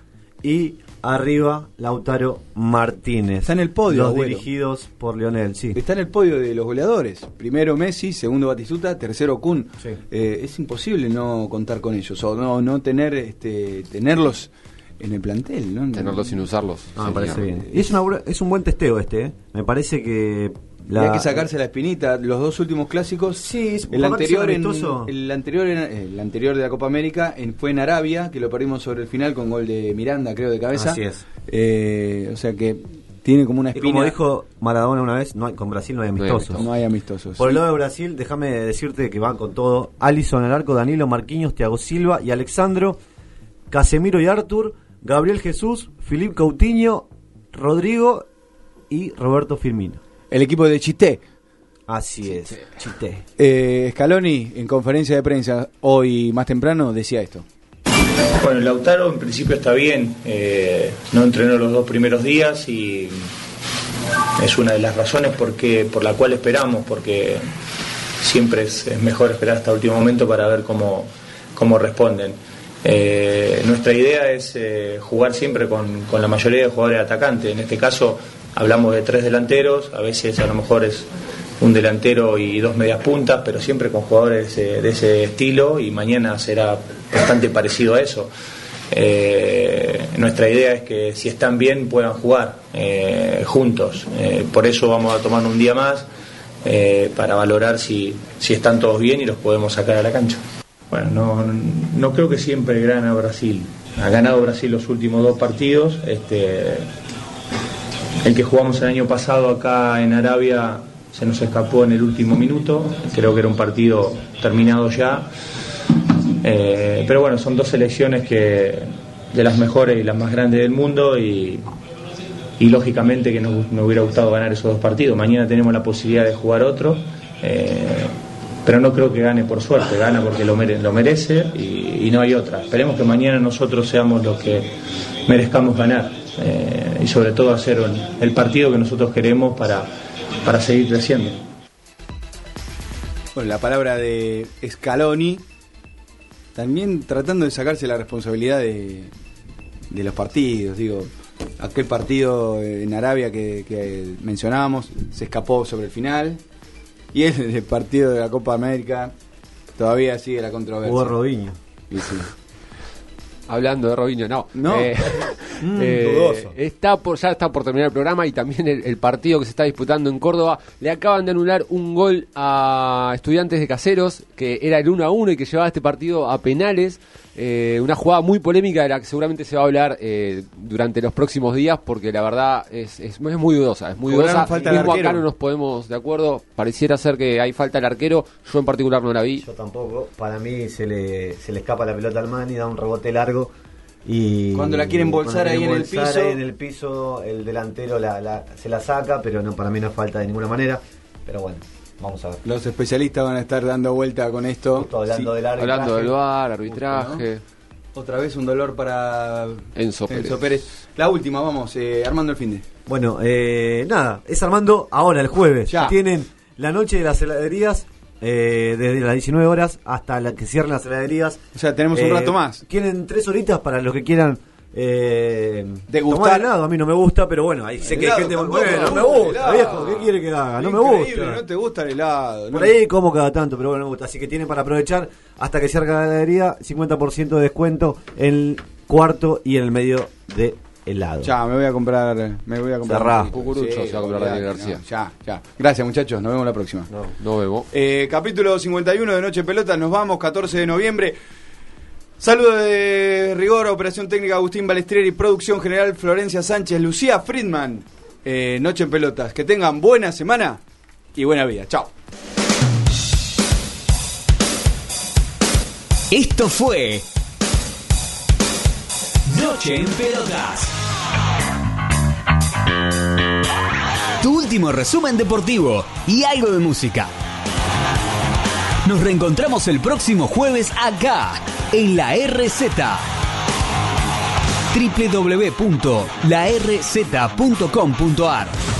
Y arriba, Lautaro Martínez. Está en el podio, Los Agüero. dirigidos por Lionel, sí. Está en el podio de los goleadores. Primero Messi, segundo Batistuta, tercero Kun. Eh, es imposible no contar con ellos o no, no tener, este, tenerlos en el plantel. ¿no? Tenerlos sin usarlos. Ah, me parece bien. Y es, una, es un buen testeo este, ¿eh? Me parece que... Y hay que sacarse la espinita. Los dos últimos clásicos. Sí, el aparte anterior, en- el anterior, en- el anterior de la Copa América en- fue en Arabia, que lo perdimos sobre el final con gol de Miranda, creo, de cabeza. Así es. Eh, o sea que tiene como una Y espina. como dijo Maradona una vez, no hay- con Brasil no hay amistosos. No hay amistosos. Por el lado de Brasil, déjame decirte que van con todo. Alison al arco, Danilo Marquinhos, Thiago Silva y Alexandro, Casemiro y Artur, Gabriel Jesús, Filipe Coutinho, Rodrigo y Roberto Firmino. El equipo de Chité. Así es, Chité. Eh, Scaloni, en conferencia de prensa hoy más temprano, decía esto. Bueno, Lautaro en principio está bien, eh, no entrenó los dos primeros días y es una de las razones por, qué- por la cual esperamos, porque siempre es, es mejor esperar hasta el último momento para ver cómo, cómo responden. Eh, nuestra idea es eh, jugar siempre con, la mayoría de jugadores atacantes, en este caso hablamos de tres delanteros, a veces a lo mejor es un delantero y dos medias puntas, pero siempre con jugadores eh, de ese estilo y mañana será bastante parecido a eso. Eh, nuestra idea es que si están bien puedan jugar juntos. Por eso vamos a tomar un día más para valorar si están todos bien y los podemos sacar a la cancha. Bueno, no, no creo que siempre gana Brasil. Ha ganado Brasil los últimos dos partidos. Este, el que jugamos el año pasado acá en Arabia se nos escapó en el último minuto. Creo que era un partido terminado ya. Eh, pero bueno, son dos selecciones que de las mejores y las más grandes del mundo y, lógicamente que nos, hubiera gustado ganar esos dos partidos. Mañana tenemos la posibilidad de jugar otro, eh, pero no creo que gane por suerte, gana porque lo, mere- lo merece y, no hay otra. Esperemos que mañana nosotros seamos los que merezcamos ganar eh, y sobre todo hacer el, el partido que nosotros queremos para, para seguir creciendo. Bueno, la palabra de Scaloni, también tratando de sacarse la responsabilidad de, de los partidos, digo, aquel partido en Arabia que, que mencionábamos se escapó sobre el final, y el, el partido de la Copa América todavía sigue la controversia. Jugó Robinho. Y sí. Hablando de Robinho, no. No. Eh, Eh, dudoso. está por, ya está por terminar el programa y también el, el partido que se está disputando en Córdoba. Le acaban de anular un gol a estudiantes de caseros, que era el 1 a 1 y que llevaba este partido a penales. Eh, una jugada muy polémica de la que seguramente se va a hablar eh, durante los próximos días porque la verdad es, es, es muy dudosa. Es muy dudosa. falta al Mismo acá no nos podemos de acuerdo. Pareciera ser que hay falta al arquero. Yo en particular no la vi. Yo tampoco. Para mí se le, se le escapa la pelota al man y da un rebote largo. Y Cuando la quieren bolsar ahí en el piso. ahí en el piso, el delantero la, la- se la saca, pero no para mí no falta de ninguna manera. Pero bueno, vamos a ver. Los especialistas van a estar dando vuelta con esto. hablando del arbitraje. Hablando del VAR, arbitraje. Otra vez un dolor para Enzo Pérez. Pérez. La última, vamos, eh, armando el fin de. Bueno, eh, nada, es Armando ahora, el jueves. Ya. Tienen la noche de las heladerías, eh, desde las 19 horas hasta la que cierren las heladerías. O sea, tenemos un Eh, rato más. Tienen tres horitas para los que quieran eh, Degustar. tomar helado. A mí no me gusta, pero bueno, ahí sé que hay Helado gente tampoco, bueno, no me gusta, viejo, ¿qué quiere que haga? No me gusta. No te gusta el helado. Por ¿no? ahí como cada tanto, pero bueno, me gusta. Así que tienen para aprovechar hasta que cierre la heladería, 50% de descuento en el cuarto y en el medio de helado. Ya, me voy a comprar. Me voy a comprar. Un Cucurucho se va a comprar Daniel García. no, ya, ya. Gracias, muchachos. Nos vemos la próxima. No vemos. Eh, capítulo 51 de Noche Pelota, nos vamos, 14 de noviembre. Saludos de rigor, operación técnica Agustín Balestrieri, producción general Florencia Sánchez, Lucía Friedman. Eh, Noche en Pelotas. Que tengan buena semana y buena vida. Chao. Esto fue Noche en Pelotas. Tu último resumen deportivo y algo de música. Nos reencontramos el próximo jueves acá, en la RZ. www.larz.com.ar